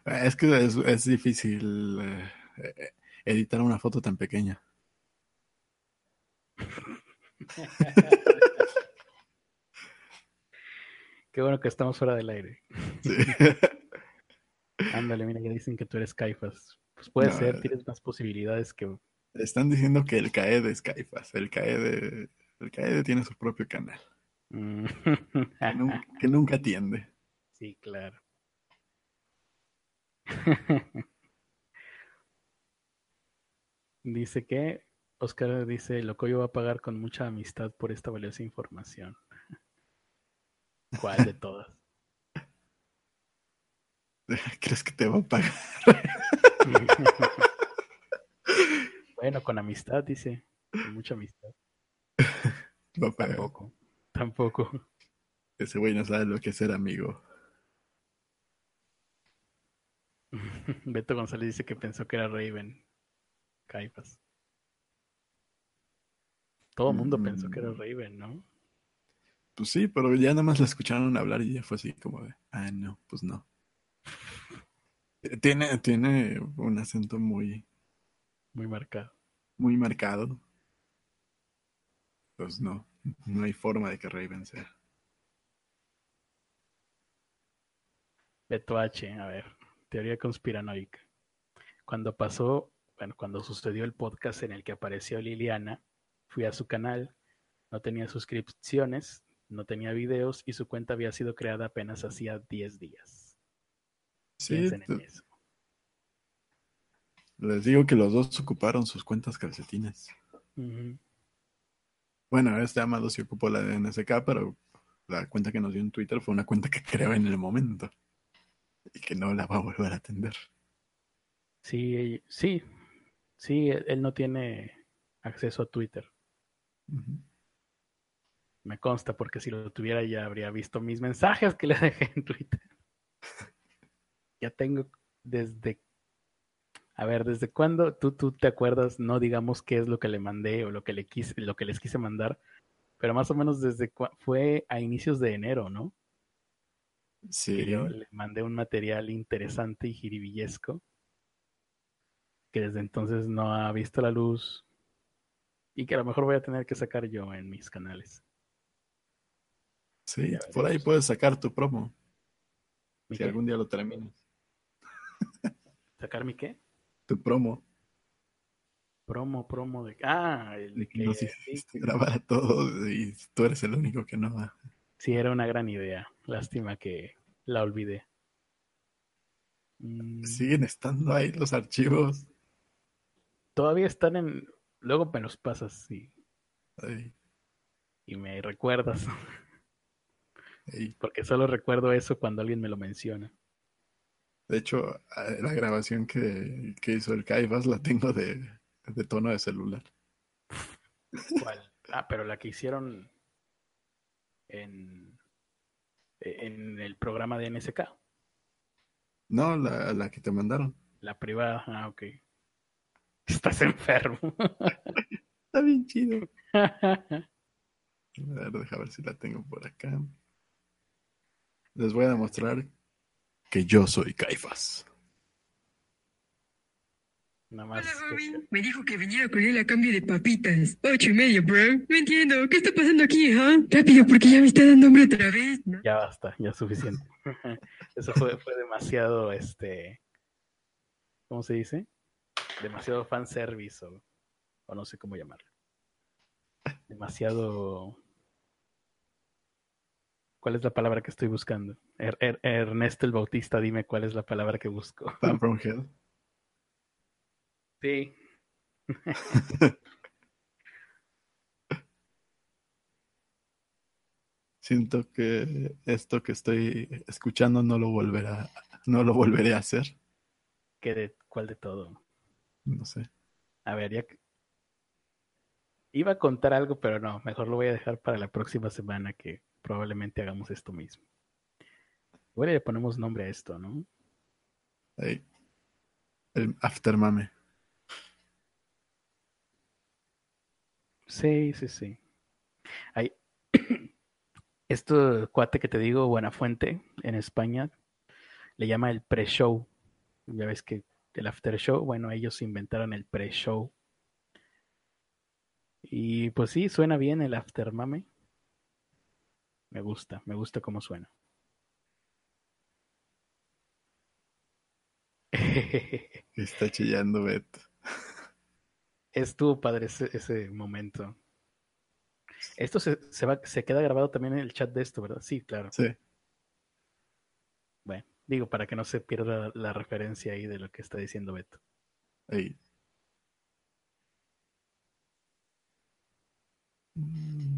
es que es, difícil eh, editar una foto tan pequeña. Qué bueno que estamos fuera del aire. Ándale, mira, que dicen que tú eres Caifas. Pues puede ser, tienes más posibilidades que. Están diciendo que el CAED es Caifas. El CAED, el CAED tiene su propio canal. Mm. que nunca atiende. Sí, claro. dice que Oscar dice, Locoyo va a pagar con mucha amistad por esta valiosa información. ¿Cuál de todas? ¿Crees que te va a pagar? bueno, con amistad, dice. Con mucha amistad. Tampoco. Tampoco. Ese güey no sabe lo que es ser amigo. Beto González dice que pensó que era Raven. Caifas. Todo el mundo pensó que era mm. Raven, ¿no? Pues sí, pero ya nada más la escucharon hablar y ya fue así como de, ah, no, pues no. Tiene, tiene un acento muy... Muy marcado. Muy marcado. Pues no, no hay forma de que Raven sea. Beto H, a ver teoría conspiranoica. Cuando pasó, bueno, cuando sucedió el podcast en el que apareció Liliana, fui a su canal, no tenía suscripciones, no tenía videos y su cuenta había sido creada apenas hacía 10 días. Sí. Les digo que los dos ocuparon sus cuentas calcetines. Bueno, este Amado se ocupó la de NSK, pero la cuenta que nos dio en Twitter fue una cuenta que creó en el momento y que no la va a volver a atender. Sí, sí, sí, él no tiene acceso a Twitter. Me consta porque si lo tuviera ya habría visto mis mensajes que le dejé en Twitter. ya tengo desde... A ver, ¿desde cuándo tú, tú te acuerdas? No digamos qué es lo que le mandé o lo que, le quise, lo que les quise mandar, pero más o menos desde fue a inicios de enero, ¿no? Sí. yo le mandé un material interesante y jiribillesco que desde entonces no ha visto la luz y que a lo mejor voy a tener que sacar yo en mis canales. Sí, por ahí puedes sacar tu promo. Si algún día lo terminas. ¿Sacar mi qué? Tu promo. Promo, promo de... Ah, el que nos hiciste grabar a todos y tú eres el único que no va. Sí, era una gran idea. Lástima que la olvidé. Mm, Siguen estando ahí los archivos. Todavía están en. Luego me los pasas y, Ay, y me recuerdas. Porque solo recuerdo eso cuando alguien me lo menciona. De hecho, la grabación que, que hizo el Caifas la tengo de, de tono de celular. ¿Cuál? Ah, pero la que hicieron en, en el programa de NSK. No, la, la que te mandaron. La privada. Ah, ok. Estás enfermo. Está bien chido. A ver, deja ver si la tengo por acá. Les voy a demostrar que yo soy Caifas. Nada más. Hola, Robin. Me dijo que viniera con él a cambio de papitas. Ocho y medio, bro. No entiendo. ¿Qué está pasando aquí, ah? Rápido, porque ya me está dando hambre otra vez. ¿no? Ya basta, ya es suficiente. Eso fue, fue demasiado, este, ¿cómo se dice? Demasiado fanservice o, o no sé cómo llamarlo. Demasiado... ¿Cuál es la palabra que estoy buscando? Er- Er- Ernesto el Bautista, dime cuál es la palabra que busco. Fan from Hell. Sí. Siento que esto que estoy escuchando no lo volverá, no lo volveré a hacer. ¿Qué de, ¿Cuál de todo? No sé. A ver, ya. Iba a contar algo, pero no, mejor lo voy a dejar para la próxima semana que probablemente hagamos esto mismo. Igual le ponemos nombre a esto, ¿no? El aftermame. Sí, sí, sí. Hay esto cuate que te digo, Buenafuente, en España, le llama el pre-show. Ya ves que el after show, bueno, ellos inventaron el pre-show. Y pues sí, suena bien el after mame. Me gusta, me gusta cómo suena. Está chillando Beto. Estuvo padre ese, ese momento. Esto se, se, va, se queda grabado también en el chat de esto, ¿verdad? Sí, claro. Sí. Bueno, digo, para que no se pierda la referencia ahí de lo que está diciendo Beto. Ahí.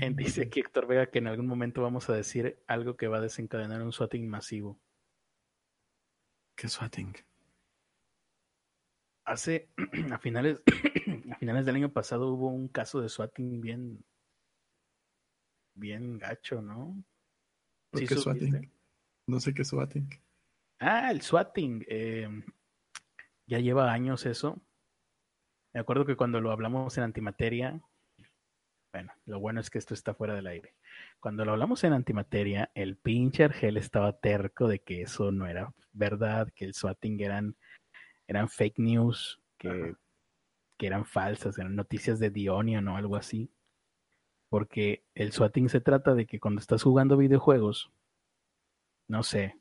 En- dice aquí Héctor Vega que en algún momento vamos a decir algo que va a desencadenar un swatting masivo. ¿Qué swatting? Hace, a finales, a finales del año pasado hubo un caso de swatting bien, bien gacho, ¿no? ¿Por ¿Sí qué swatting? No sé qué swatting. Ah, el swatting. eh, ya lleva años eso. Me acuerdo que cuando lo hablamos en antimateria, bueno, lo bueno es que esto está fuera del aire. Cuando lo hablamos en antimateria, el pinche Argel estaba terco de que eso no era verdad, que el swatting eran, eran fake news, que, que eran falsas, eran noticias de The Onion o algo así. Porque el swatting se trata de que cuando estás jugando videojuegos, no sé,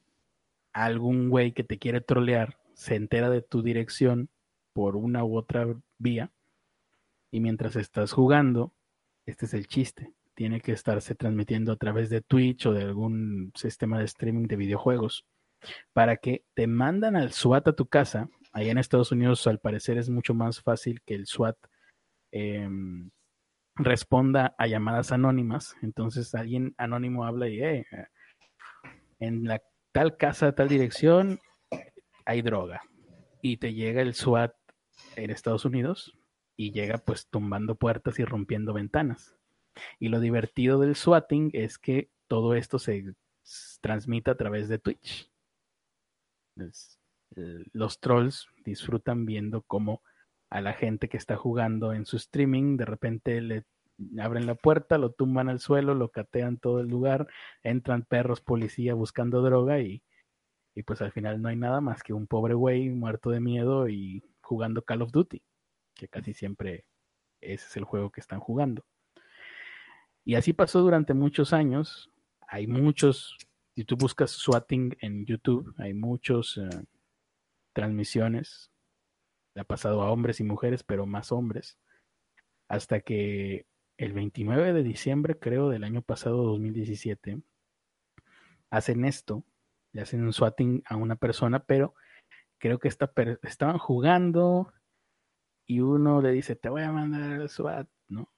algún güey que te quiere trolear se entera de tu dirección por una u otra vía y mientras estás jugando, este es el chiste, tiene que estarse transmitiendo a través de Twitch o de algún sistema de streaming de videojuegos para que te mandan al SWAT a tu casa. Allá en Estados Unidos al parecer es mucho más fácil que el SWAT eh, responda a llamadas anónimas. Entonces alguien anónimo habla y eh, en la tal casa, tal dirección, hay droga. Y te llega el SWAT en Estados Unidos y llega pues tumbando puertas y rompiendo ventanas. Y lo divertido del swatting es que todo esto se transmite a través de Twitch. Eh, los trolls disfrutan viendo cómo a la gente que está jugando en su streaming de repente le abren la puerta, lo tumban al suelo, lo catean todo el lugar, entran perros policía buscando droga y, y pues al final no hay nada más que un pobre güey muerto de miedo y jugando Call of Duty, que casi siempre ese es el juego que están jugando. Y así pasó durante muchos años. Hay muchos, si tú buscas swatting en YouTube, hay muchos eh, transmisiones. Le ha pasado a hombres y mujeres, pero más hombres. Hasta que el 29 de diciembre, creo, del año pasado, 2017, hacen esto, le hacen un swatting a una persona, pero creo que esta estaban jugando y uno le dice, te voy a mandar al SWAT, ¿no?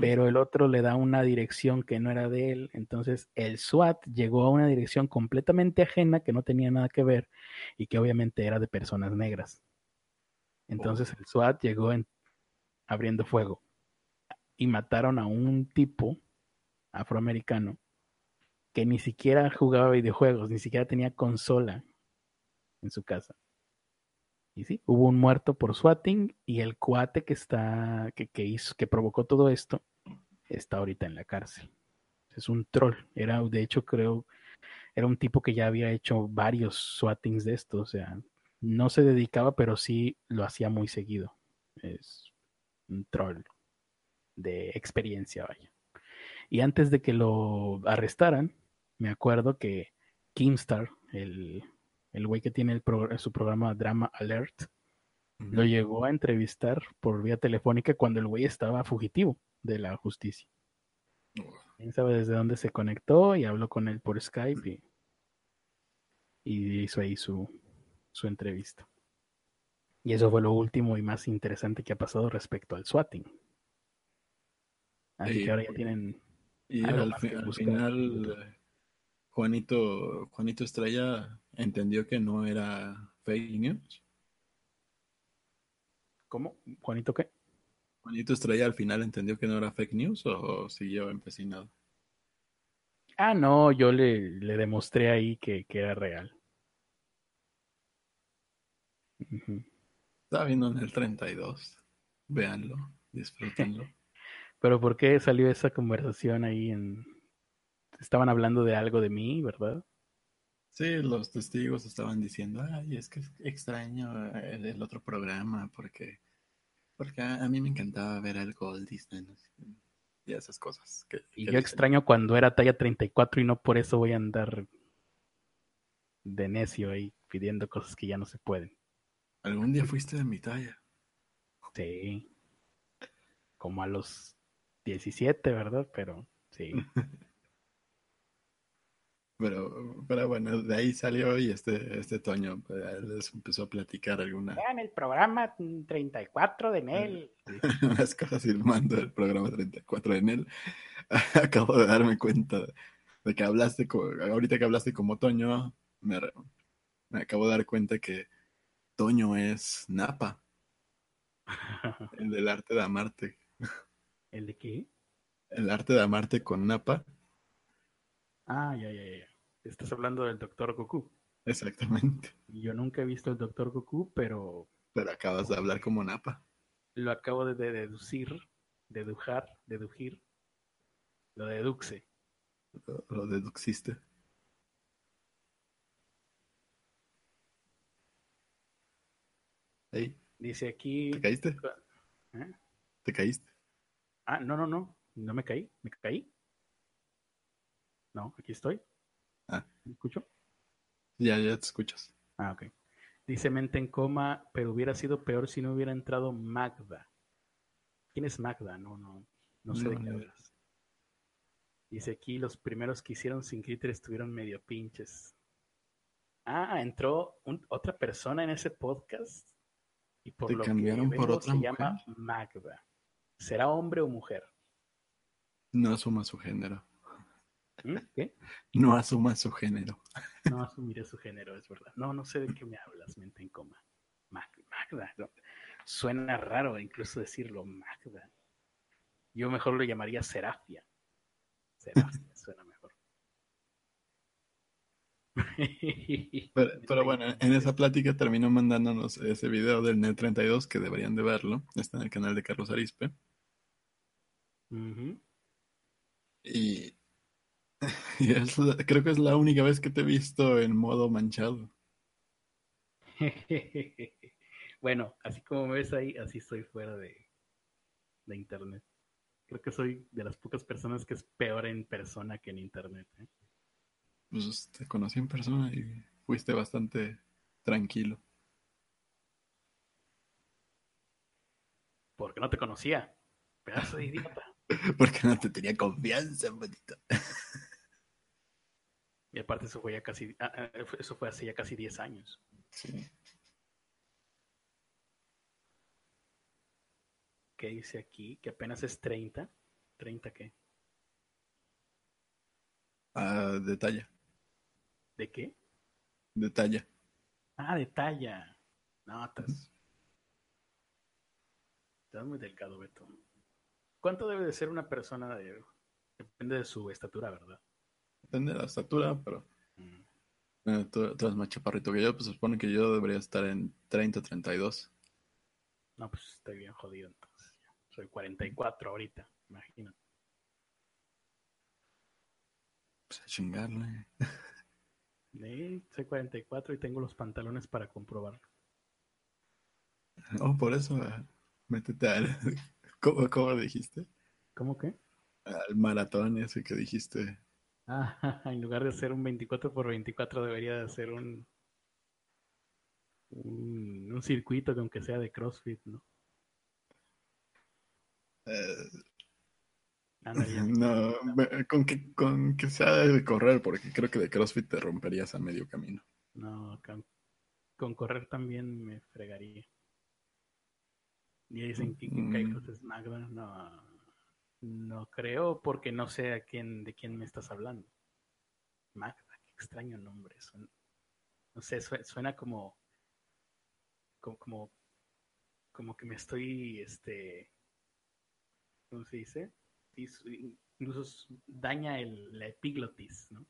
Pero el otro le da una dirección que no era de él. Entonces el SWAT llegó a una dirección completamente ajena que no tenía nada que ver y que obviamente era de personas negras. Entonces el SWAT llegó en- abriendo fuego y mataron a un tipo afroamericano que ni siquiera jugaba videojuegos, ni siquiera tenía consola en su casa. Hubo un muerto por swatting y el cuate que está, que, que hizo, que provocó todo esto, está ahorita en la cárcel. Es un troll. Era, de hecho, creo, era un tipo que ya había hecho varios swattings de esto. O sea, no se dedicaba, pero sí lo hacía muy seguido. Es un troll de experiencia, vaya. Y antes de que lo arrestaran, me acuerdo que Keemstar, el, el güey que tiene el pro- su programa Drama Alert, lo llegó a entrevistar por vía telefónica cuando el güey estaba fugitivo de la justicia. Quién sabe desde dónde se conectó y habló con él por Skype y, y hizo ahí su, su entrevista. Y eso fue lo último y más interesante que ha pasado respecto al swatting. Así Sí, que ahora ya tienen Y al, final, Juanito, Juanito Estrella entendió que no era fake news. ¿Cómo? ¿Juanito qué? Juanito Estrella al final entendió que no era fake news o siguió empecinado. Ah, no, yo le, le demostré ahí que, que era real. Estaba viendo en el 32. Véanlo, disfrútenlo. Pero ¿por qué salió esa conversación ahí en... Estaban hablando de algo de mí, ¿verdad? Sí, los testigos estaban diciendo, ay, es que es extraño eh, el, el otro programa porque, porque a, a mí me encantaba ver Goldies ¿no? y esas cosas. Que, Y que yo extraño cuando era talla 34 y no por eso voy a andar de necio ahí pidiendo cosas que ya no se pueden. Algún día fuiste de mi talla. Sí. Como a los 17, ¿verdad? Pero sí. Pero, pero bueno, de ahí salió y este, este Toño pues, les empezó a platicar alguna, Vean el programa 34 de Nel. unas cosas filmando el programa 34 en él. Acabo de darme cuenta de que hablaste, co- ahorita que hablaste como Toño, me, me acabo de dar cuenta que Toño es Napa, el del arte de amarte. ¿El de qué? El arte de amarte con Napa, Ah, ya, ya, ya. Estás hablando del Doctor Goku. exactamente. Yo nunca he visto el Doctor Goku, pero Pero acabas de hablar como Napa. lo acabo de de- deducir, dedujar, dedujir. Lo deduxe. Lo, lo deduciste. Ey, Dice aquí. ¿Te caíste? ¿Eh? ¿Te caíste? Ah, no, no, no. No me caí. ¿Me caí? No, aquí estoy. Ah. ¿Me escucho? Ya, ya te escuchas. Ah, ok. Dice mente en coma, pero hubiera sido peor si no hubiera entrado Magda. ¿Quién es Magda? No, no, no sé No, de qué hablas. Dice aquí, los primeros que hicieron sin Critter estuvieron medio pinches. Ah, entró un- otra persona en ese podcast y por ¿Te lo cambiaron que por otra se llama? Magda. ¿Será hombre o mujer? No asuma su género. ¿Mm? ¿Qué? No asuma su género. No asumiré su género, es verdad. No, no sé de qué me hablas, mente en coma. Mag- Magda. no. Suena raro incluso decirlo, Magda. Yo mejor lo llamaría Serafia. Serafia suena mejor. Pero, pero bueno, en esa plática terminó mandándonos ese video del NET 32 que deberían de verlo. Está en el canal de Carlos Arispe. Ujú. Y, y es la- creo que es la única vez que te he visto en modo manchado. bueno, así como me ves ahí, así estoy fuera de, de internet. Creo que soy de las pocas personas que es peor en persona que en internet. ¿eh? Pues te conocí en persona y fuiste bastante tranquilo. Porque no te conocía. Pedazo de idiota. Porque no te tenía confianza, bonito. Y aparte eso fue ya casi, ah, ah, eso fue hace ya casi 10 años. Sí. ¿Qué dice aquí? Que apenas es 30. ¿30 qué? Ah, de talla, ¿De qué? de talla. Ah, de talla. No, estás. Estás muy delgado, Beto. ¿Cuánto debe de ser una persona de... Depende de su estatura, ¿verdad? Depende de la estatura, pero Mm. eh, tú, tú eres más chaparrito que yo, pues se supone que yo debería estar en 30, 32. No, pues estoy bien jodido entonces. Soy 44 ahorita, imagínate. Pues a chingarle. Sí, soy 44 y tengo los pantalones para comprobarlo. Oh, por eso, eh, métete al... ¿Cómo, cómo dijiste? ¿Cómo que? Al maratón ese que dijiste. Ah, en lugar de hacer un 24 por 24 debería de hacer un, un, un circuito que aunque sea de CrossFit, ¿no? Eh, no, con que, con que sea de correr, porque creo que de CrossFit te romperías a medio camino. No, con, con correr también me fregaría. Y dicen que, que Mm. Kairos es Magda. No, no creo porque no sé a quién, de quién me estás hablando. Magda, qué extraño nombre. Suena- no sé, sue- suena como, como, como, que me estoy, este, ¿cómo se dice? Incluso daña el, la epiglotis, ¿no?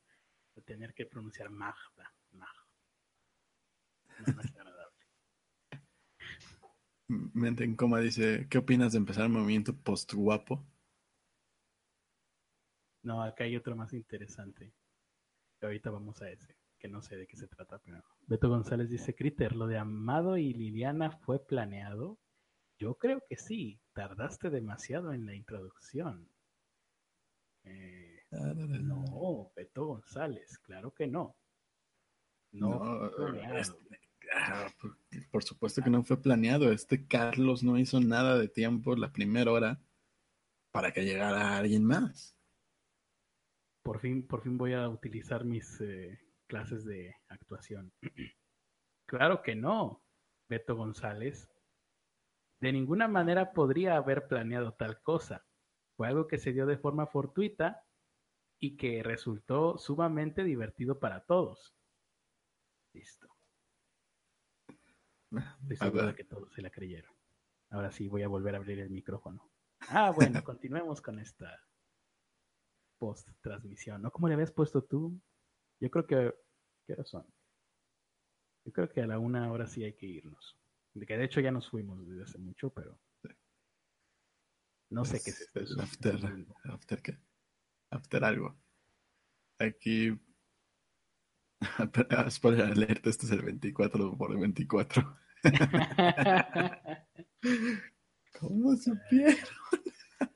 De tener que pronunciar Magda, Magda. No, no es agradable. Mente en coma dice, ¿qué opinas de empezar el movimiento post-guapo? No, acá hay otro más interesante. Ahorita vamos a ese, que no sé de qué se trata, pero Beto González dice, Critter, lo de Amado y Liliana fue planeado. Yo creo que sí, tardaste demasiado en la introducción. Eh, no, Beto González, claro que no. No, No, fue planeado. este- ah, por, por supuesto que no fue planeado. Este Carlos no hizo nada de tiempo la primera hora para que llegara alguien más. Por fin, por fin voy a utilizar mis eh, clases de actuación. claro que no, Beto González. De ninguna manera podría haber planeado tal cosa. Fue algo que se dio de forma fortuita y que resultó sumamente divertido para todos. Listo. Estoy seguro de que todos se la creyeron. Ahora sí voy a volver a abrir el micrófono. Ah, bueno, continuemos con esta post transmisión, ¿no? ¿Cómo le habías puesto tú? Yo creo que ¿qué horas son? Yo creo que a la una hora sí hay que irnos. De que de hecho ya nos fuimos desde hace mucho, pero no sé qué es esto. el after, after qué? After algo. Aquí. Spoiler alert, este es el 24 por 24. ¿Cómo supieron?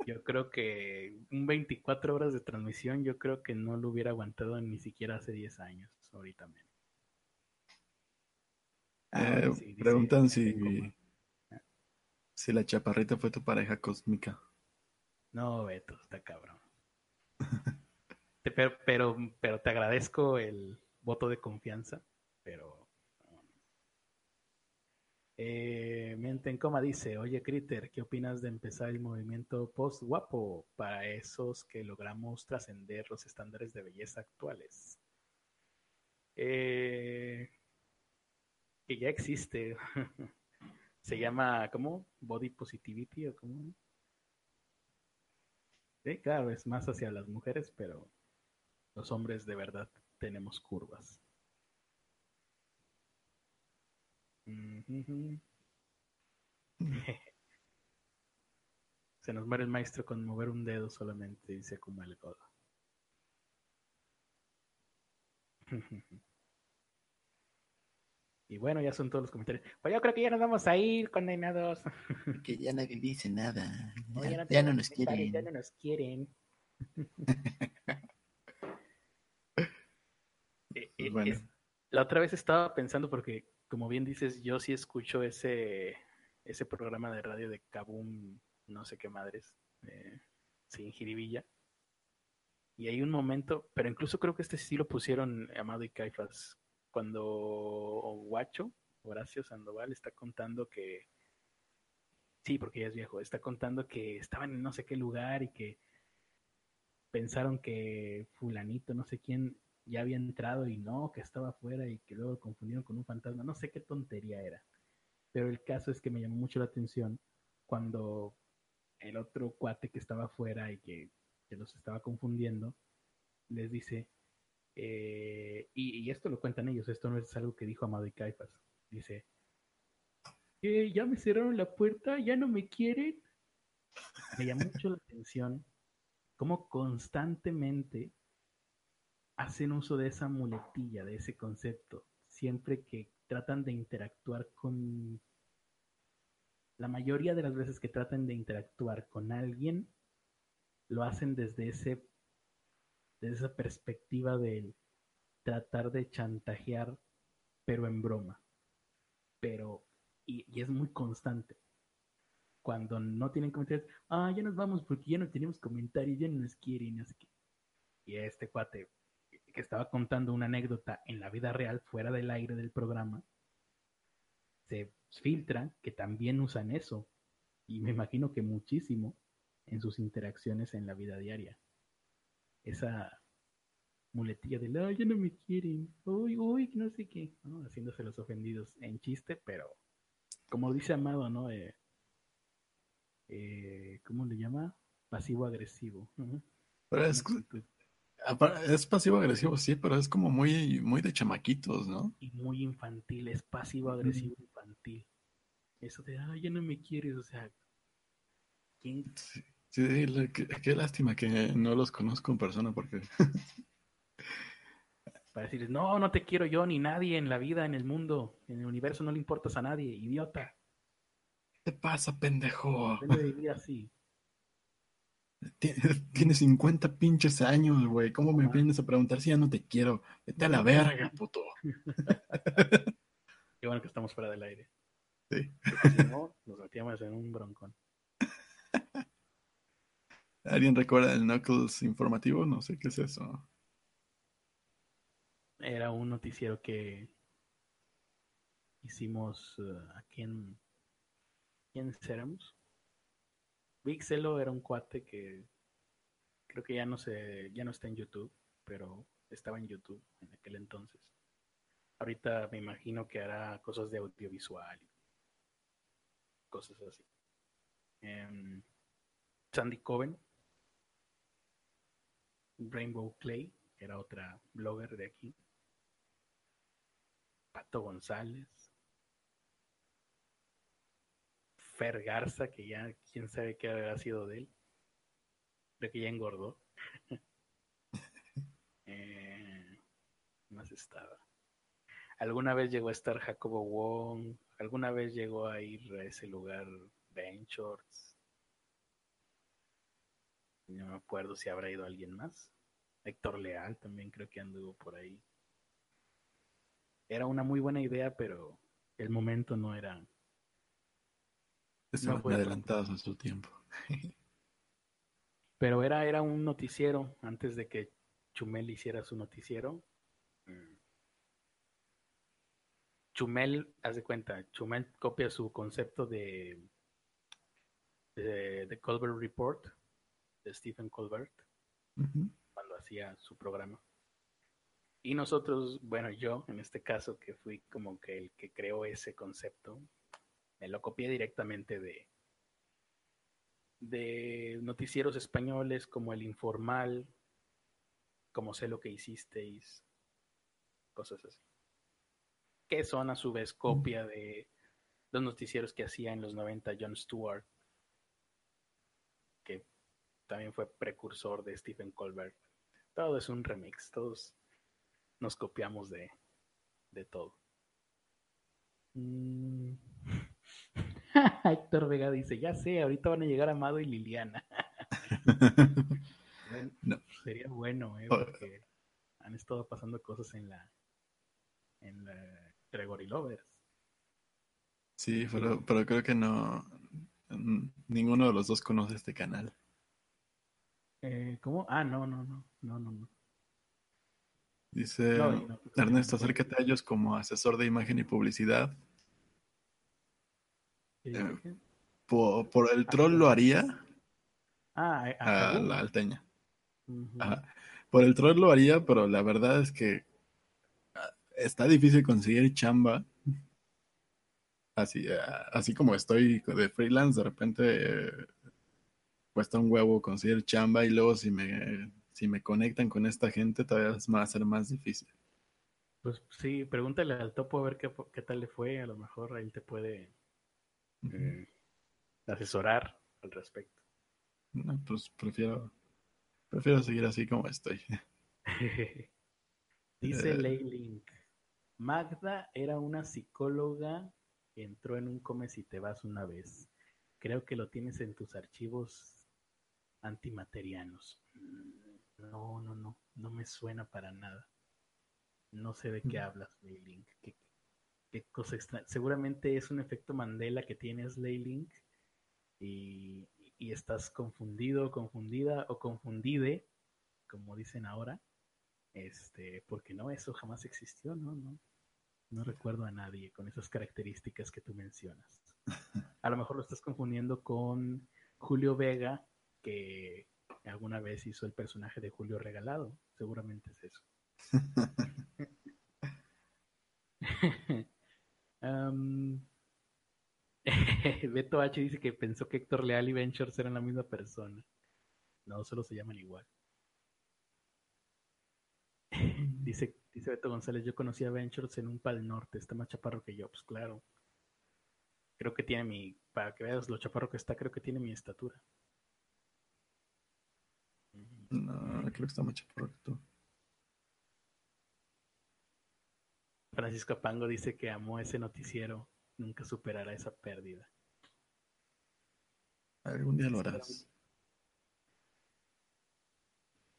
Yo creo que un 24 horas de transmisión, yo creo que no lo hubiera aguantado ni siquiera hace 10 años, ahorita menos. Eh, sí, preguntan dice si, si la chaparrita fue tu pareja cósmica. No, Beto, está cabrón. Pero, pero, pero te agradezco el voto de confianza, pero... Eh, Mente en coma dice, oye Critter, ¿qué opinas de empezar el movimiento post-guapo para esos que logramos trascender los estándares de belleza actuales? Eh, que ya existe. Se llama, ¿cómo? Body Positivity o cómo? Sí, claro, es más hacia las mujeres, pero los hombres de verdad tenemos curvas. Se nos muere el maestro con mover un dedo solamente, dice como el godo. Y bueno, ya son todos los comentarios. Pues yo creo que ya nos vamos a ir, condenados. Que ya nadie dice nada. Ya, no nos quieren. Ya no nos quieren. Eh, eh, Bueno. es- la otra vez estaba pensando porque, como bien dices, yo sí escucho ese, ese programa de radio de Kabum, no sé qué madres, eh, sin jiribilla. Y hay un momento, pero incluso creo que este sí lo pusieron Amado y Caifas, cuando Guacho, Horacio Sandoval, está contando que, sí, porque ya es viejo, está contando que estaban en no sé qué lugar y que pensaron que fulanito, no sé quién, ya había entrado y no, que estaba afuera y que luego confundieron con un fantasma, no sé qué tontería era. Pero el caso es que me llamó mucho la atención cuando el otro cuate que estaba afuera y que, los estaba confundiendo, les dice, eh, y, esto lo cuentan ellos, esto no es algo que dijo Amado y Caifas, dice, ya me cerraron la puerta, ya no me quieren. Me llamó mucho la atención cómo constantemente hacen uso de esa muletilla, de ese concepto, siempre que tratan de interactuar con... La mayoría de las veces que tratan de interactuar con alguien, lo hacen desde ese desde esa perspectiva de tratar de chantajear, pero en broma. Pero, y, es muy constante. Cuando no tienen comentarios, ah, ya nos vamos porque ya no tenemos comentarios, ya no nos quieren, así que. Y este cuate que estaba contando una anécdota en la vida real, fuera del aire del programa, se filtra que también usan eso. Y me imagino que muchísimo en sus interacciones en la vida diaria. Esa muletilla de, ay, ya no me quieren, uy, uy, no sé qué, haciéndose los ofendidos en chiste, pero como dice Amado, ¿no? Eh, eh, ¿Cómo le llama? Pasivo-agresivo. Pero es, es pasivo-agresivo, sí, pero es como muy, muy de chamaquitos, ¿no? Y muy infantil, es pasivo-agresivo infantil. Eso de, ay, ya no me quieres, o sea, ¿quién? Sí, qué, lástima que no los conozco en persona porque... Para decirles, no, no te quiero yo ni nadie en la vida, en el mundo, en el universo no le importas a nadie, idiota. ¿Qué te pasa, pendejo? Debe vivir así. Tienes 50 pinches años, güey. ¿Cómo me vienes a preguntar si ya no te quiero? Vete a la verga, puto. Qué bueno que estamos fuera del aire. Sí. si no, nos metíamos en un broncón. ¿Alguien recuerda el Knuckles informativo? No sé qué es eso. Era un noticiero que hicimos uh, aquí en. ¿Quién éramos? Vixelo era un cuate que creo que ya no se, ya no está en YouTube, pero estaba en YouTube en aquel entonces. Ahorita me imagino que hará cosas de audiovisual, cosas así. Em, Sandy Coven, Rainbow Clay, era otra blogger de aquí. Pato González, Fer Garza, que ya quién sabe qué habrá sido de él. Creo que ya engordó. eh, más estaba. ¿Alguna vez llegó a estar Jacobo Wong? ¿Alguna vez llegó a ir a ese lugar Ben Shorts? No me acuerdo si habrá ido alguien más. Héctor Leal también creo que anduvo por ahí. Era una muy buena idea, pero el momento no era Estaban adelantados a su tiempo. Pero era, era un noticiero antes de que Chumel hiciera su noticiero. Mm. Chumel, haz de cuenta, Chumel copia su concepto de, de, Colbert Report de Stephen Colbert cuando hacía su programa. Y nosotros, bueno, yo en este caso que fui como que el que creó ese concepto, me lo copié directamente de, de noticieros españoles como El Informal, como Sé lo que hicisteis, cosas así. Que son a su vez copia de los noticieros que hacía en los 90 John Stewart, que también fue precursor de Stephen Colbert. Todo es un remix, todos nos copiamos de, de todo. Mm. Héctor Vega dice, ya sé, ahorita van a llegar Amado y Liliana. Sería bueno, ¿eh? porque han estado pasando cosas en la en la Gregory Lovers. Sí, pero, pero creo que no ninguno de los dos conoce este canal. Eh, ¿Cómo? Ah, no, no, no, no, no, no. Dice No, no, Ernesto, acércate a ellos como asesor de imagen y publicidad. Eh, Por, por el troll lo haría Ah, a- la alteña. Ajá. Por el troll lo haría, pero la verdad es que ah, está difícil conseguir chamba. Así, ah, así como estoy de freelance, de repente eh, cuesta un huevo conseguir chamba y luego si me, si me conectan con esta gente todavía va a ser más difícil. Pues sí, pregúntale al topo a ver qué, qué tal le fue. A lo mejor él te puede eh, asesorar al respecto. No, pues prefiero, prefiero seguir así como estoy. Dice Eh. Leylink. Magda era una psicóloga que entró en un come si te vas una vez. Creo que lo tienes en tus archivos antimaterianos. Mm, No, no, no. No me suena para nada. No sé de qué hablas, Leylink. ¿Qué, qué cosa extraña. Seguramente es un efecto Mandela que tienes, Leylink. Y, y estás confundido, confundida o confundide, como dicen ahora. Este, porque no, eso jamás existió, ¿no? No, no recuerdo a nadie con esas características que tú mencionas. A lo mejor lo estás confundiendo con Julio Vega, que alguna vez hizo el personaje de Julio Regalado. Seguramente es eso. Beto H dice que pensó que Héctor Leal y Shorts eran la misma persona. No, solo se llaman igual. Dice, dice Beto González, yo conocí a Ventures en un pal norte, está más chaparro que yo, pues claro. Creo que tiene mi, para que veas lo chaparro que está, creo que tiene mi estatura. No, creo que está mucho por tú. Francisco Pango dice que amó ese noticiero, nunca superará esa pérdida. Algún día lo harás.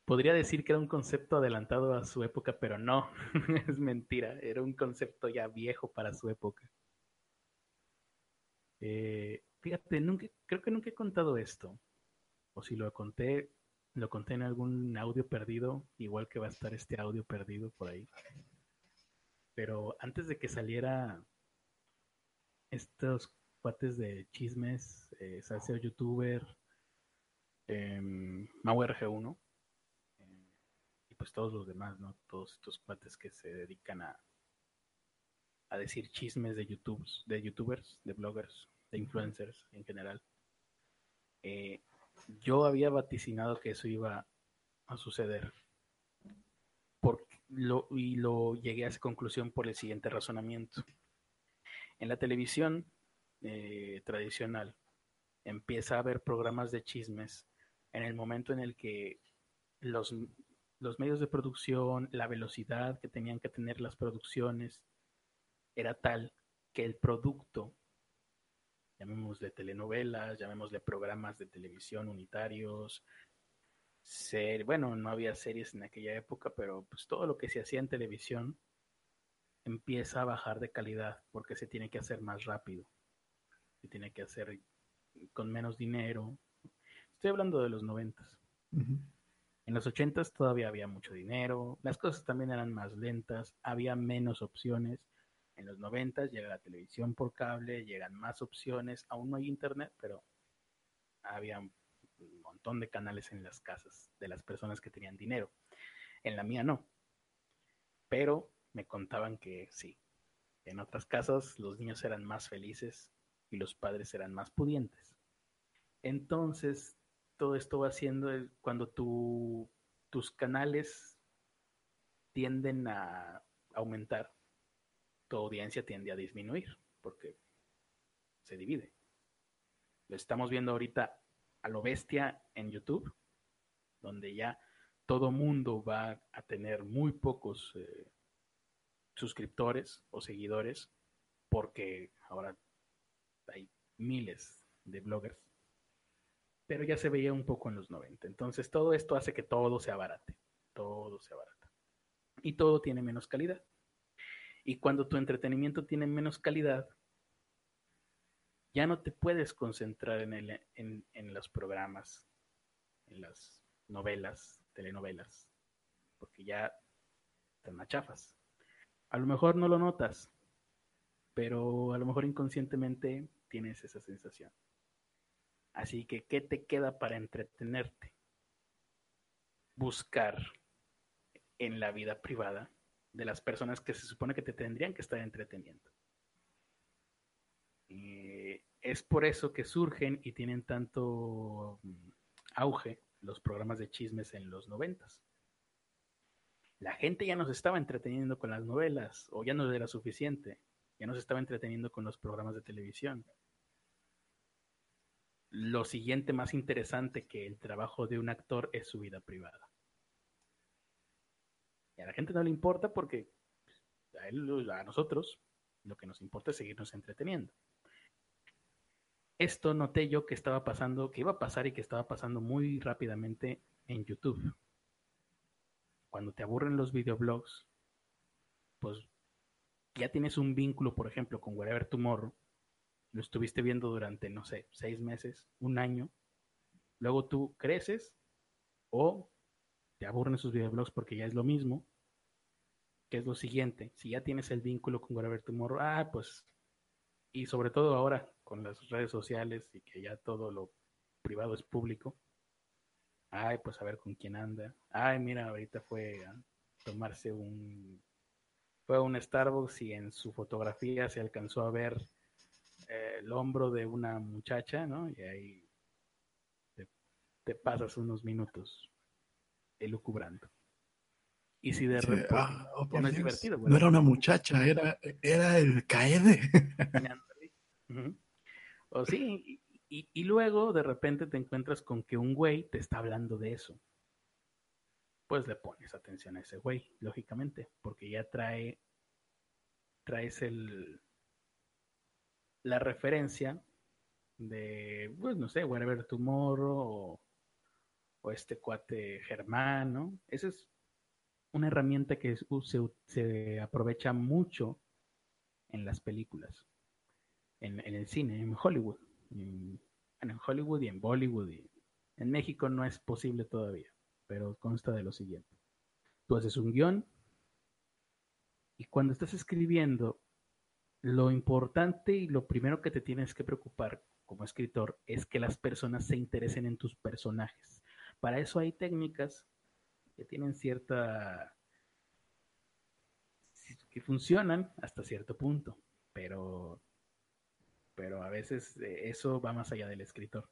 Podría decir que era un concepto adelantado a su época, pero no, es mentira, era un concepto ya viejo para su época. Eh, fíjate, nunca, creo que nunca he contado esto, o si lo conté, lo conté en algún audio perdido, igual que va a estar este audio perdido por ahí. Pero antes de que saliera estos cuates de chismes, eh, Salseo YouTuber, eh, MauRG1, eh, y pues todos los demás, ¿no? Todos estos cuates que se dedican a, a decir chismes de YouTube, de youtubers, de bloggers, de influencers en general. Eh, yo había vaticinado que eso iba a suceder. Lo, y lo llegué a esa conclusión por el siguiente razonamiento. En la televisión eh, tradicional empieza a haber programas de chismes en el momento en el que los, los medios de producción, la velocidad que tenían que tener las producciones, era tal que el producto, llamémosle telenovelas, llamémosle programas de televisión unitarios, ser, bueno, no había series en aquella época, pero pues todo lo que se hacía en televisión empieza a bajar de calidad porque se tiene que hacer más rápido, se tiene que hacer con menos dinero. Estoy hablando de los noventas. En los ochentas todavía había mucho dinero, las cosas también eran más lentas, había menos opciones. En los noventas llega la televisión por cable, llegan más opciones, aún no hay internet, pero había un montón de canales en las casas de las personas que tenían dinero. En la mía no. Pero me contaban que sí, en otras casas los niños eran más felices y los padres eran más pudientes. Entonces, todo esto va haciendo el- cuando tu- tus canales tienden a aumentar, tu audiencia tiende a disminuir, porque se divide. Lo estamos viendo ahorita a lo bestia en YouTube, donde ya todo mundo va a tener muy pocos eh, suscriptores o seguidores, porque ahora hay miles de bloggers pero ya se veía un poco en los 90. Entonces todo esto hace que todo se abarate, todo se abarata. Y todo tiene menos calidad. Y cuando tu entretenimiento tiene menos calidad, ya no te puedes concentrar en, el, en, los programas, en las novelas, telenovelas, porque ya están más chafas. A lo mejor no lo notas, pero a lo mejor inconscientemente tienes esa sensación. Así que, ¿qué te queda para entretenerte? Buscar en la vida privada de las personas que se supone que te tendrían que estar entreteniendo. Y es por eso que surgen y tienen tanto mm, auge los programas de chismes en los noventas. La gente ya nos estaba entreteniendo con las novelas, o ya no era suficiente, ya nos estaba entreteniendo con los programas de televisión. Lo siguiente más interesante que el trabajo de un actor es su vida privada. Y a la gente no le importa porque a, él, a nosotros lo que nos importa es seguirnos entreteniendo. Esto noté yo que estaba pasando, que iba a pasar y que estaba pasando muy rápidamente en YouTube. Cuando te aburren los videoblogs, pues ya tienes un vínculo, por ejemplo, con Wherever Tomorrow, lo estuviste viendo durante, no sé, seis meses, un año, luego tú creces o te aburren esos videoblogs porque ya es lo mismo, que es lo siguiente, si ya tienes el vínculo con Wherever Tomorrow, ah, pues, y sobre todo ahora con las redes sociales y que ya todo lo privado es público, ay, pues a ver con quién anda, ay, mira, ahorita fue a tomarse un, fue a un Starbucks y en su fotografía se alcanzó a ver eh, el hombro de una muchacha, ¿no? Y ahí te, pasas unos minutos elucubrando. Y si de repente ah, oh, no es divertido. No era una muchacha, era, era el caede. O sí, y, luego de repente te encuentras con que un güey te está hablando de eso. Pues le pones atención a ese güey, lógicamente, porque ya trae, traes el, la referencia de, pues no sé, Wherever Tomorrow o, o este cuate Germán, ¿no? Esa es una herramienta que se, se aprovecha mucho en las películas, en, el cine, en Hollywood. En, Hollywood y en Bollywood. En México no es posible todavía, pero consta de lo siguiente. Tú haces un guion y cuando estás escribiendo lo importante y lo primero que te tienes que preocupar como escritor es que las personas se interesen en tus personajes. Para eso hay técnicas que tienen cierta... que funcionan hasta cierto punto, pero, pero a veces eh, eso va más allá del escritor.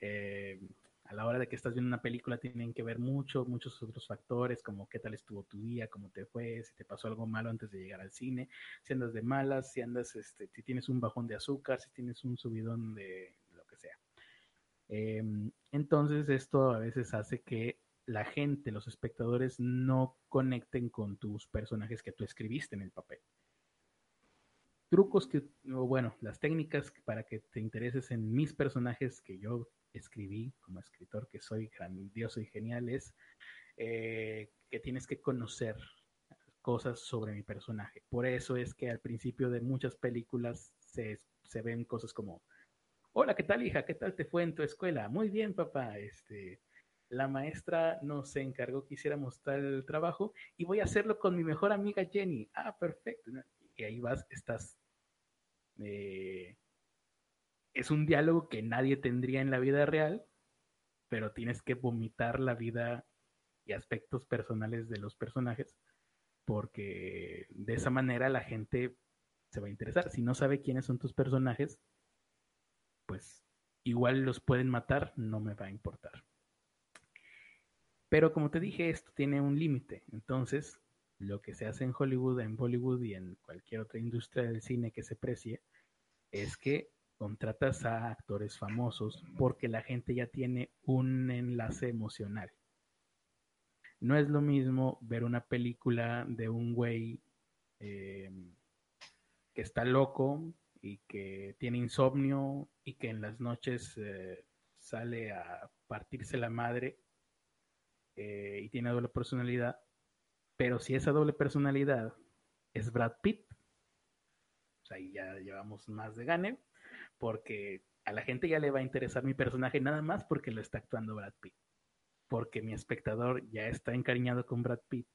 Eh, a la hora de que estás viendo una película tienen que ver mucho, muchos otros factores, como qué tal estuvo tu día, cómo te fue, si te pasó algo malo antes de llegar al cine, si andas de malas, si andas, este, si tienes un bajón de azúcar, si tienes un subidón de lo que sea. Em, entonces esto a veces hace que la gente, los espectadores, no conecten con tus personajes que tú escribiste en el papel. Trucos que, o bueno, las técnicas para que te intereses en mis personajes que yo escribí como escritor, que soy grandioso y genial, es eh, que tienes que conocer cosas sobre mi personaje. Por eso es que al principio de muchas películas se, se ven cosas como, hola, ¿qué tal hija? ¿Qué tal te fue en tu escuela? Muy bien, papá. Este, la maestra nos encargó que hiciéramos tal trabajo y voy a hacerlo con mi mejor amiga Jenny. Ah, perfecto. Y ahí vas, estás eh, es un diálogo que nadie tendría en la vida real, pero tienes que vomitar la vida y aspectos personales de los personajes, porque de esa manera la gente se va a interesar. Si no sabe quiénes son tus personajes, pues igual los pueden matar, no me va a importar. Pero como te dije, esto tiene un límite. Entonces, lo que se hace en Hollywood, en Bollywood y en cualquier otra industria del cine que se precie, es que contratas a actores famosos porque la gente ya tiene un enlace emocional. No es lo mismo ver una película de un güey em, que está loco y que tiene insomnio y que en las noches eh, sale a partirse la madre eh, y tiene doble personalidad. Pero si esa doble personalidad es Brad Pitt, ahí ya llevamos más de gane porque a la gente ya le va a interesar mi personaje nada más porque lo está actuando Brad Pitt. Porque mi espectador ya está encariñado con Brad Pitt,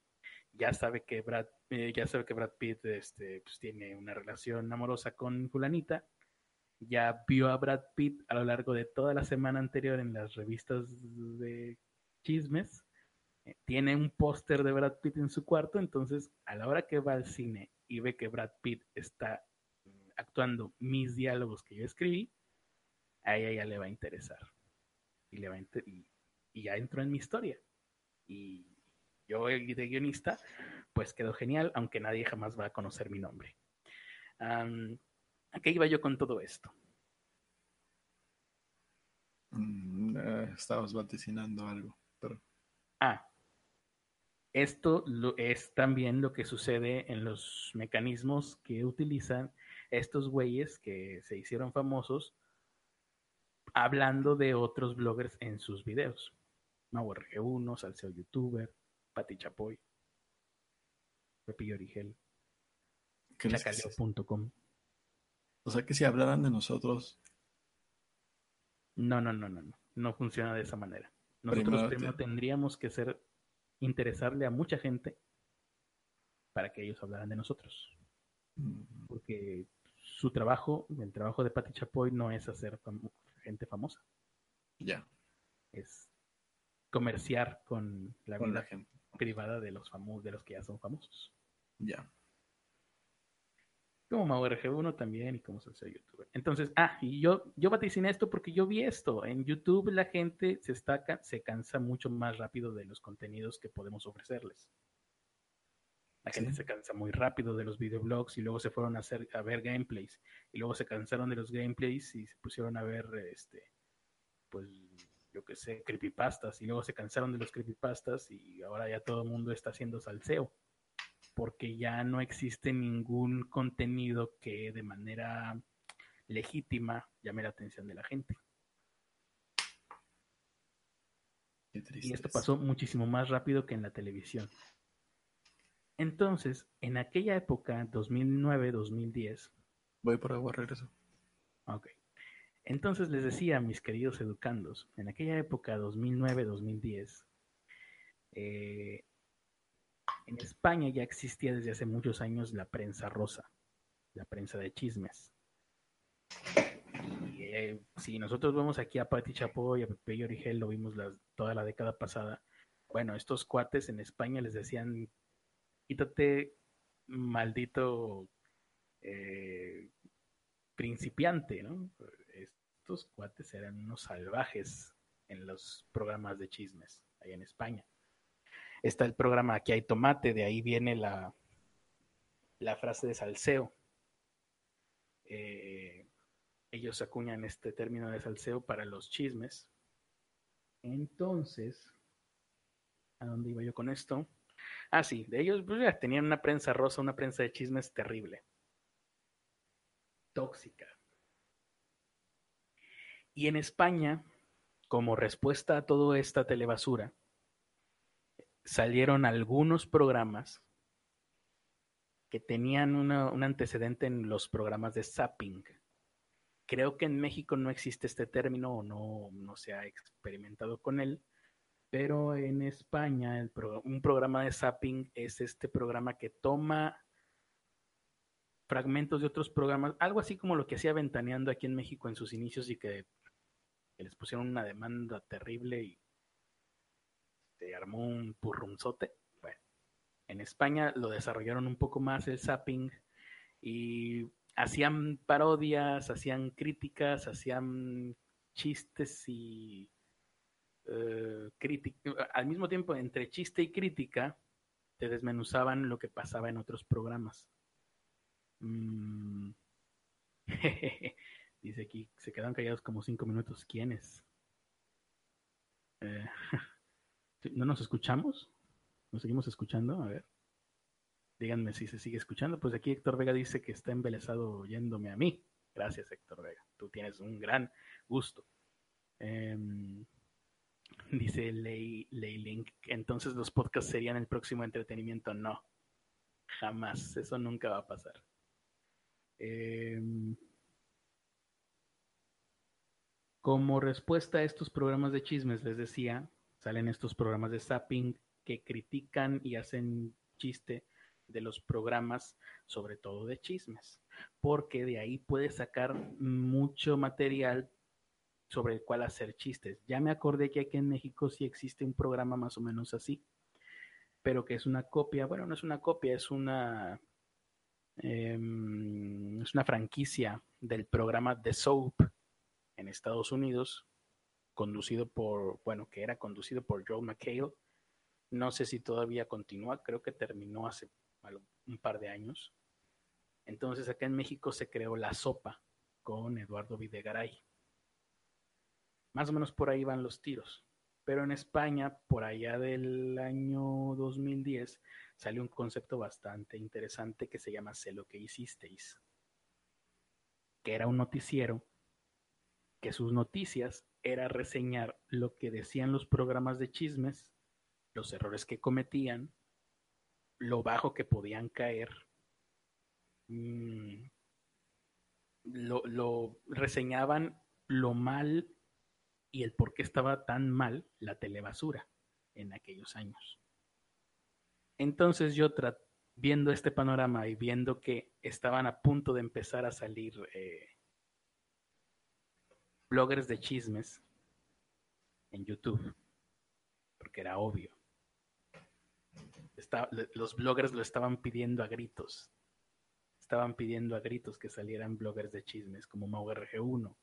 ya sabe que Brad, eh, ya sabe que Brad Pitt este, pues, tiene una relación amorosa con fulanita. Ya vio a Brad Pitt a lo largo de toda la semana anterior en las revistas de chismes. Eh, tiene un póster de Brad Pitt en su cuarto, entonces a la hora que va al cine y ve que Brad Pitt está actuando mis diálogos que yo escribí, a ella ya le va a interesar. Y, le va y, ya entró en mi historia. Y yo de guionista, pues quedó genial, aunque nadie jamás va a conocer mi nombre. ¿A qué iba yo con todo esto? Mm, eh, estabas vaticinando algo, pero... Ah, esto es también lo que sucede en los mecanismos que utilizan estos güeyes que se hicieron famosos hablando de otros bloggers en sus videos. MauRG1, Salseo Youtuber, Pati Chapoy, Pepillo Origel, chacaleo.com. O sea que si hablaran de nosotros. No, no, no, no, no. No funciona de esa manera. Nosotros primero, tendríamos que ser interesarle a mucha gente para que ellos hablaran de nosotros. Porque su trabajo, el trabajo de Pati Chapoy no es hacer gente famosa. Ya. Es comerciar con la vida gente. privada de los famosos, de los que ya son famosos. Ya. Como MauRG1 también y como soy youtuber. Entonces, ah, y yo, yo vaticiné esto porque yo vi esto. En YouTube la gente se, está, se cansa mucho más rápido de los contenidos que podemos ofrecerles. La gente se cansa muy rápido de los videoblogs y luego se fueron a hacer a ver gameplays y luego se cansaron de los gameplays y se pusieron a ver este pues yo qué sé, creepypastas y luego se cansaron de los creepypastas y ahora ya todo el mundo está haciendo salseo porque ya no existe ningún contenido que de manera legítima llame la atención de la gente. y esto pasó muchísimo más rápido que en la televisión. Entonces, en aquella época, 2009-2010. Voy por agua, regreso. Ok. Entonces les decía, mis queridos educandos, en aquella época, 2009-2010, eh, en España ya existía desde hace muchos años la prensa rosa, la prensa de chismes. Y eh, si nosotros vemos aquí a Patti Chapoy, a Pepe Origel, lo vimos toda la década pasada. Bueno, estos cuates en España les decían quítate, maldito eh, principiante, ¿no? Estos cuates eran unos salvajes en los programas de chismes ahí en España. Está el programa Aquí hay tomate, de ahí viene la, la frase de salseo. Eh, ellos acuñan este término de salseo para los chismes. Entonces, ¿a dónde iba yo con esto? Ah, sí, de ellos pues, tenían una prensa rosa, una prensa de chismes terrible. Tóxica. Y en España, como respuesta a toda esta telebasura, salieron algunos programas que tenían un antecedente en los programas de zapping. Creo que en México no existe este término o no, no se ha experimentado con él, pero en España un programa de zapping es este programa que toma fragmentos de otros programas, algo así como lo que hacía Ventaneando aquí en México en sus inicios y que, les pusieron una demanda terrible y se armó un purrunzote. Bueno, en España lo desarrollaron un poco más el zapping y hacían parodias, hacían críticas, hacían chistes y eh, al mismo tiempo entre chiste y crítica, te desmenuzaban lo que pasaba en otros programas. Mm. Dice aquí, se quedan callados como cinco minutos. ¿Quiénes? Eh, ¿No nos escuchamos? ¿Nos seguimos escuchando? A ver. Díganme si se sigue escuchando. Pues aquí Héctor Vega dice que está embelesado oyéndome a mí. Gracias, Héctor Vega. Tú tienes un gran gusto. Eh, Dice Leylink, entonces los podcasts serían el próximo entretenimiento. No, jamás, eso nunca va a pasar. Em, como respuesta a estos programas de chismes, les decía, salen estos programas de zapping que critican y hacen chiste de los programas, sobre todo de chismes, porque de ahí puedes sacar mucho material sobre el cual hacer chistes. Ya me acordé que aquí en México sí existe un programa más o menos así, pero que es una copia, bueno, no es una copia, es una em, es una franquicia del programa The Soap en Estados Unidos, conducido por, bueno, que era conducido por Joe McHale. No sé si todavía continúa, creo que terminó hace un par de años. Entonces acá en México se creó La Sopa con Eduardo Videgaray. Más o menos por ahí van los tiros. Pero en España, por allá del año 2010, salió un concepto bastante interesante que se llama Sé lo que hicisteis, que era un noticiero que sus noticias era reseñar lo que decían los programas de chismes, los errores que cometían, lo bajo que podían caer, mm, lo, lo reseñaban lo mal y el por qué estaba tan mal la telebasura en aquellos años. Entonces yo viendo este panorama y viendo que estaban a punto de empezar a salir eh, bloggers de chismes en YouTube, porque era obvio. los bloggers lo estaban pidiendo a gritos. Estaban pidiendo a gritos que salieran bloggers de chismes como MauRG1,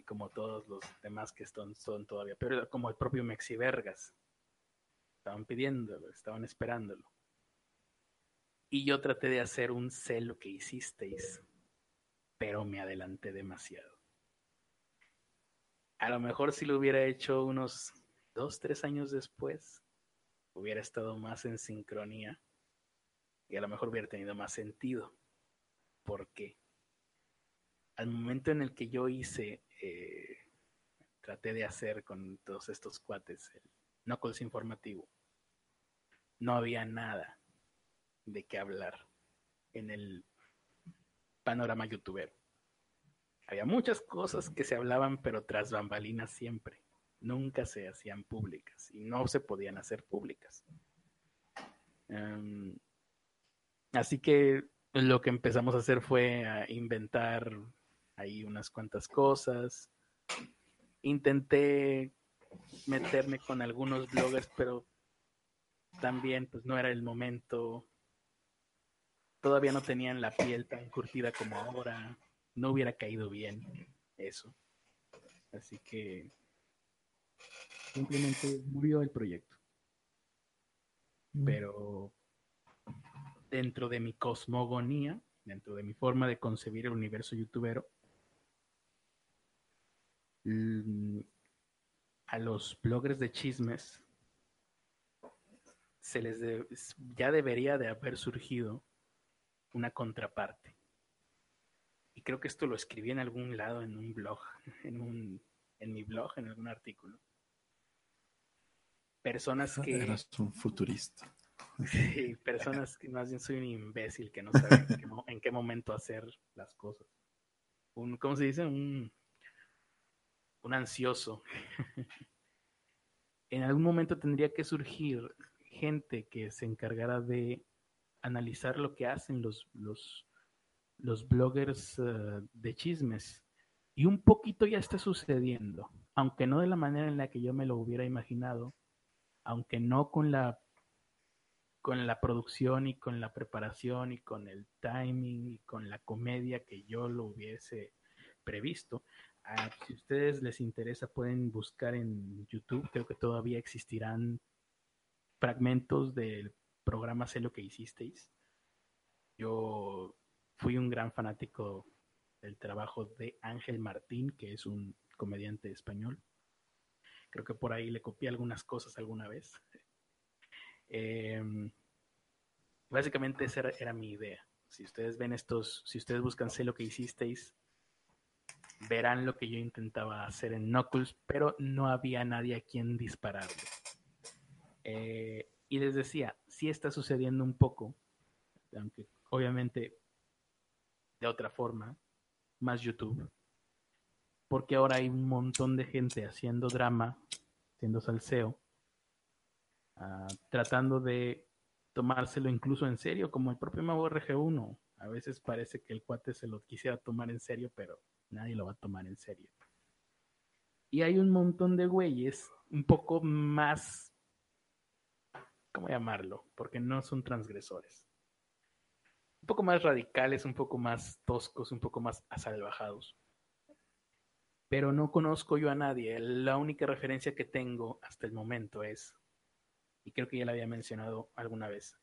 y como todos los demás que son, son todavía, pero como el propio Mexi Vergas. Estaban pidiéndolo, estaban esperándolo. Y yo traté de hacer un celo que hicisteis, pero me adelanté demasiado. A lo mejor si lo hubiera hecho unos dos, tres años después, hubiera estado más en sincronía y a lo mejor hubiera tenido más sentido. ¿Por qué? Al momento en el que yo hice eh, traté de hacer con todos estos cuates, el Knuckles informativo, no había nada de qué hablar en el panorama youtuber. Había muchas cosas que se hablaban, pero tras bambalinas siempre. Nunca se hacían públicas y no se podían hacer públicas. Em, así que lo que empezamos a hacer fue a inventar ahí unas cuantas cosas. Intenté meterme con algunos bloggers, pero también pues no era el momento. Todavía no tenían la piel tan curtida como ahora. No hubiera caído bien eso. Así que simplemente murió el proyecto. Mm. Pero dentro de mi cosmogonía, dentro de mi forma de concebir el universo youtubero, a los bloggers de chismes se les ya debería de haber surgido una contraparte. Y creo que esto lo escribí en algún lado, en un blog, en, un, en mi blog, en algún artículo. Personas que... Eras un futurista. Sí, personas que más bien soy un imbécil que no sabe en, qué, en qué momento hacer las cosas. Un, ¿Cómo se dice? Un un ansioso. en algún momento tendría que surgir gente que se encargara de analizar lo que hacen los, los, los bloggers eh, de chismes. Y un poquito ya está sucediendo, aunque no de la manera en la que yo me lo hubiera imaginado, aunque no con la con la producción y con la preparación y con el timing y con la comedia que yo lo hubiese previsto, Ah, si ustedes les interesa, pueden buscar en YouTube. Creo que todavía existirán fragmentos del programa Sé que hicisteis. Yo fui un gran fanático del trabajo de Ángel Martín, que es un comediante español. Creo que por ahí le copié algunas cosas alguna vez. Em, básicamente esa era, era, mi idea. Si ustedes ven estos, si ustedes buscan sé lo que hicisteis, verán lo que yo intentaba hacer en Knuckles, pero no había nadie a quien dispararle. Eh, y les decía, sí está sucediendo un poco, aunque obviamente de otra forma, más YouTube, porque ahora hay un montón de gente haciendo drama, haciendo salseo, ah, tratando de tomárselo incluso en serio, como el propio Mago RG1. A veces parece que el cuate se lo quisiera tomar en serio, pero nadie lo va a tomar en serio. Y hay un montón de güeyes un poco más, ¿cómo llamarlo? Porque no son transgresores. Un poco más radicales, un poco más toscos, un poco más asalvajados. Pero no conozco yo a nadie. La única referencia que tengo hasta el momento es, y creo que ya la había mencionado alguna vez,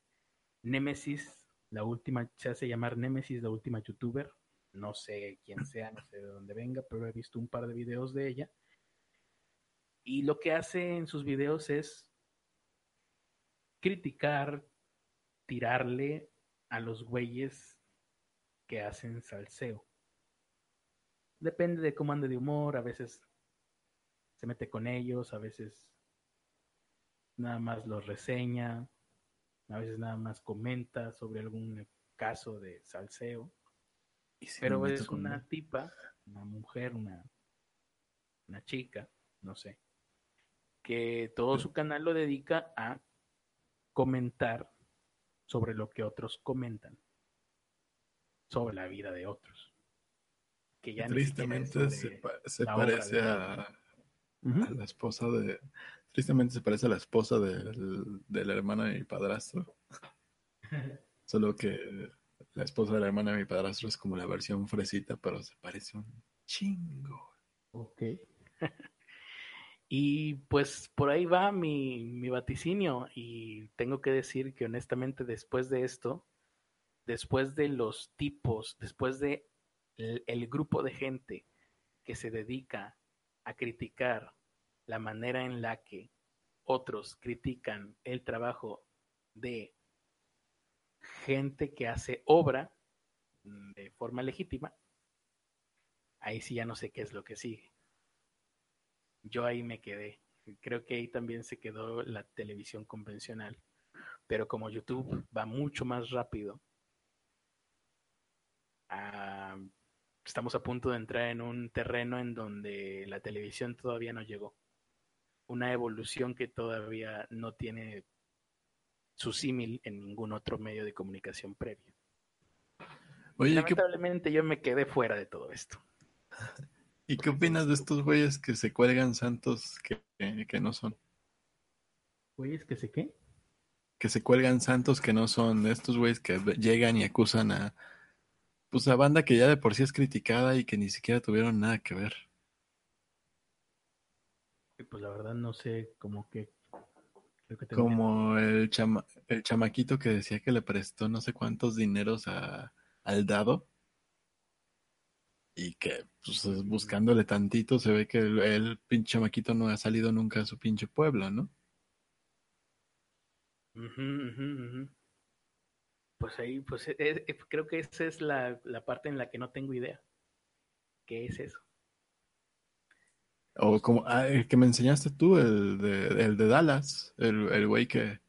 Nemesis, la última, se hace llamar Nemesis, la última youtuber. No sé quién sea, no sé de dónde venga, pero he visto un par de videos de ella y lo que hace en sus videos es criticar, tirarle a los güeyes que hacen salseo. Depende de cómo ande de humor, a veces se mete con ellos, a veces nada más los reseña, a veces nada más comenta sobre algún caso de salseo. Pero es una tipa, una mujer, una, una chica, no sé, que todo su canal lo dedica a comentar sobre lo que otros comentan, sobre la vida de otros. Que ya tristemente se, parece a, la esposa de. Tristemente se parece a la esposa de, de la hermana de mi padrastro. Solo que la esposa de la hermana de mi padrastro es como la versión fresita, pero se parece un chingo. Ok. Y pues por ahí va mi, mi, vaticinio y tengo que decir que honestamente después de esto, después de los tipos, después de el, grupo de gente que se dedica a criticar la manera en la que otros critican el trabajo de gente que hace obra de forma legítima, ahí sí ya no sé qué es lo que sigue yo ahí me quedé. Creo que ahí también se quedó la televisión convencional. Pero como YouTube va mucho más rápido, estamos a punto de entrar en un terreno en donde la televisión todavía no llegó. Una evolución que todavía no tiene su símil en ningún otro medio de comunicación previo. Oye, Lamentablemente yo me quedé fuera de todo esto. ¿Y qué opinas de estos güeyes que se cuelgan santos que, que no son? ¿Güeyes que se qué? Que se cuelgan santos que no son. Estos güeyes que llegan y acusan a. Pues a banda que ya de por sí es criticada y que ni siquiera tuvieron nada que ver. Pues la verdad no sé cómo que. Como el, chama, el chamaquito que decía que le prestó no sé cuántos dineros a, al dado y que pues, buscándole tantito se ve que el, pinche maquito no ha salido nunca a su pinche pueblo, ¿no? Pues ahí, pues e, e, creo que esa es la, parte en la que no tengo idea. ¿Qué es eso? O como ah, el que me enseñaste tú, el de, el de Dallas, el güey que,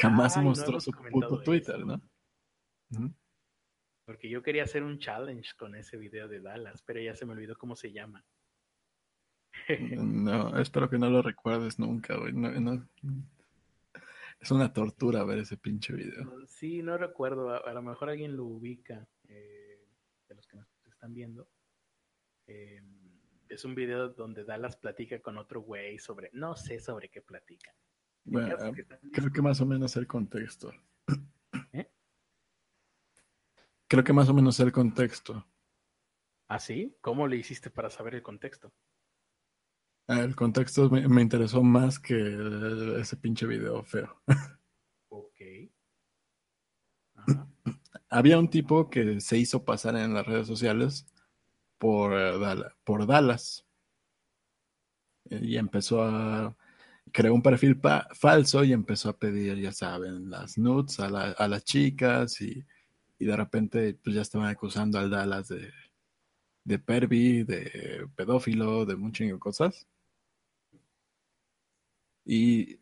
jamás mostró su puto Twitter, ¿no? Porque yo quería hacer un challenge con ese video de Dallas, pero ya se me olvidó cómo se llama. no, espero que no lo recuerdes nunca, güey. Es una tortura ver ese pinche video. Sí, no recuerdo. A, lo mejor alguien lo ubica eh, de los que nos están viendo. Em, es un video donde Dallas platica con otro güey sobre. No sé sobre qué platican. Bueno, creo que más o menos el contexto. Creo que más o menos el contexto. ¿Ah, sí? ¿Cómo le hiciste para saber el contexto? Ah, el contexto me, interesó más que ese pinche video feo. Ok. Había un tipo que se hizo pasar en las redes sociales por, eh, por Dallas. Y empezó a. Creó un perfil falso y empezó a pedir, ya saben, las nudes a, las chicas y y de repente pues ya estaban acusando al Dallas de, de pervi, de pedófilo, de muchas cosas. Y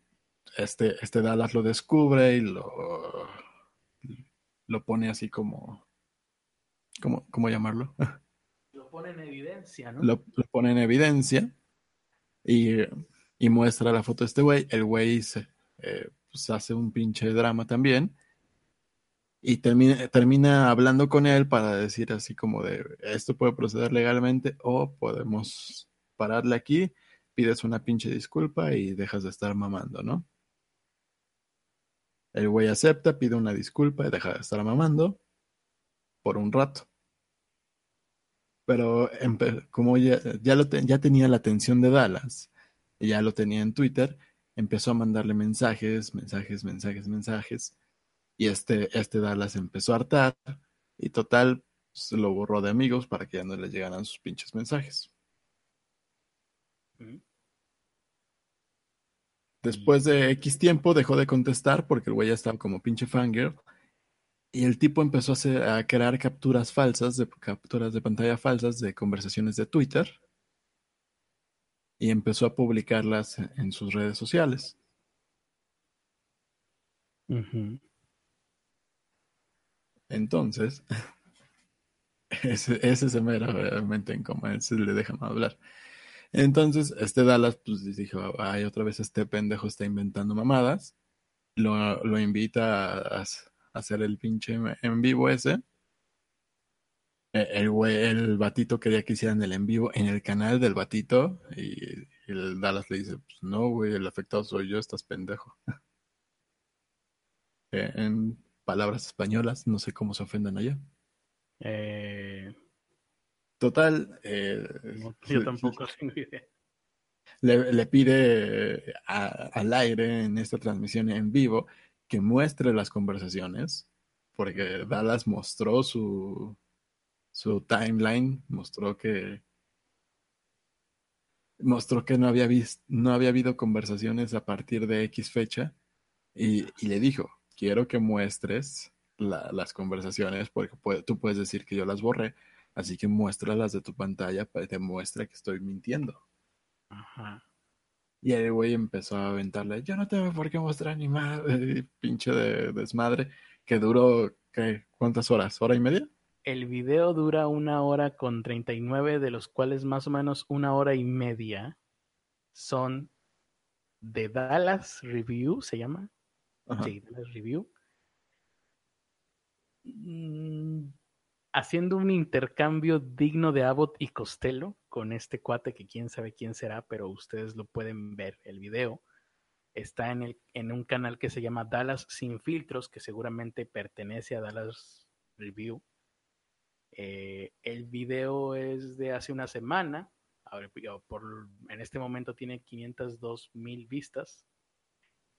este, este Dallas lo descubre y lo, lo pone así como, como, ¿cómo llamarlo? Pone en evidencia, ¿no? Lo, pone en evidencia y, y, muestra la foto de este güey. El güey se, eh, pues hace un pinche drama también. Y termina, termina hablando con él para decir así como de, esto puede proceder legalmente o podemos pararle aquí, pides una pinche disculpa y dejas de estar mamando, ¿no? El güey acepta, pide una disculpa y deja de estar mamando por un rato. Pero como ya, ya, lo ya tenía la atención de Dallas, ya lo tenía en Twitter, empezó a mandarle mensajes, mensajes, mensajes, mensajes. Y este, este Dallas empezó a hartar y total se lo borró de amigos para que ya no le llegaran sus pinches mensajes. Después de X tiempo dejó de contestar porque el güey ya estaba como pinche fangirl. Y el tipo empezó a, a crear capturas falsas, de, capturas de pantalla falsas de conversaciones de Twitter. Y empezó a publicarlas en sus redes sociales. Entonces, ese, ese se me era realmente en coma, ese le dejan hablar. Entonces, este Dallas, pues dijo, ay, otra vez este pendejo está inventando mamadas. Lo, lo invita a, hacer el pinche en vivo ese. E, el güey, el batito quería que hicieran el en vivo en el canal del batito. Y, el Dallas le dice, pues no, güey, el afectado soy yo, estás pendejo. E, en palabras españolas, no sé cómo se ofendan allá. Eh, Total. Eh, yo tampoco tengo idea. Le, pide al aire en esta transmisión en vivo que muestre las conversaciones, porque Dallas mostró su, su timeline, mostró que mostró que no había no había habido conversaciones a partir de X fecha y, le dijo, quiero que muestres las conversaciones porque tú puedes decir que yo las borré, Así que muéstralas de tu pantalla para que muestre que estoy mintiendo. Ajá. Y el güey empezó a aventarle, yo no tengo por qué mostrar ni más, pinche de desmadre, que duró, ¿qué? ¿cuántas horas? ¿Hora y media? El video dura una hora con 39, de los cuales más o menos una hora y media son de Dallas Review, ¿se llama? Sí, Dallas Review. Mm, haciendo un intercambio digno de Abbott y Costello con este cuate que quién sabe quién será, pero ustedes lo pueden ver el video. Está en, el, en un canal que se llama Dallas Sin Filtros, que seguramente pertenece a Dallas Review. Eh, el video es de hace una semana. por, en este momento tiene 502 mil vistas.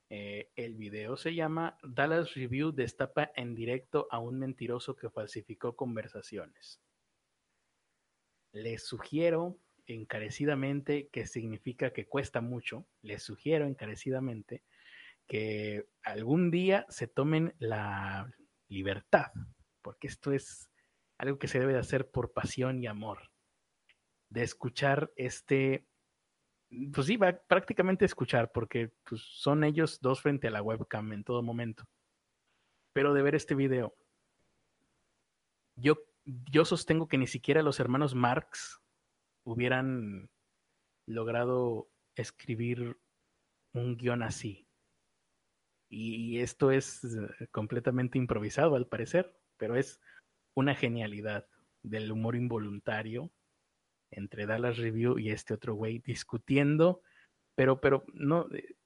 Eh, el video se llama Dallas Review destapa en directo a un mentiroso que falsificó conversaciones. Les sugiero encarecidamente, que significa que cuesta mucho, les sugiero encarecidamente que algún día se tomen la libertad, porque esto es algo que se debe de hacer por pasión y amor, de escuchar este pues sí, va prácticamente escuchar, porque pues, son ellos dos frente a la webcam en todo momento. Pero de ver este video, yo, yo sostengo que ni siquiera los hermanos Marx hubieran logrado escribir un guion así. Y esto es eh, completamente improvisado al parecer, pero es una genialidad del humor involuntario entre Dallas Review y este otro güey discutiendo, pero, pero no, eh,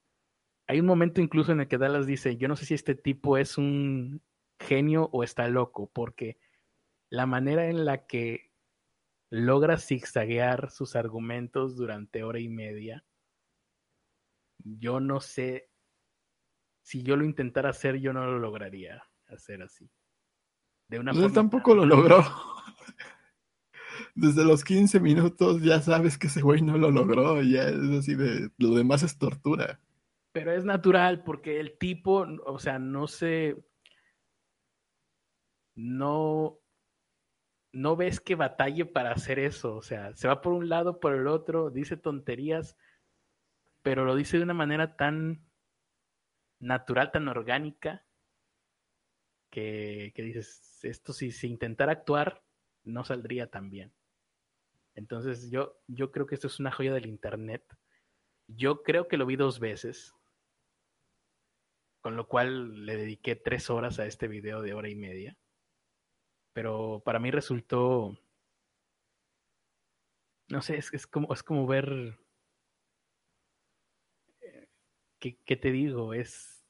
hay un momento incluso en el que Dallas dice, yo no sé si este tipo es un genio o está loco, porque la manera en la que logra zigzaguear sus argumentos durante hora y media, yo no sé si yo lo intentara hacer, yo no lo lograría hacer así. De una pues tampoco lo logró desde los 15 minutos ya sabes que ese güey no lo logró, ya es así de, lo demás es tortura. Pero es natural porque el tipo, o sea, no se, no, no ves que batalle para hacer eso, o sea, se va por un lado, por el otro, dice tonterías, pero lo dice de una manera tan natural, tan orgánica, que, que dices, esto si se intentara actuar, no saldría tan bien. Entonces yo, yo creo que esto es una joya del Internet. Yo creo que lo vi dos veces. con lo cual le dediqué tres horas a este video de hora y media. Pero para mí resultó, no sé, es, es como, es como ver, eh, ¿qué, qué te digo? Es,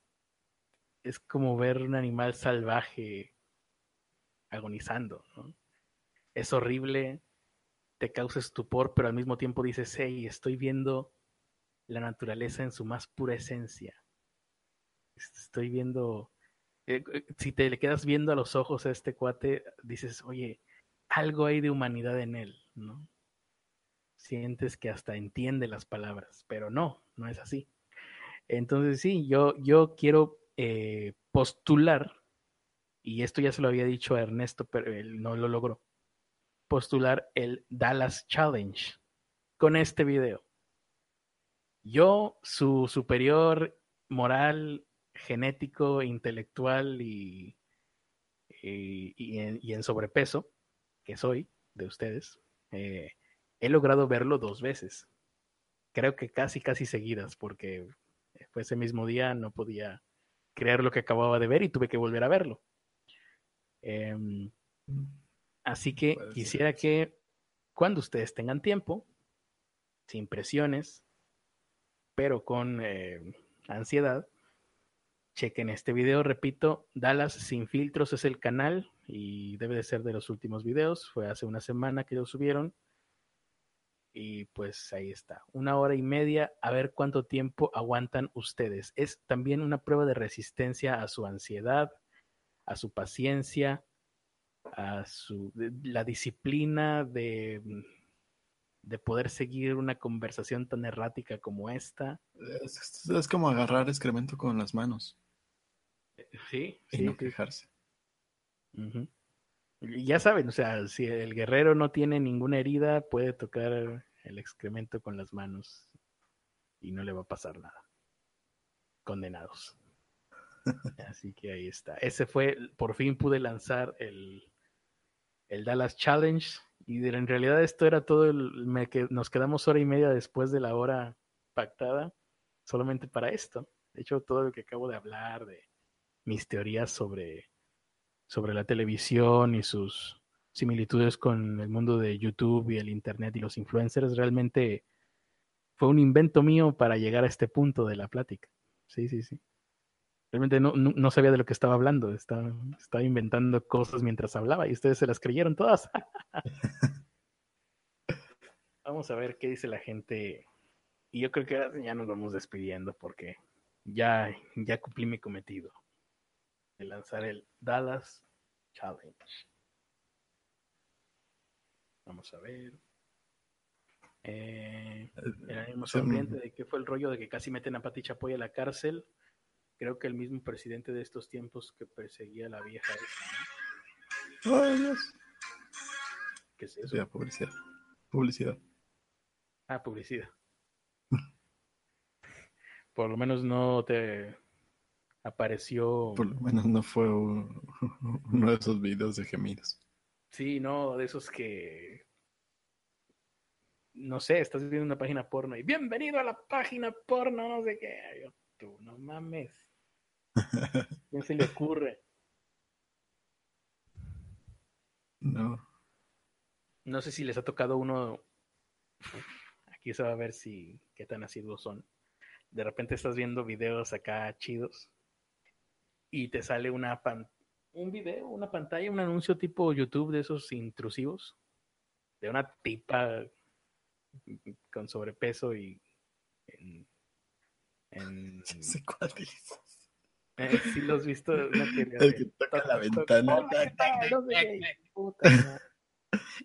es como ver un animal salvaje agonizando, ¿no? Es horrible, te causa estupor, pero al mismo tiempo dices, hey, estoy viendo la naturaleza en su más pura esencia. Estoy viendo, eh, eh, si te le quedas viendo a los ojos a este cuate, dices, oye, algo hay de humanidad en él, ¿no? Sientes que hasta entiende las palabras, pero no, no es así. Entonces sí, yo, yo quiero eh, postular, y esto ya se lo había dicho a Ernesto, pero él no lo logró, postular el Dallas Challenge con este video. Yo, su superior moral, genético, intelectual y, y, y, en, y en, sobrepeso, que soy de ustedes, eh, he logrado verlo dos veces. Creo que casi, casi seguidas, porque fue ese mismo día, no podía creer lo que acababa de ver y tuve que volver a verlo. Eh, así que Puede quisiera ser. que cuando ustedes tengan tiempo, sin presiones, pero con eh, ansiedad, chequen este video. Repito, Dallas Sin Filtros es el canal y debe de ser de los últimos videos. Fue hace una semana que lo subieron. Y pues ahí está, una hora y media, a ver cuánto tiempo aguantan ustedes. Es también una prueba de resistencia a su ansiedad, a su paciencia, a su la disciplina de, de poder seguir una conversación tan errática como esta. Es, es como agarrar excremento con las manos. Sí, y sí, no sí. quejarse. Uh -huh. Ya saben, o sea, si el guerrero no tiene ninguna herida, puede tocar el excremento con las manos y no le va a pasar nada. Condenados. Así que ahí está. Ese fue, por fin pude lanzar el, el Dallas Challenge. Y en realidad esto era todo, el, me, que nos quedamos hora y media después de la hora pactada, solamente para esto. De hecho, todo lo que acabo de hablar, de mis teorías sobre, sobre la televisión y sus similitudes con el mundo de YouTube y el Internet y los influencers, realmente fue un invento mío para llegar a este punto de la plática. Sí, sí, sí. Realmente no, no, no sabía de lo que estaba hablando, estaba, estaba, inventando cosas mientras hablaba y ustedes se las creyeron todas. Vamos a ver qué dice la gente. Y yo creo que ya nos vamos despidiendo porque ya, ya cumplí mi cometido de lanzar el Dallas Challenge. Vamos a ver. Eh, el ánimo sonriente de qué fue el rollo de que casi meten a Pati Chapoy a la cárcel. Creo que el mismo presidente de estos tiempos que perseguía a la vieja esa, ¿no? ¡Ay, Dios! ¿Qué es eso? Publicidad. Publicidad. Ah, publicidad. Por lo menos no te apareció. Por lo menos no fue un, uno de esos videos de gemidos. Sí, no, de esos que. No sé, estás viendo una página porno y bienvenido a la página porno, no sé qué. Yo, tú, no mames. ¿Quién se le ocurre? No. No sé si les ha tocado uno. Aquí se va a ver si qué tan asiduos son. De repente estás viendo videos acá chidos y te sale una pan un video, una pantalla, un anuncio tipo YouTube de esos intrusivos de una tipa con sobrepeso y en, en... No sé cuál dices. Eh, sí lo has visto. Una El que toca la ventana.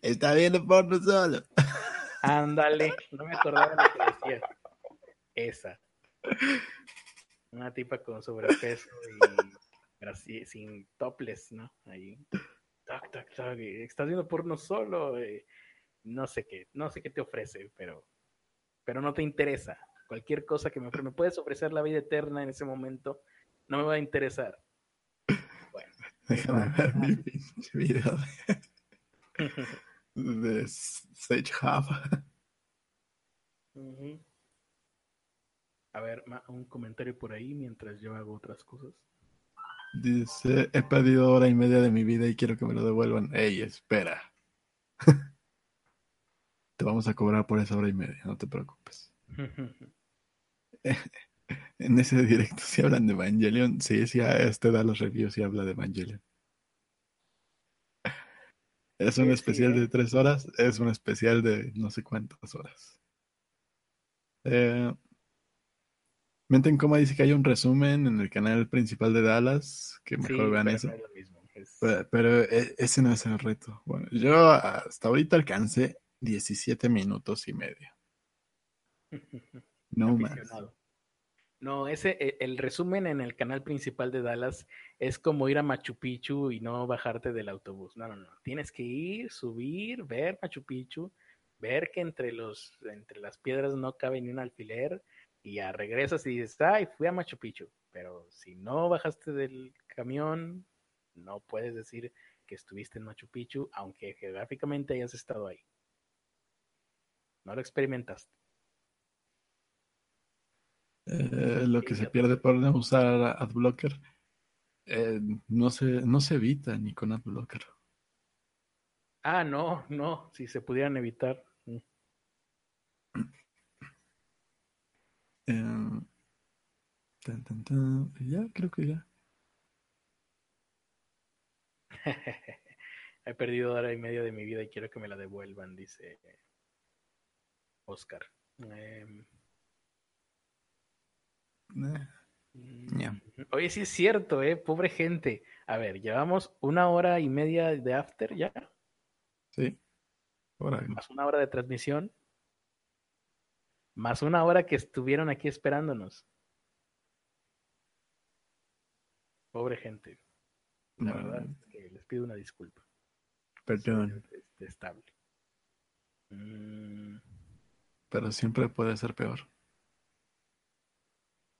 Está viendo porno solo. Ándale, no me acordaba lo que decía. Esa. Una tipa con sobrepeso y así, sin topless, ¿no? Ahí. Tac, tac, tac. Estás viendo porno solo. Eh, no sé qué, no sé qué te ofrece, pero, pero no te interesa. Cualquier cosa que me, me puedes ofrecer la vida eterna en ese momento, no me va a interesar. Bueno. Déjame ver mi video de, de Sage Hub. Uh -huh. A ver, un comentario por ahí mientras yo hago otras cosas. Dice, he perdido hora y media de mi vida y quiero que me lo devuelvan. Ey, espera. te vamos a cobrar por esa hora y media, no te preocupes. en ese directo si hablan de Evangelion. Sí, sí, este da los reviews y habla de Evangelion. Es un especial de tres horas, es un especial de no sé cuántas horas. Eh, Menten Coma dice que hay un resumen en el canal principal de Dallas, que mejor vean eso. pero, e, ese no es el reto. Bueno, yo hasta ahorita alcancé 17 minutos y medio. No más. No, ese, e, el resumen en el canal principal de Dallas es como ir a Machu Picchu y no bajarte del autobús. No, no, no. Tienes que ir, subir, ver Machu Picchu, ver que entre los, entre las piedras no cabe ni un alfiler, y ya regresas y dices, ay, fui a Machu Picchu. Pero si no bajaste del camión, no puedes decir que estuviste en Machu Picchu, aunque geográficamente hayas estado ahí. No lo experimentaste. Eh, lo que se pierde por no usar AdBlocker eh, no, se, no se evita ni con AdBlocker. Ah, no, no, si se pudieran evitar. Eh, ya, creo que ya. He perdido hora y media de mi vida y quiero que me la devuelvan, dice Oscar. Em, eh, Oye, sí es cierto, eh, pobre gente. A ver, llevamos una hora y media de after ya. Sí. Más una hora de transmisión. Más una hora que estuvieron aquí esperándonos. Pobre gente. La verdad es que les pido una disculpa. Perdón. estable. Mm. Pero siempre puede ser peor.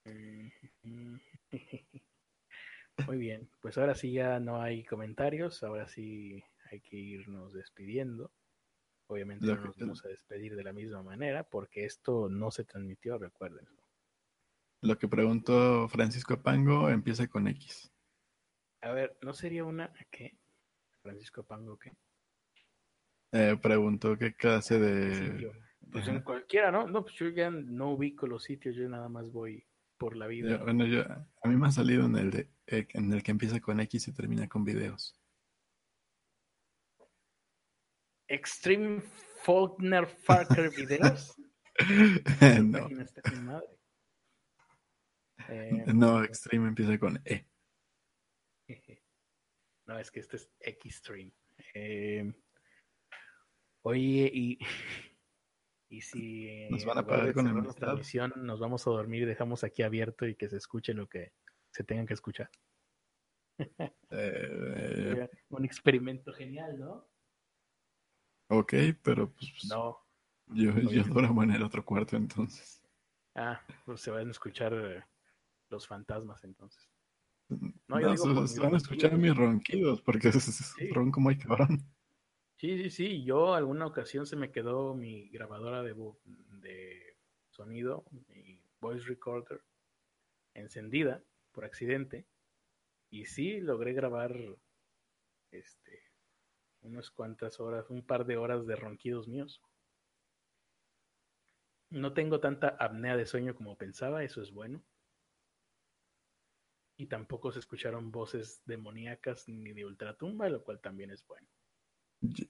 Muy bien, pues ahora sí ya no hay comentarios, ahora sí hay que irnos despidiendo. Obviamente no nos vamos a despedir de la misma manera porque esto no se transmitió, recuerden. Lo que preguntó Francisco Pango empieza con X. A ver, ¿no sería una qué? Francisco Pango qué? Eh, preguntó qué clase de... pues en cualquiera, ¿no? No, pues yo ya no ubico los sitios, yo nada más voy por la vida. bueno, yo, a mí me ha salido en el, de, eh, en el que empieza con X y termina con videos. Extreme Faulkner Farker videos. no. Eh, no, Extreme empieza con E. No, es que este es Xtreme. Eh, oye, y y si nos van a pagar con la transmisión, nos vamos a dormir y dejamos aquí abierto y que se escuche lo que se tengan que escuchar. Eh, un experimento genial, ¿no? Ok, pero pues. No. Yo, yo duermo en el otro cuarto entonces. Ah, pues se van a escuchar eh, los fantasmas entonces. No, yo digo se, van a escuchar mis ronquidos porque es, ronco muy cabrón. Sí, sí, sí. Yo alguna ocasión se me quedó mi grabadora de, de sonido, mi voice recorder, encendida por accidente. Y sí, logré grabar este unas cuantas horas, un par de horas de ronquidos míos. No tengo tanta apnea de sueño como pensaba, eso es bueno. Y tampoco se escucharon voces demoníacas ni de ultratumba, lo cual también es bueno.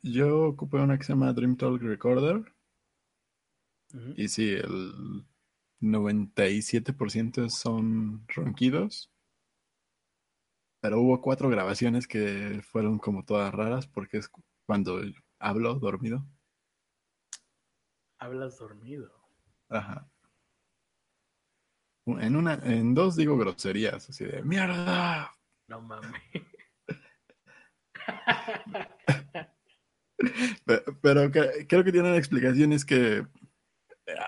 Yo ocupé una que se llama Dream Talk Recorder. Y sí, el 97% son ronquidos. Pero hubo cuatro grabaciones que fueron como todas raras porque es cuando hablo dormido. Hablas dormido. Ajá. En una, en dos digo groserías, así de mierda. No mames. Pero, creo que tienen explicaciones que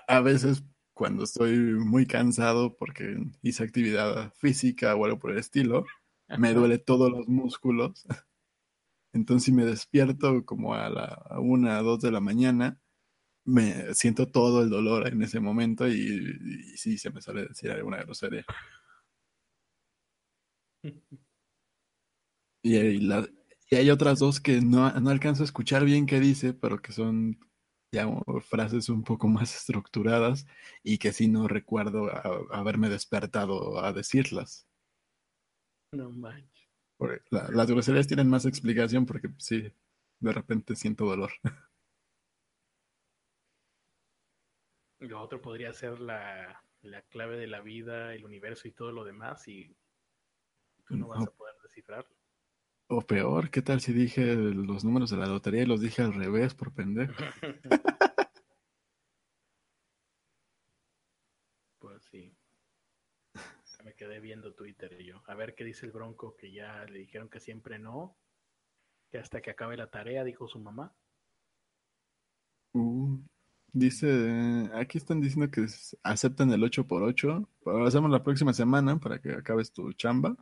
a veces cuando estoy muy cansado porque hice actividad física o algo por el estilo, me duele todos los músculos. Entonces si me despierto como a la una, dos de la mañana, me siento todo el dolor en ese momento y, sí se me sale decir alguna grosería. Y, hay otras dos que no, no alcanzo a escuchar bien qué dice, pero que son ya frases un poco más estructuradas y que sí no recuerdo haberme despertado a decirlas. No manches. La- las groserías tienen más explicación porque sí, de repente siento dolor. Lo otro podría ser la, la clave de la vida, el universo y todo lo demás, y tú no vas No. a poder descifrarlo. O peor, ¿qué tal si dije los números de la lotería y los dije al revés por pendejo? Pues sí. Me quedé viendo Twitter y yo. A ver qué dice el Bronco, que ya le dijeron que siempre no. Que hasta que acabe la tarea, dijo su mamá. Uh, dice, aquí están diciendo que aceptan el 8x8, pero lo hacemos la próxima semana para que acabes tu chamba.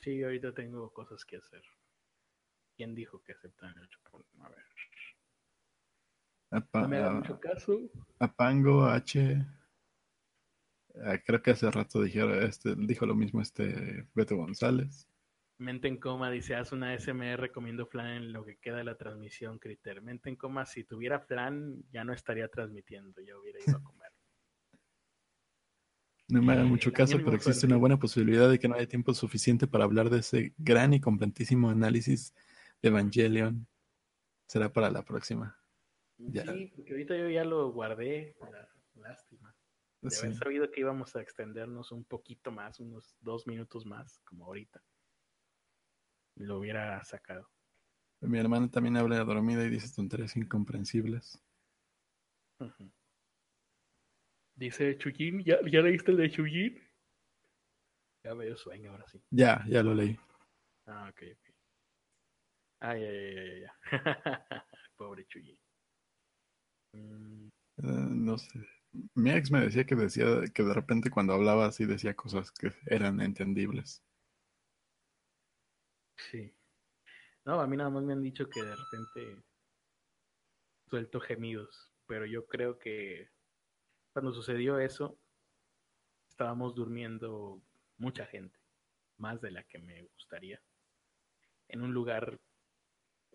Sí, ahorita tengo cosas que hacer. ¿Quién dijo que aceptan el 8 por A ver. A, Pa- No me haga mucho caso. a Pango H. ah, creo que hace rato dijeron, este, dijo lo mismo este Beto González. Mente en coma dice, haz una SMR comiendo flan en lo que queda de la transmisión, Criter. Mente en coma, si tuviera flan, ya no estaría transmitiendo, ya hubiera ido a comer. No me hagan Eh, mucho caso, pero existe fuerte. una buena posibilidad de que no haya tiempo suficiente para hablar de ese gran y completísimo análisis de Evangelion. Será para la próxima. Ya. Sí, porque ahorita yo ya lo guardé. lástima. De Sí. haber sabido que íbamos a extendernos un poquito más, unos dos minutos más, como ahorita. Lo hubiera sacado. Mi hermana también habla dormida y dice tonterías incomprensibles. Dice Chuyin, ¿ya, ¿ya leíste el de Chuyin? Ya dio sueño ahora sí. Ya, ya lo leí. Ah, ok, ok. Ya, ya, ya, ya. Pobre Chuyin. Mm, Eh, no sé. Mi ex me decía que decía que de repente cuando hablaba así decía cosas que eran entendibles. sí. No, a mí nada más me han dicho que de repente suelto gemidos, pero yo creo que cuando sucedió eso, estábamos durmiendo mucha gente, más de la que me gustaría, en un lugar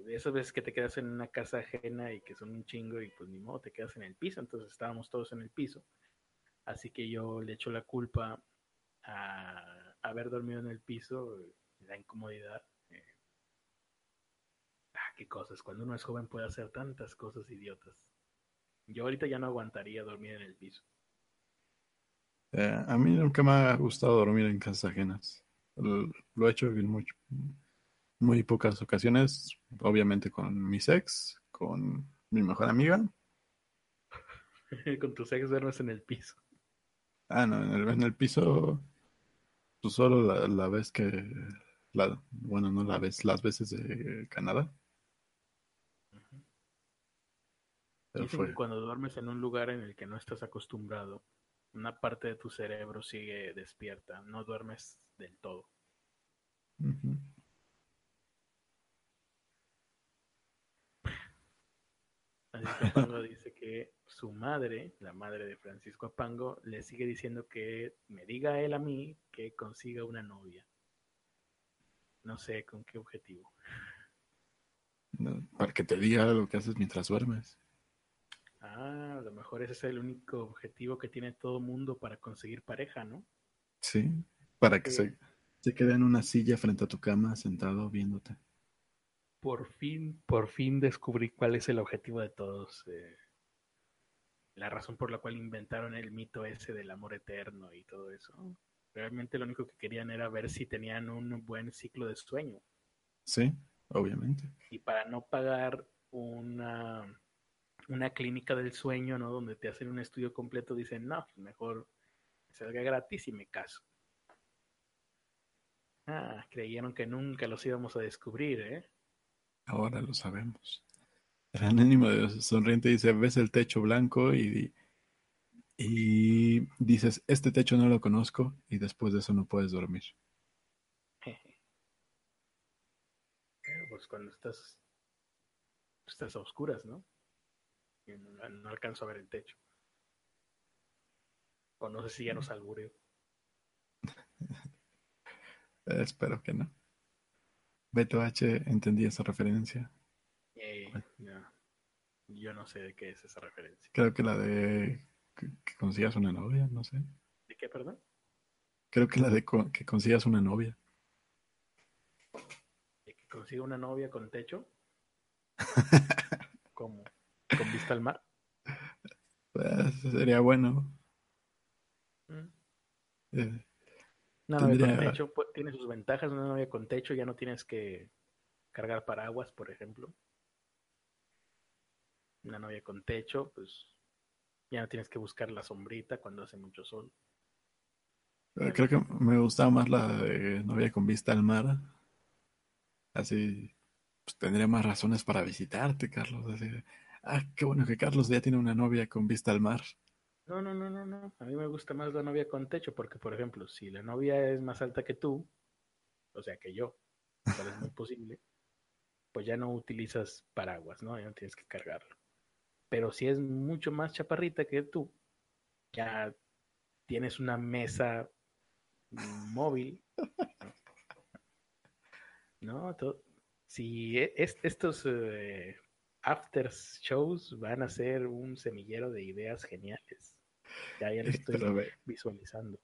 esas veces que te quedas en una casa ajena y que son un chingo y pues ni modo, te quedas en el piso, entonces estábamos todos en el piso. Así que yo le echo la culpa a haber dormido en el piso, la incomodidad. eh. Ah, qué cosas, cuando uno es joven puede hacer tantas cosas idiotas. Yo ahorita ya no aguantaría dormir en el piso. Eh, a mí nunca me ha gustado dormir en casas ajenas. Lo, lo he hecho en mucho- muy pocas ocasiones, obviamente con mis ex, con mi mejor amiga. Con tus ex duermes en el piso. Ah, no, en el, en el piso, pues solo la, la vez que, la, bueno, no la vez, las veces de Canadá. Pero Dicen fue, que cuando duermes en un lugar en el que no estás acostumbrado, una parte de tu cerebro sigue despierta, no duermes del todo. Que Apango dice que su madre, la madre de Francisco Apango, le sigue diciendo que me diga él a mí que consiga una novia. No sé con qué objetivo. No, para que te diga lo que haces mientras duermes. Ah, a lo mejor ese es el único objetivo que tiene todo mundo para conseguir pareja, ¿no? Sí, para que se, se quede en una silla frente a tu cama sentado viéndote. Por fin, por fin descubrí cuál es el objetivo de todos. eh, la razón por la cual inventaron el mito ese del amor eterno y todo eso. Realmente lo único que querían era ver si tenían un buen ciclo de sueño. Sí, obviamente. Y para no pagar una, una clínica del sueño, ¿no? Donde te hacen un estudio completo, dicen, no, pues mejor que salga gratis y me caso. Ah, creyeron que nunca los íbamos a descubrir, ¿eh? Ahora lo sabemos. El anónimo sonriente dice, ves el techo blanco y, y dices, este techo no lo conozco y después de eso no puedes dormir. Pero, pues cuando estás, estás a oscuras, ¿no? Y No, no alcanzo a ver el techo. O no sé si ya nos albureo. Eh, espero que no. Beto H entendí esa referencia. Eh, no. Yo no sé de qué es esa referencia. Creo que la de que, que consigas una novia, no sé. ¿De qué, perdón? Creo que la de que consigas una novia. ¿De que consiga una novia con techo? ¿Cómo? ¿Con vista al mar? Pues, sería bueno. Mm. Eh, Una novia con techo pues, tiene sus ventajas. Una novia con techo ya no tienes que cargar paraguas, por ejemplo. Una novia con techo, pues ya no tienes que buscar la sombrita cuando hace mucho sol. Eh, Creo que me gustaba más la de novia con vista al mar. Así pues, tendría más razones para visitarte, Carlos. Así, ah, qué bueno que Carlos ya tiene una novia con vista al mar. No, no, no, no, no. A mí me gusta más la novia con techo porque, por ejemplo, si la novia es más alta que tú, o sea, que yo, cual es muy posible, pues ya no utilizas paraguas, ¿no? Ya no tienes que cargarlo. Pero si es mucho más chaparrita que tú, ya tienes una mesa móvil, ¿no? To- si e- es- estos eh, after shows van a ser un semillero de ideas geniales. Ya, ya lo estoy Pero visualizando.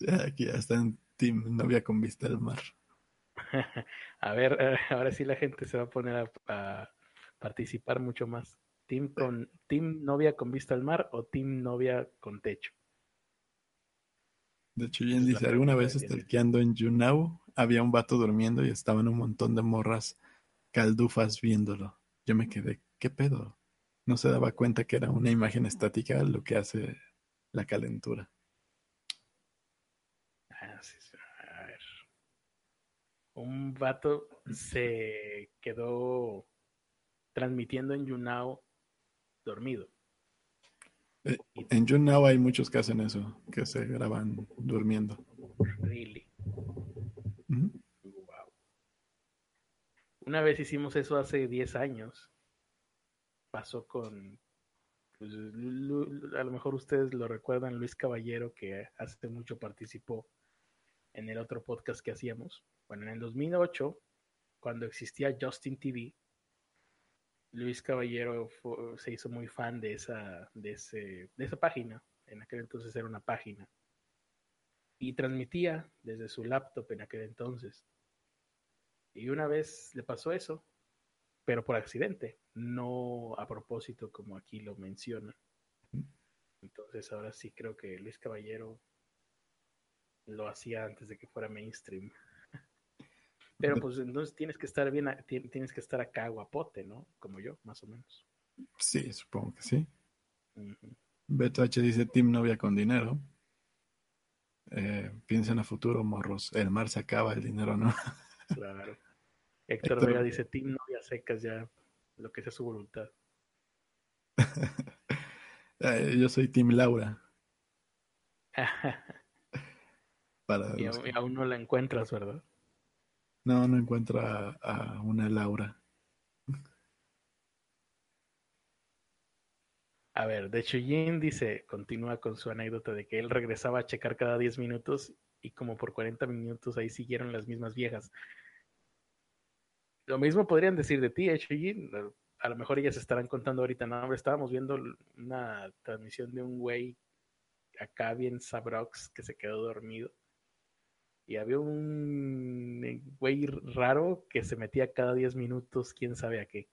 ya aquí ya está en Team Novia con vista al mar. A ver, eh, ahora sí la gente se va a poner a, a participar mucho más. ¿Team, con, ¿Team novia con vista al mar o team novia con techo? De hecho, Jen dice, alguna vez stalkeando en YouNow había un vato durmiendo y estaban un montón de morras caldufas viéndolo. Yo me quedé, ¿qué pedo? No se daba cuenta que era una imagen estática lo que hace la calentura. Ah, a ver. Un vato se quedó transmitiendo en YouNow dormido. Eh, En YouNow hay muchos que hacen eso, que se graban durmiendo. Really. Wow. Una vez hicimos eso hace 10 años. Pasó con, pues, a lo mejor ustedes lo recuerdan, Luis Caballero, que hace mucho participó en el otro podcast que hacíamos. Bueno, en el 2008, cuando existía Justin TV, Luis Caballero se hizo muy fan de esa, de, ese, de esa página. En aquel entonces era una página. Y transmitía desde su laptop en aquel entonces. Y una vez le pasó eso, pero por accidente, no a propósito como aquí lo menciona. Entonces ahora sí creo que Luis Caballero lo hacía antes de que fuera mainstream. Pero pues entonces tienes que estar bien, tienes que estar acá guapote, ¿no? Como yo, más o menos. Sí, supongo que sí. Ujú. Beto H dice Team Novia con dinero. Eh, piensen a futuro, morros. El mar se acaba, el dinero no. Claro. Héctor Héctor- Vega dice, Team Novia Secas ya, lo que sea su voluntad. Yo soy Team Laura. Para y, aún- que- y aún no la encuentras, ¿verdad? No, no encuentro a, a una Laura. A ver, de hecho, Jin dice, continúa con su anécdota de que él regresaba a checar cada 10 minutos y como por 40 minutos ahí siguieron las mismas viejas. Lo mismo podrían decir de ti, hecho, Jin. A lo mejor ellas estarán contando ahorita, no, hombre, estábamos viendo una transmisión de un güey acá bien sabrox que se quedó dormido. Y había un güey raro que se metía cada 10 minutos, quién sabe a qué.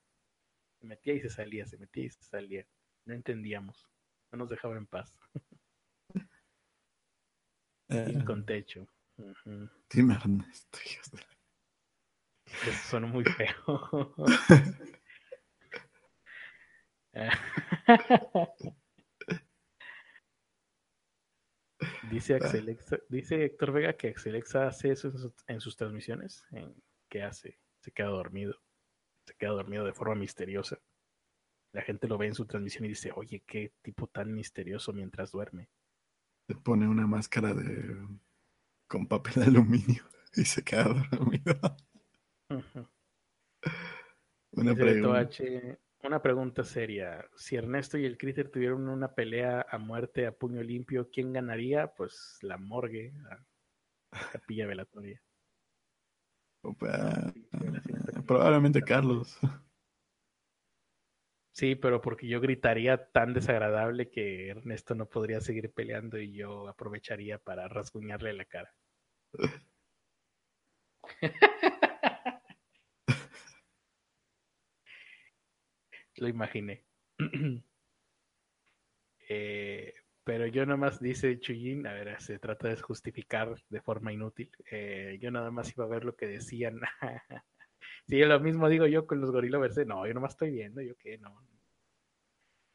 Se metía y se salía, se metía y se salía. No entendíamos. No nos dejaba en paz. Eh, Y con techo. De la- Eso sonó muy feo. dice, Héctor Vega que Axelexa hace eso en, sus- en sus transmisiones. ¿En ¿Qué hace? Se queda dormido. Se queda dormido de forma misteriosa. La gente lo ve en su transmisión y dice, oye, qué tipo tan misterioso mientras duerme. Se pone una máscara de con papel de aluminio y se queda dormido. Pregunta. H, Una pregunta seria. Si Ernesto y el Critter tuvieron una pelea a muerte a puño limpio, ¿quién ganaría? Pues la morgue, la capilla velatoria. Opa, probablemente Carlos. Sí, pero porque yo gritaría tan desagradable que Ernesto no podría seguir peleando y yo aprovecharía para rasguñarle la cara. Lo imaginé. Eh, pero yo nada más, dice Chuyín, a ver, se trata de justificar de forma inútil. Eh, yo nada más iba a ver lo que decían. sí, lo mismo digo yo con los gorilovers. No, yo nomás estoy viendo, yo qué, no.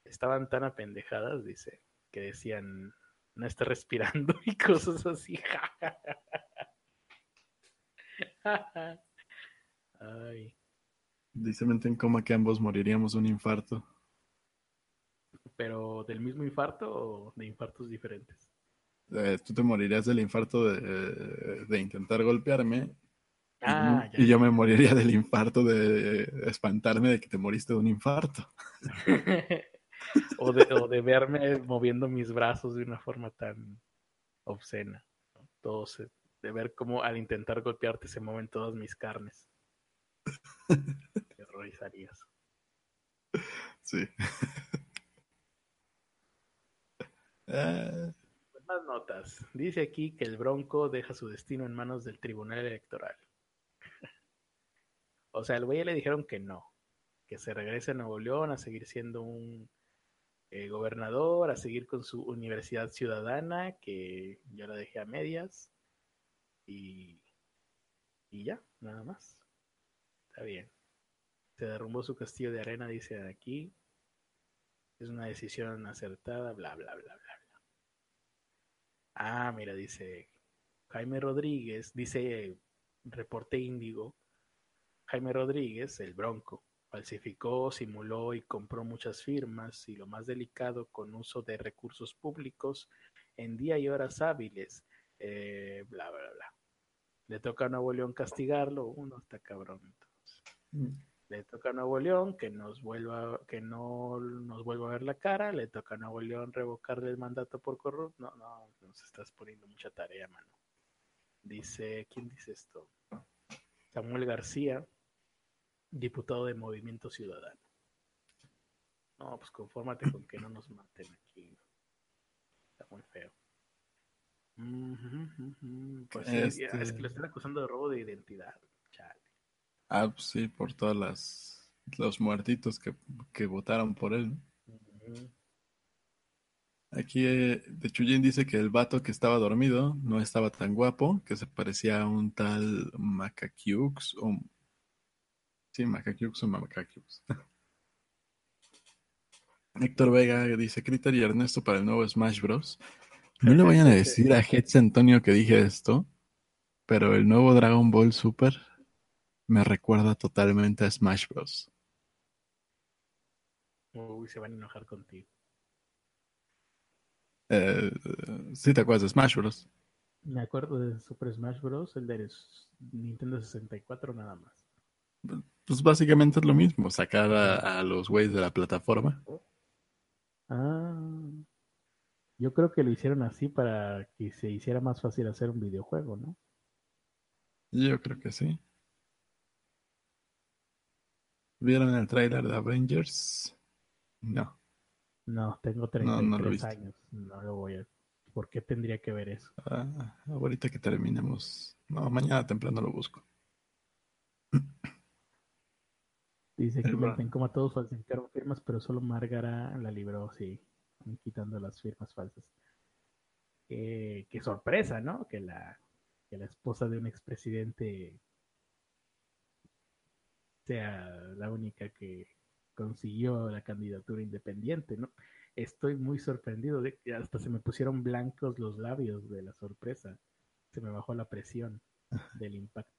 Estaban tan apendejadas, dice, que decían, no está respirando y cosas así. Ay. Dice mente en coma que ambos moriríamos de un infarto. ¿Pero del mismo infarto o de infartos diferentes? Eh, tú te morirías del infarto de, de intentar golpearme. Ah, y, y yo me moriría del infarto de espantarme de que te moriste de un infarto. o, de, o, de, verme moviendo mis brazos de una forma tan obscena. ¿no? Todo se, de ver cómo al intentar golpearte se mueven todas mis carnes. Te horrorizarías. Sí. uh... Más notas. Dice aquí que el Bronco deja su destino en manos del Tribunal Electoral. o sea, al güey le dijeron que no, que se regrese a Nuevo León a seguir siendo un eh, gobernador, a seguir con su universidad ciudadana, que yo la dejé a medias. Y, y ya, nada más. Está bien. Se derrumbó su castillo de arena, dice aquí. Es una decisión acertada, bla, bla, bla, bla, bla. Ah, mira, dice Jaime Rodríguez, dice reporte índigo. Jaime Rodríguez, el Bronco, falsificó, simuló y compró muchas firmas y lo más delicado con uso de recursos públicos en día y horas hábiles, eh, bla, bla, bla. Le toca a Nuevo León castigarlo, uno está cabrón. Le toca a Nuevo León que nos vuelva, que no nos vuelva a ver la cara, le toca a Nuevo León revocarle el mandato por corrupto. No, no, nos estás poniendo mucha tarea, mano. Dice, ¿quién dice esto? Samuel García, diputado de Movimiento Ciudadano. No, pues confórmate con que no nos maten aquí. Está muy feo. Mm -hmm, pues sí, este... es que lo están acusando de robo de identidad. Ah, pues sí, por todas las los muertitos que, que votaron por él. Uh -huh. Aquí eh, de Chuyin dice que el vato que estaba dormido no estaba tan guapo, que se parecía a un tal Macaquiux o Sí, Macaquiux o Macaquiux. Héctor Vega dice Critter y Ernesto para el nuevo Smash Bros. No le vayan a decir a Hetz Antonio que dije esto, pero el nuevo Dragon Ball Super me recuerda totalmente a Smash Bros. Uy, se van a enojar contigo. Eh, ¿Sí te acuerdas de Smash Bros? Me acuerdo de Super Smash Bros. El de Nintendo 64 nada más. Pues básicamente es lo mismo, sacar a, a los güeyes de la plataforma. Ah, yo creo que lo hicieron así para que se hiciera más fácil hacer un videojuego, ¿no? Yo creo que sí. ¿Vieron el tráiler de Avengers? No. No, tengo 33 no, no lo años. No lo voy a. ¿Por qué tendría que ver eso? Ah, ahorita que terminemos. No, mañana temprano lo busco. Dice que meten como a todos falsificaron firmas, pero solo Márgara la libró, sí, quitando las firmas falsas. Eh, qué sorpresa, ¿no? Que la, que la esposa de un expresidente sea la única que consiguió la candidatura independiente, ¿no? Estoy muy sorprendido, de que hasta se me pusieron blancos los labios de la sorpresa, se me bajó la presión del impacto.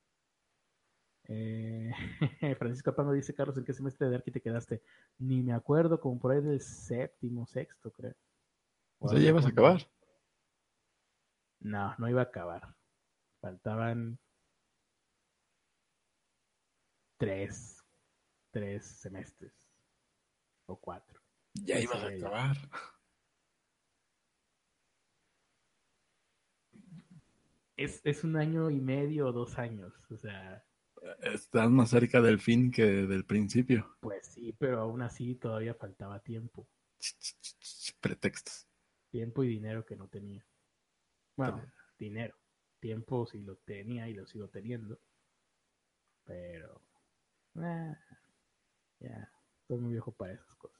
Eh, Francisco Pango dice, Carlos, ¿en qué semestre de Arqui te quedaste? Ni me acuerdo, como por ahí del séptimo, sexto, creo. O sea, ya ibas a acabar. No, no iba a acabar. Faltaban tres, tres semestres. o cuatro. Ya ibas a acabar. Es, es un año y medio o dos años, o sea, Estás más cerca del fin que del principio. pues sí, pero aún así todavía faltaba tiempo, Pretextos. tiempo y dinero que no tenía. Bueno, dinero, tiempo sí lo tenía y lo sigo teniendo, pero ah, ya, estoy muy viejo para esas cosas.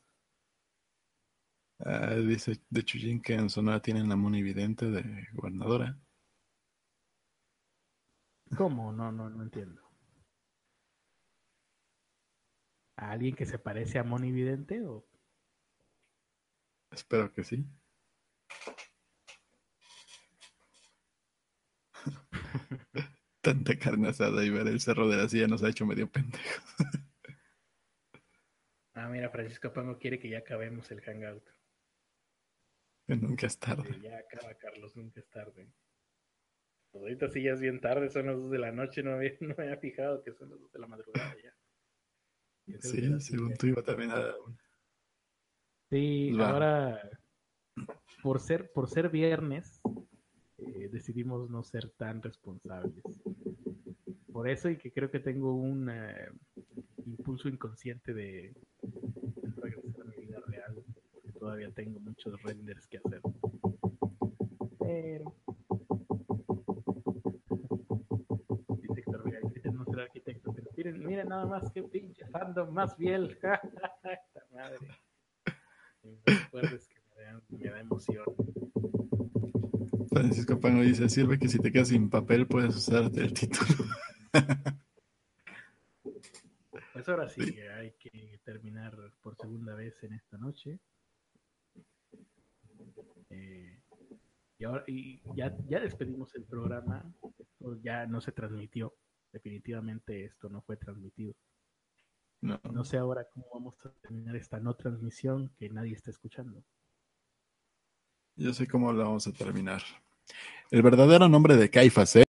Ah, dice de Chuyín que en Sonora tienen la monividente de gobernadora. ¿Cómo? No, no, no entiendo. ¿A alguien que se parece a Moni Vidente o Espero que sí. Tanta carne asada y ver el cerro de la silla nos ha hecho medio pendejo. Ah, mira, Francisco Pango quiere que ya acabemos el hangout. Que nunca es tarde. Sí, ya acaba, Carlos, nunca es tarde. Pues ahorita sí ya es bien tarde, son las 2 de la noche, no, había, no me había fijado que son las 2 de la madrugada ya. Sí, según tú iba también a... Sí, Va. ahora por ser, por ser viernes, eh, decidimos no ser tan responsables. Por eso y que creo que tengo un eh, impulso inconsciente de, de regresar a mi vida real, porque todavía tengo muchos renders que hacer. Pero dice Héctor Vega, intenten no ser arquitecto, pero miren, miren nada más que pinche fandom más fiel. Esta madre. Me que me da, me da emoción. Francisco Pango dice, sirve que si te quedas sin papel puedes usarte el título. Pues ahora sí, que hay que terminar por segunda vez en esta noche. Eh, y ahora y ya, ya despedimos el programa. Esto ya no se transmitió. Definitivamente esto no fue transmitido. No, No sé ahora cómo vamos a terminar esta no transmisión que nadie está escuchando. Yo sé cómo la vamos a terminar. El verdadero nombre de Caifas, ¿eh?